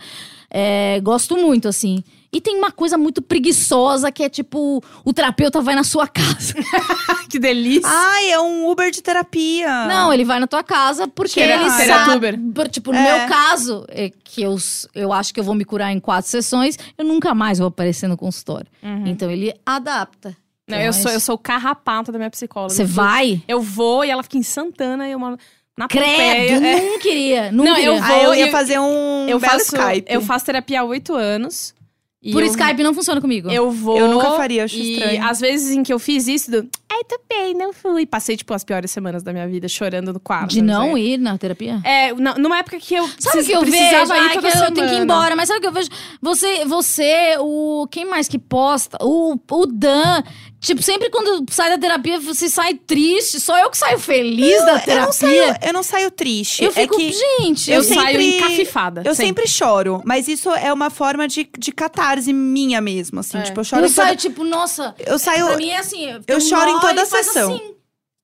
É, gosto muito, assim. E tem uma coisa muito preguiçosa que é tipo: o terapeuta vai na sua casa. que delícia. Ai, é um Uber de terapia. Não, ele vai na tua casa porque Tera- ele sabe. por- Tipo, no É. meu caso, é que eu, eu acho que eu vou me curar em quatro sessões, eu nunca mais vou aparecer no consultório. Então ele adapta. Uhum. Não, eu é sou, eu sou o carrapato da minha psicóloga. Você vai? Eu vou e ela fica em Santana e eu moro na Credo, Pompeia. É. não queria. Não, Não, queria. eu Ah, eu vou ia fazer um Eu belo faço, Skype. eu faço terapia há oito anos. E Por eu- Skype não funciona comigo. Eu vou. Eu nunca faria, acho e estranho. às vezes em que eu fiz isso, do. Ai, tô bem, não fui. Passei, tipo, as piores semanas da minha vida chorando no quarto. De não né? ir na terapia? É, na- numa época que eu. Sabe o que eu vejo? precisava ir Ai, que eu tenho que ir embora. Mas sabe o que eu vejo? Você, você, o. Quem mais que posta? O, o Dan. Tipo, sempre quando sai da terapia, você sai triste. Só eu que saio feliz da Eu terapia. não, saio, eu não saio triste. Eu é fico, que gente. Eu Eu saio sempre- encafifada. eu sempre choro. Mas isso é uma forma de, de catarse minha mesmo, assim. É. Tipo, eu choro Eu em toda- saio, tipo, nossa. Eu saio... Pra mim é assim. eu um choro em toda faz sessão. assim.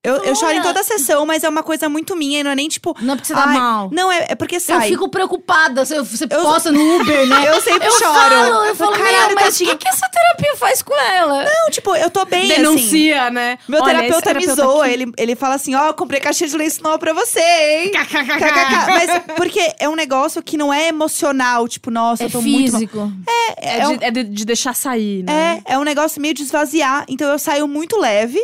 Eu, eu choro em toda a sessão, mas é uma coisa muito minha. E não é nem tipo... Não é porque você tá ai, mal. Não, é, é porque Eu sai. fico preocupada. Você, você Eu- posta no Uber, né? Eu sempre eu choro. Falo, eu falo, Caralho, mas o que, tadinha. que essa terapia faz com ela? Não, tipo, eu tô bem, assim. Denuncia, né? Meu Olha, terapeuta me zoa, aqui- ele, ele fala assim, ó, comprei caixinha de lenço nova pra você, hein? KKK. Mas porque é um negócio que não é emocional, tipo, nossa, É eu tô muito mal. físico. É, É um- de, é de- de deixar sair, né? É, é um negócio meio de esvaziar. Então eu saio muito leve.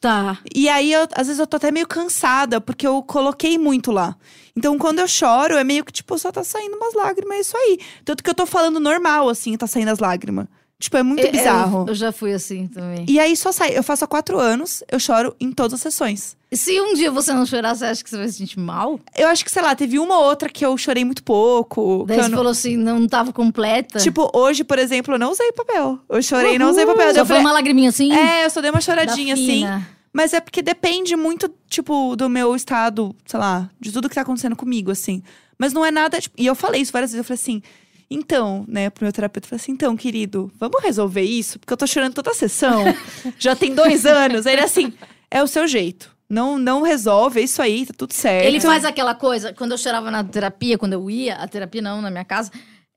Tá. E aí, eu- às vezes, eu tô até meio cansada, porque eu coloquei muito lá. Então, quando eu choro, é meio que, tipo, só tá saindo umas lágrimas, é isso aí. Tanto que eu tô falando normal, assim, tá saindo as lágrimas. Tipo, é muito Eu- bizarro. Eu, eu já fui assim também. E aí, só sai. Eu faço há quatro anos, eu choro em todas as sessões. Se um dia você não chorar, você acha que você vai se sentir mal? Eu acho que, sei lá, teve uma ou outra que eu chorei muito pouco. Daí você não- falou assim, não tava completa. Tipo, hoje, por exemplo, eu não usei papel. Eu chorei e não usei papel. Só foi falei, uma lagriminha assim? É, eu só dei uma choradinha, assim. Mas é porque depende muito, tipo, do meu estado, sei lá, de tudo que tá acontecendo comigo, assim. Mas não é nada. tipo, e eu falei isso várias vezes, eu falei assim. Então, né, pro meu terapeuta, eu falei assim: então, querido, vamos resolver isso? Porque eu tô chorando toda a sessão. já tem dois anos. Aí ele assim: é o seu jeito. Não, não resolve, é isso aí, tá tudo certo. Ele faz aquela coisa, quando eu chorava na terapia, quando eu ia, a terapia não, na minha casa,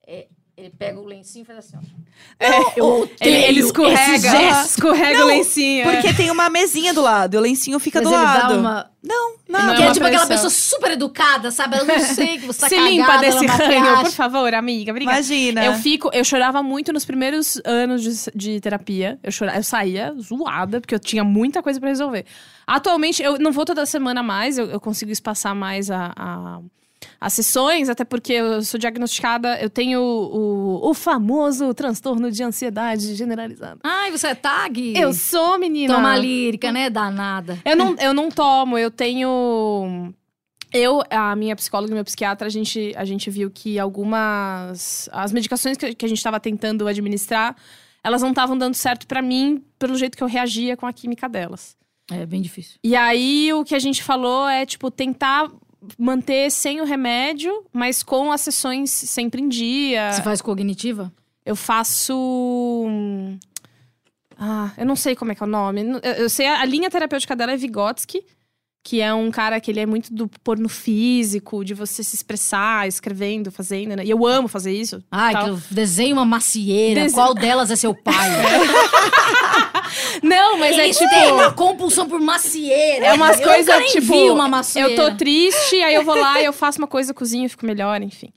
é, ele pega o lencinho e faz assim, ó. eu Ele, ele escorrega, escorrega Não, o lencinho. é. Porque tem uma mesinha do lado, e o lencinho fica Mas do ele lado. dá uma... Não, Não não. é que é uma tipo aquela pessoa super educada, sabe? Eu não sei que você tá Se cagada limpa desse ranho, maquiagem. por favor, amiga. Obrigada. Imagina. Eu fico, eu chorava muito nos primeiros anos de, de terapia. Eu, chorava, eu saía zoada, porque eu tinha muita coisa pra resolver. Atualmente, eu não vou toda semana mais, eu, eu consigo espaçar mais a, a- as sessões, até porque eu sou diagnosticada, eu tenho o, o famoso transtorno de ansiedade generalizada. Ai, você é tag? Eu sou, menina. Toma lírica, né? Danada. Eu não, eu não tomo, eu tenho. Eu, a minha psicóloga e meu psiquiatra, a gente, a gente viu que algumas. As medicações que, que a gente estava tentando administrar, elas não estavam dando certo pra mim pelo jeito que eu reagia com a química delas. É bem difícil. E aí o que a gente falou é, tipo, tentar manter sem o remédio, mas com as sessões sempre em dia. Você faz cognitiva? Eu faço. hum, Ah, eu não sei como é que é o nome. Eu, eu sei a, a linha terapêutica dela é Vygotsky, que é um cara que ele é muito do porno físico, de você se expressar, escrevendo, fazendo, né? E eu amo fazer isso. Ai, tal. que eu desenho uma macieira. Qual delas é seu pai? Não, mas é Eles tipo. têm uma compulsão por macieira. É umas coisas tipo. uma macieira. eu tô triste, aí eu vou lá e eu faço uma coisa, cozinho fico melhor, enfim.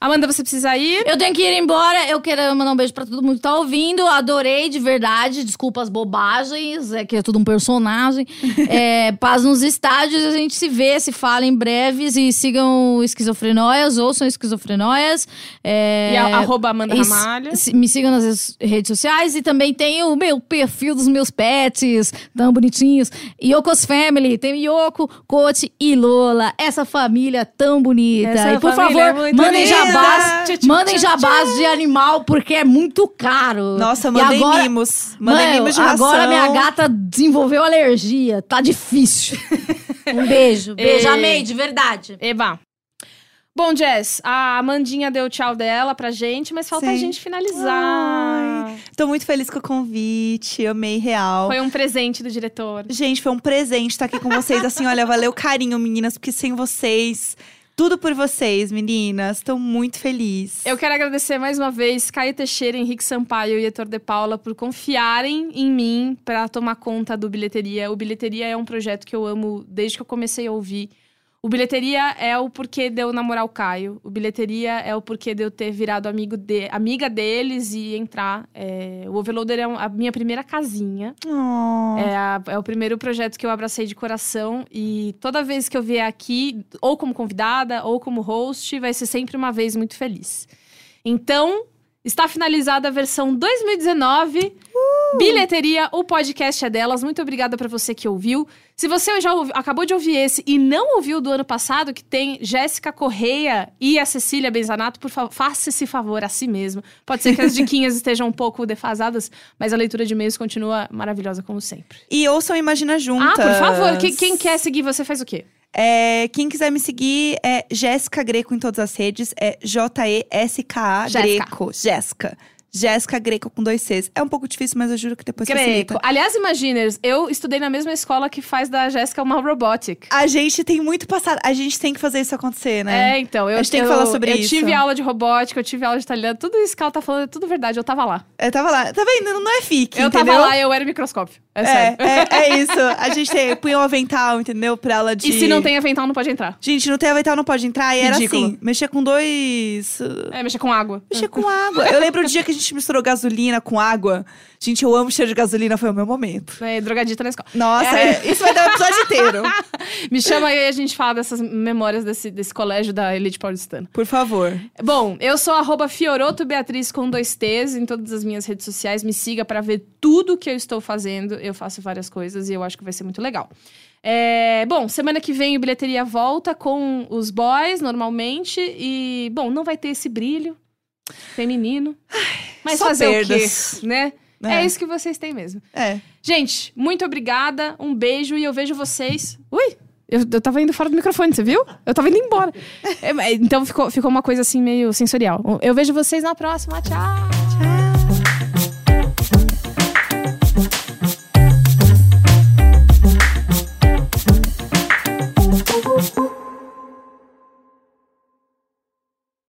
Amanda, você precisa ir. Eu tenho que ir embora. Eu quero mandar um beijo pra todo mundo que tá ouvindo. Adorei de verdade. Desculpa as bobagens. É que é tudo um personagem. é, paz nos estádios. A gente se vê, se fala em breves. E sigam Esquizofrenóias. Ouçam Esquizofrenóias. É, E a, arroba Amanda e Ramalho. Me sigam nas redes sociais. E também tem o meu perfil dos meus pets. Tão bonitinhos. Yokos Family. Tem Yoko, Coach e Lola. Essa família tão bonita. Essa e por é favor, muito mandem linda. Jabás. Mandem jabás de animal, porque é muito caro. Nossa, mandem agora, mimos. Mandem Mano, mimos de ração. agora minha gata desenvolveu alergia. Tá difícil. um beijo. Beijo, Ei. amei, de verdade. Eba. Bom, Jess, a Amandinha deu o tchau dela pra gente, mas falta a Sim. gente finalizar. Tô muito feliz com o convite, amei real. Foi um presente do diretor. Gente, foi um presente estar aqui com vocês. Assim, olha, valeu o carinho, meninas, porque sem vocês, tudo por vocês, meninas. Tô muito feliz. Eu quero agradecer mais uma vez Caio Teixeira, Henrique Sampaio e Heitor de Paula por confiarem em mim pra tomar conta do Bilheteria. O Bilheteria é um projeto que eu amo desde que eu comecei a ouvir. O Bilheteria é o porquê de eu namorar o Caio. O Bilheteria é o porquê de eu ter virado amigo de, amiga deles e entrar. É, o Overloader é a minha primeira casinha. Oh. É, a- é o primeiro projeto que eu abracei de coração e toda vez que eu vier aqui, ou como convidada, ou como host, vai ser sempre uma vez muito feliz. Então, está finalizada a versão 2019. Bilheteria, o podcast é delas. Muito obrigada para você que ouviu. Se você já ouvi- acabou de ouvir esse e não ouviu do ano passado, que tem Jéssica Correia e a Cecília Benzanato, por favor, faça esse favor a si mesmo. Pode ser que as diquinhas estejam um pouco defasadas, mas a leitura de e-mails continua maravilhosa como sempre. E ouçam Imagina Ah, Juntas. por favor, que- quem quer seguir você faz o quê? É, quem quiser me seguir é Jéssica Greco em todas as redes. É J-E-S-K-A. Greco. Jéssica. Jéssica Greco com dois Cs. É um pouco difícil, mas eu juro que depois Greco. facilita. Aliás, Imaginers, eu estudei na mesma escola que faz da Jéssica uma robotic. A gente tem muito passado. A gente tem que fazer isso acontecer, né? É, então, eu, A gente tem que eu- falar sobre eu isso. tive aula de robótica, eu tive aula de italiano, tudo isso que ela tá falando é tudo verdade, eu tava lá. Eu tava lá. Tá vendo? Não é fique, eu entendeu? tava lá e eu era microscópio. É, É, sério. é, é isso. A gente tem, punha um avental, entendeu? Pra ela de. E se não tem avental, não pode entrar. Gente, não tem avental, não pode entrar. E era Ridículo. assim: mexer com dois. É, mexer com água. Mexer com água. Eu lembro o dia que a gente misturou gasolina com água. Gente, eu amo cheiro de gasolina, foi o meu momento. É, drogadita na escola. Nossa, É. isso vai dar um episódio inteiro. Me chama aí e a gente fala dessas memórias desse, desse colégio da elite paulistana. Por favor. Bom, eu sou arroba Fioroto Beatriz com dois T's em todas as minhas redes sociais. Me siga pra ver tudo que eu estou fazendo. Eu faço várias coisas e eu acho que vai ser muito legal. É, bom, semana que vem o Bilheteria volta com os boys, normalmente. E, bom, não vai ter esse brilho feminino. Mas só fazer perdas. o quê, né? É. É isso que vocês têm mesmo. É. Gente, muito obrigada. Um beijo e eu vejo vocês. Ui! Eu, eu tava indo fora do microfone, você viu? Eu tava indo embora. É, então ficou, ficou uma coisa assim meio sensorial. Eu vejo vocês na próxima. Tchau! Tchau.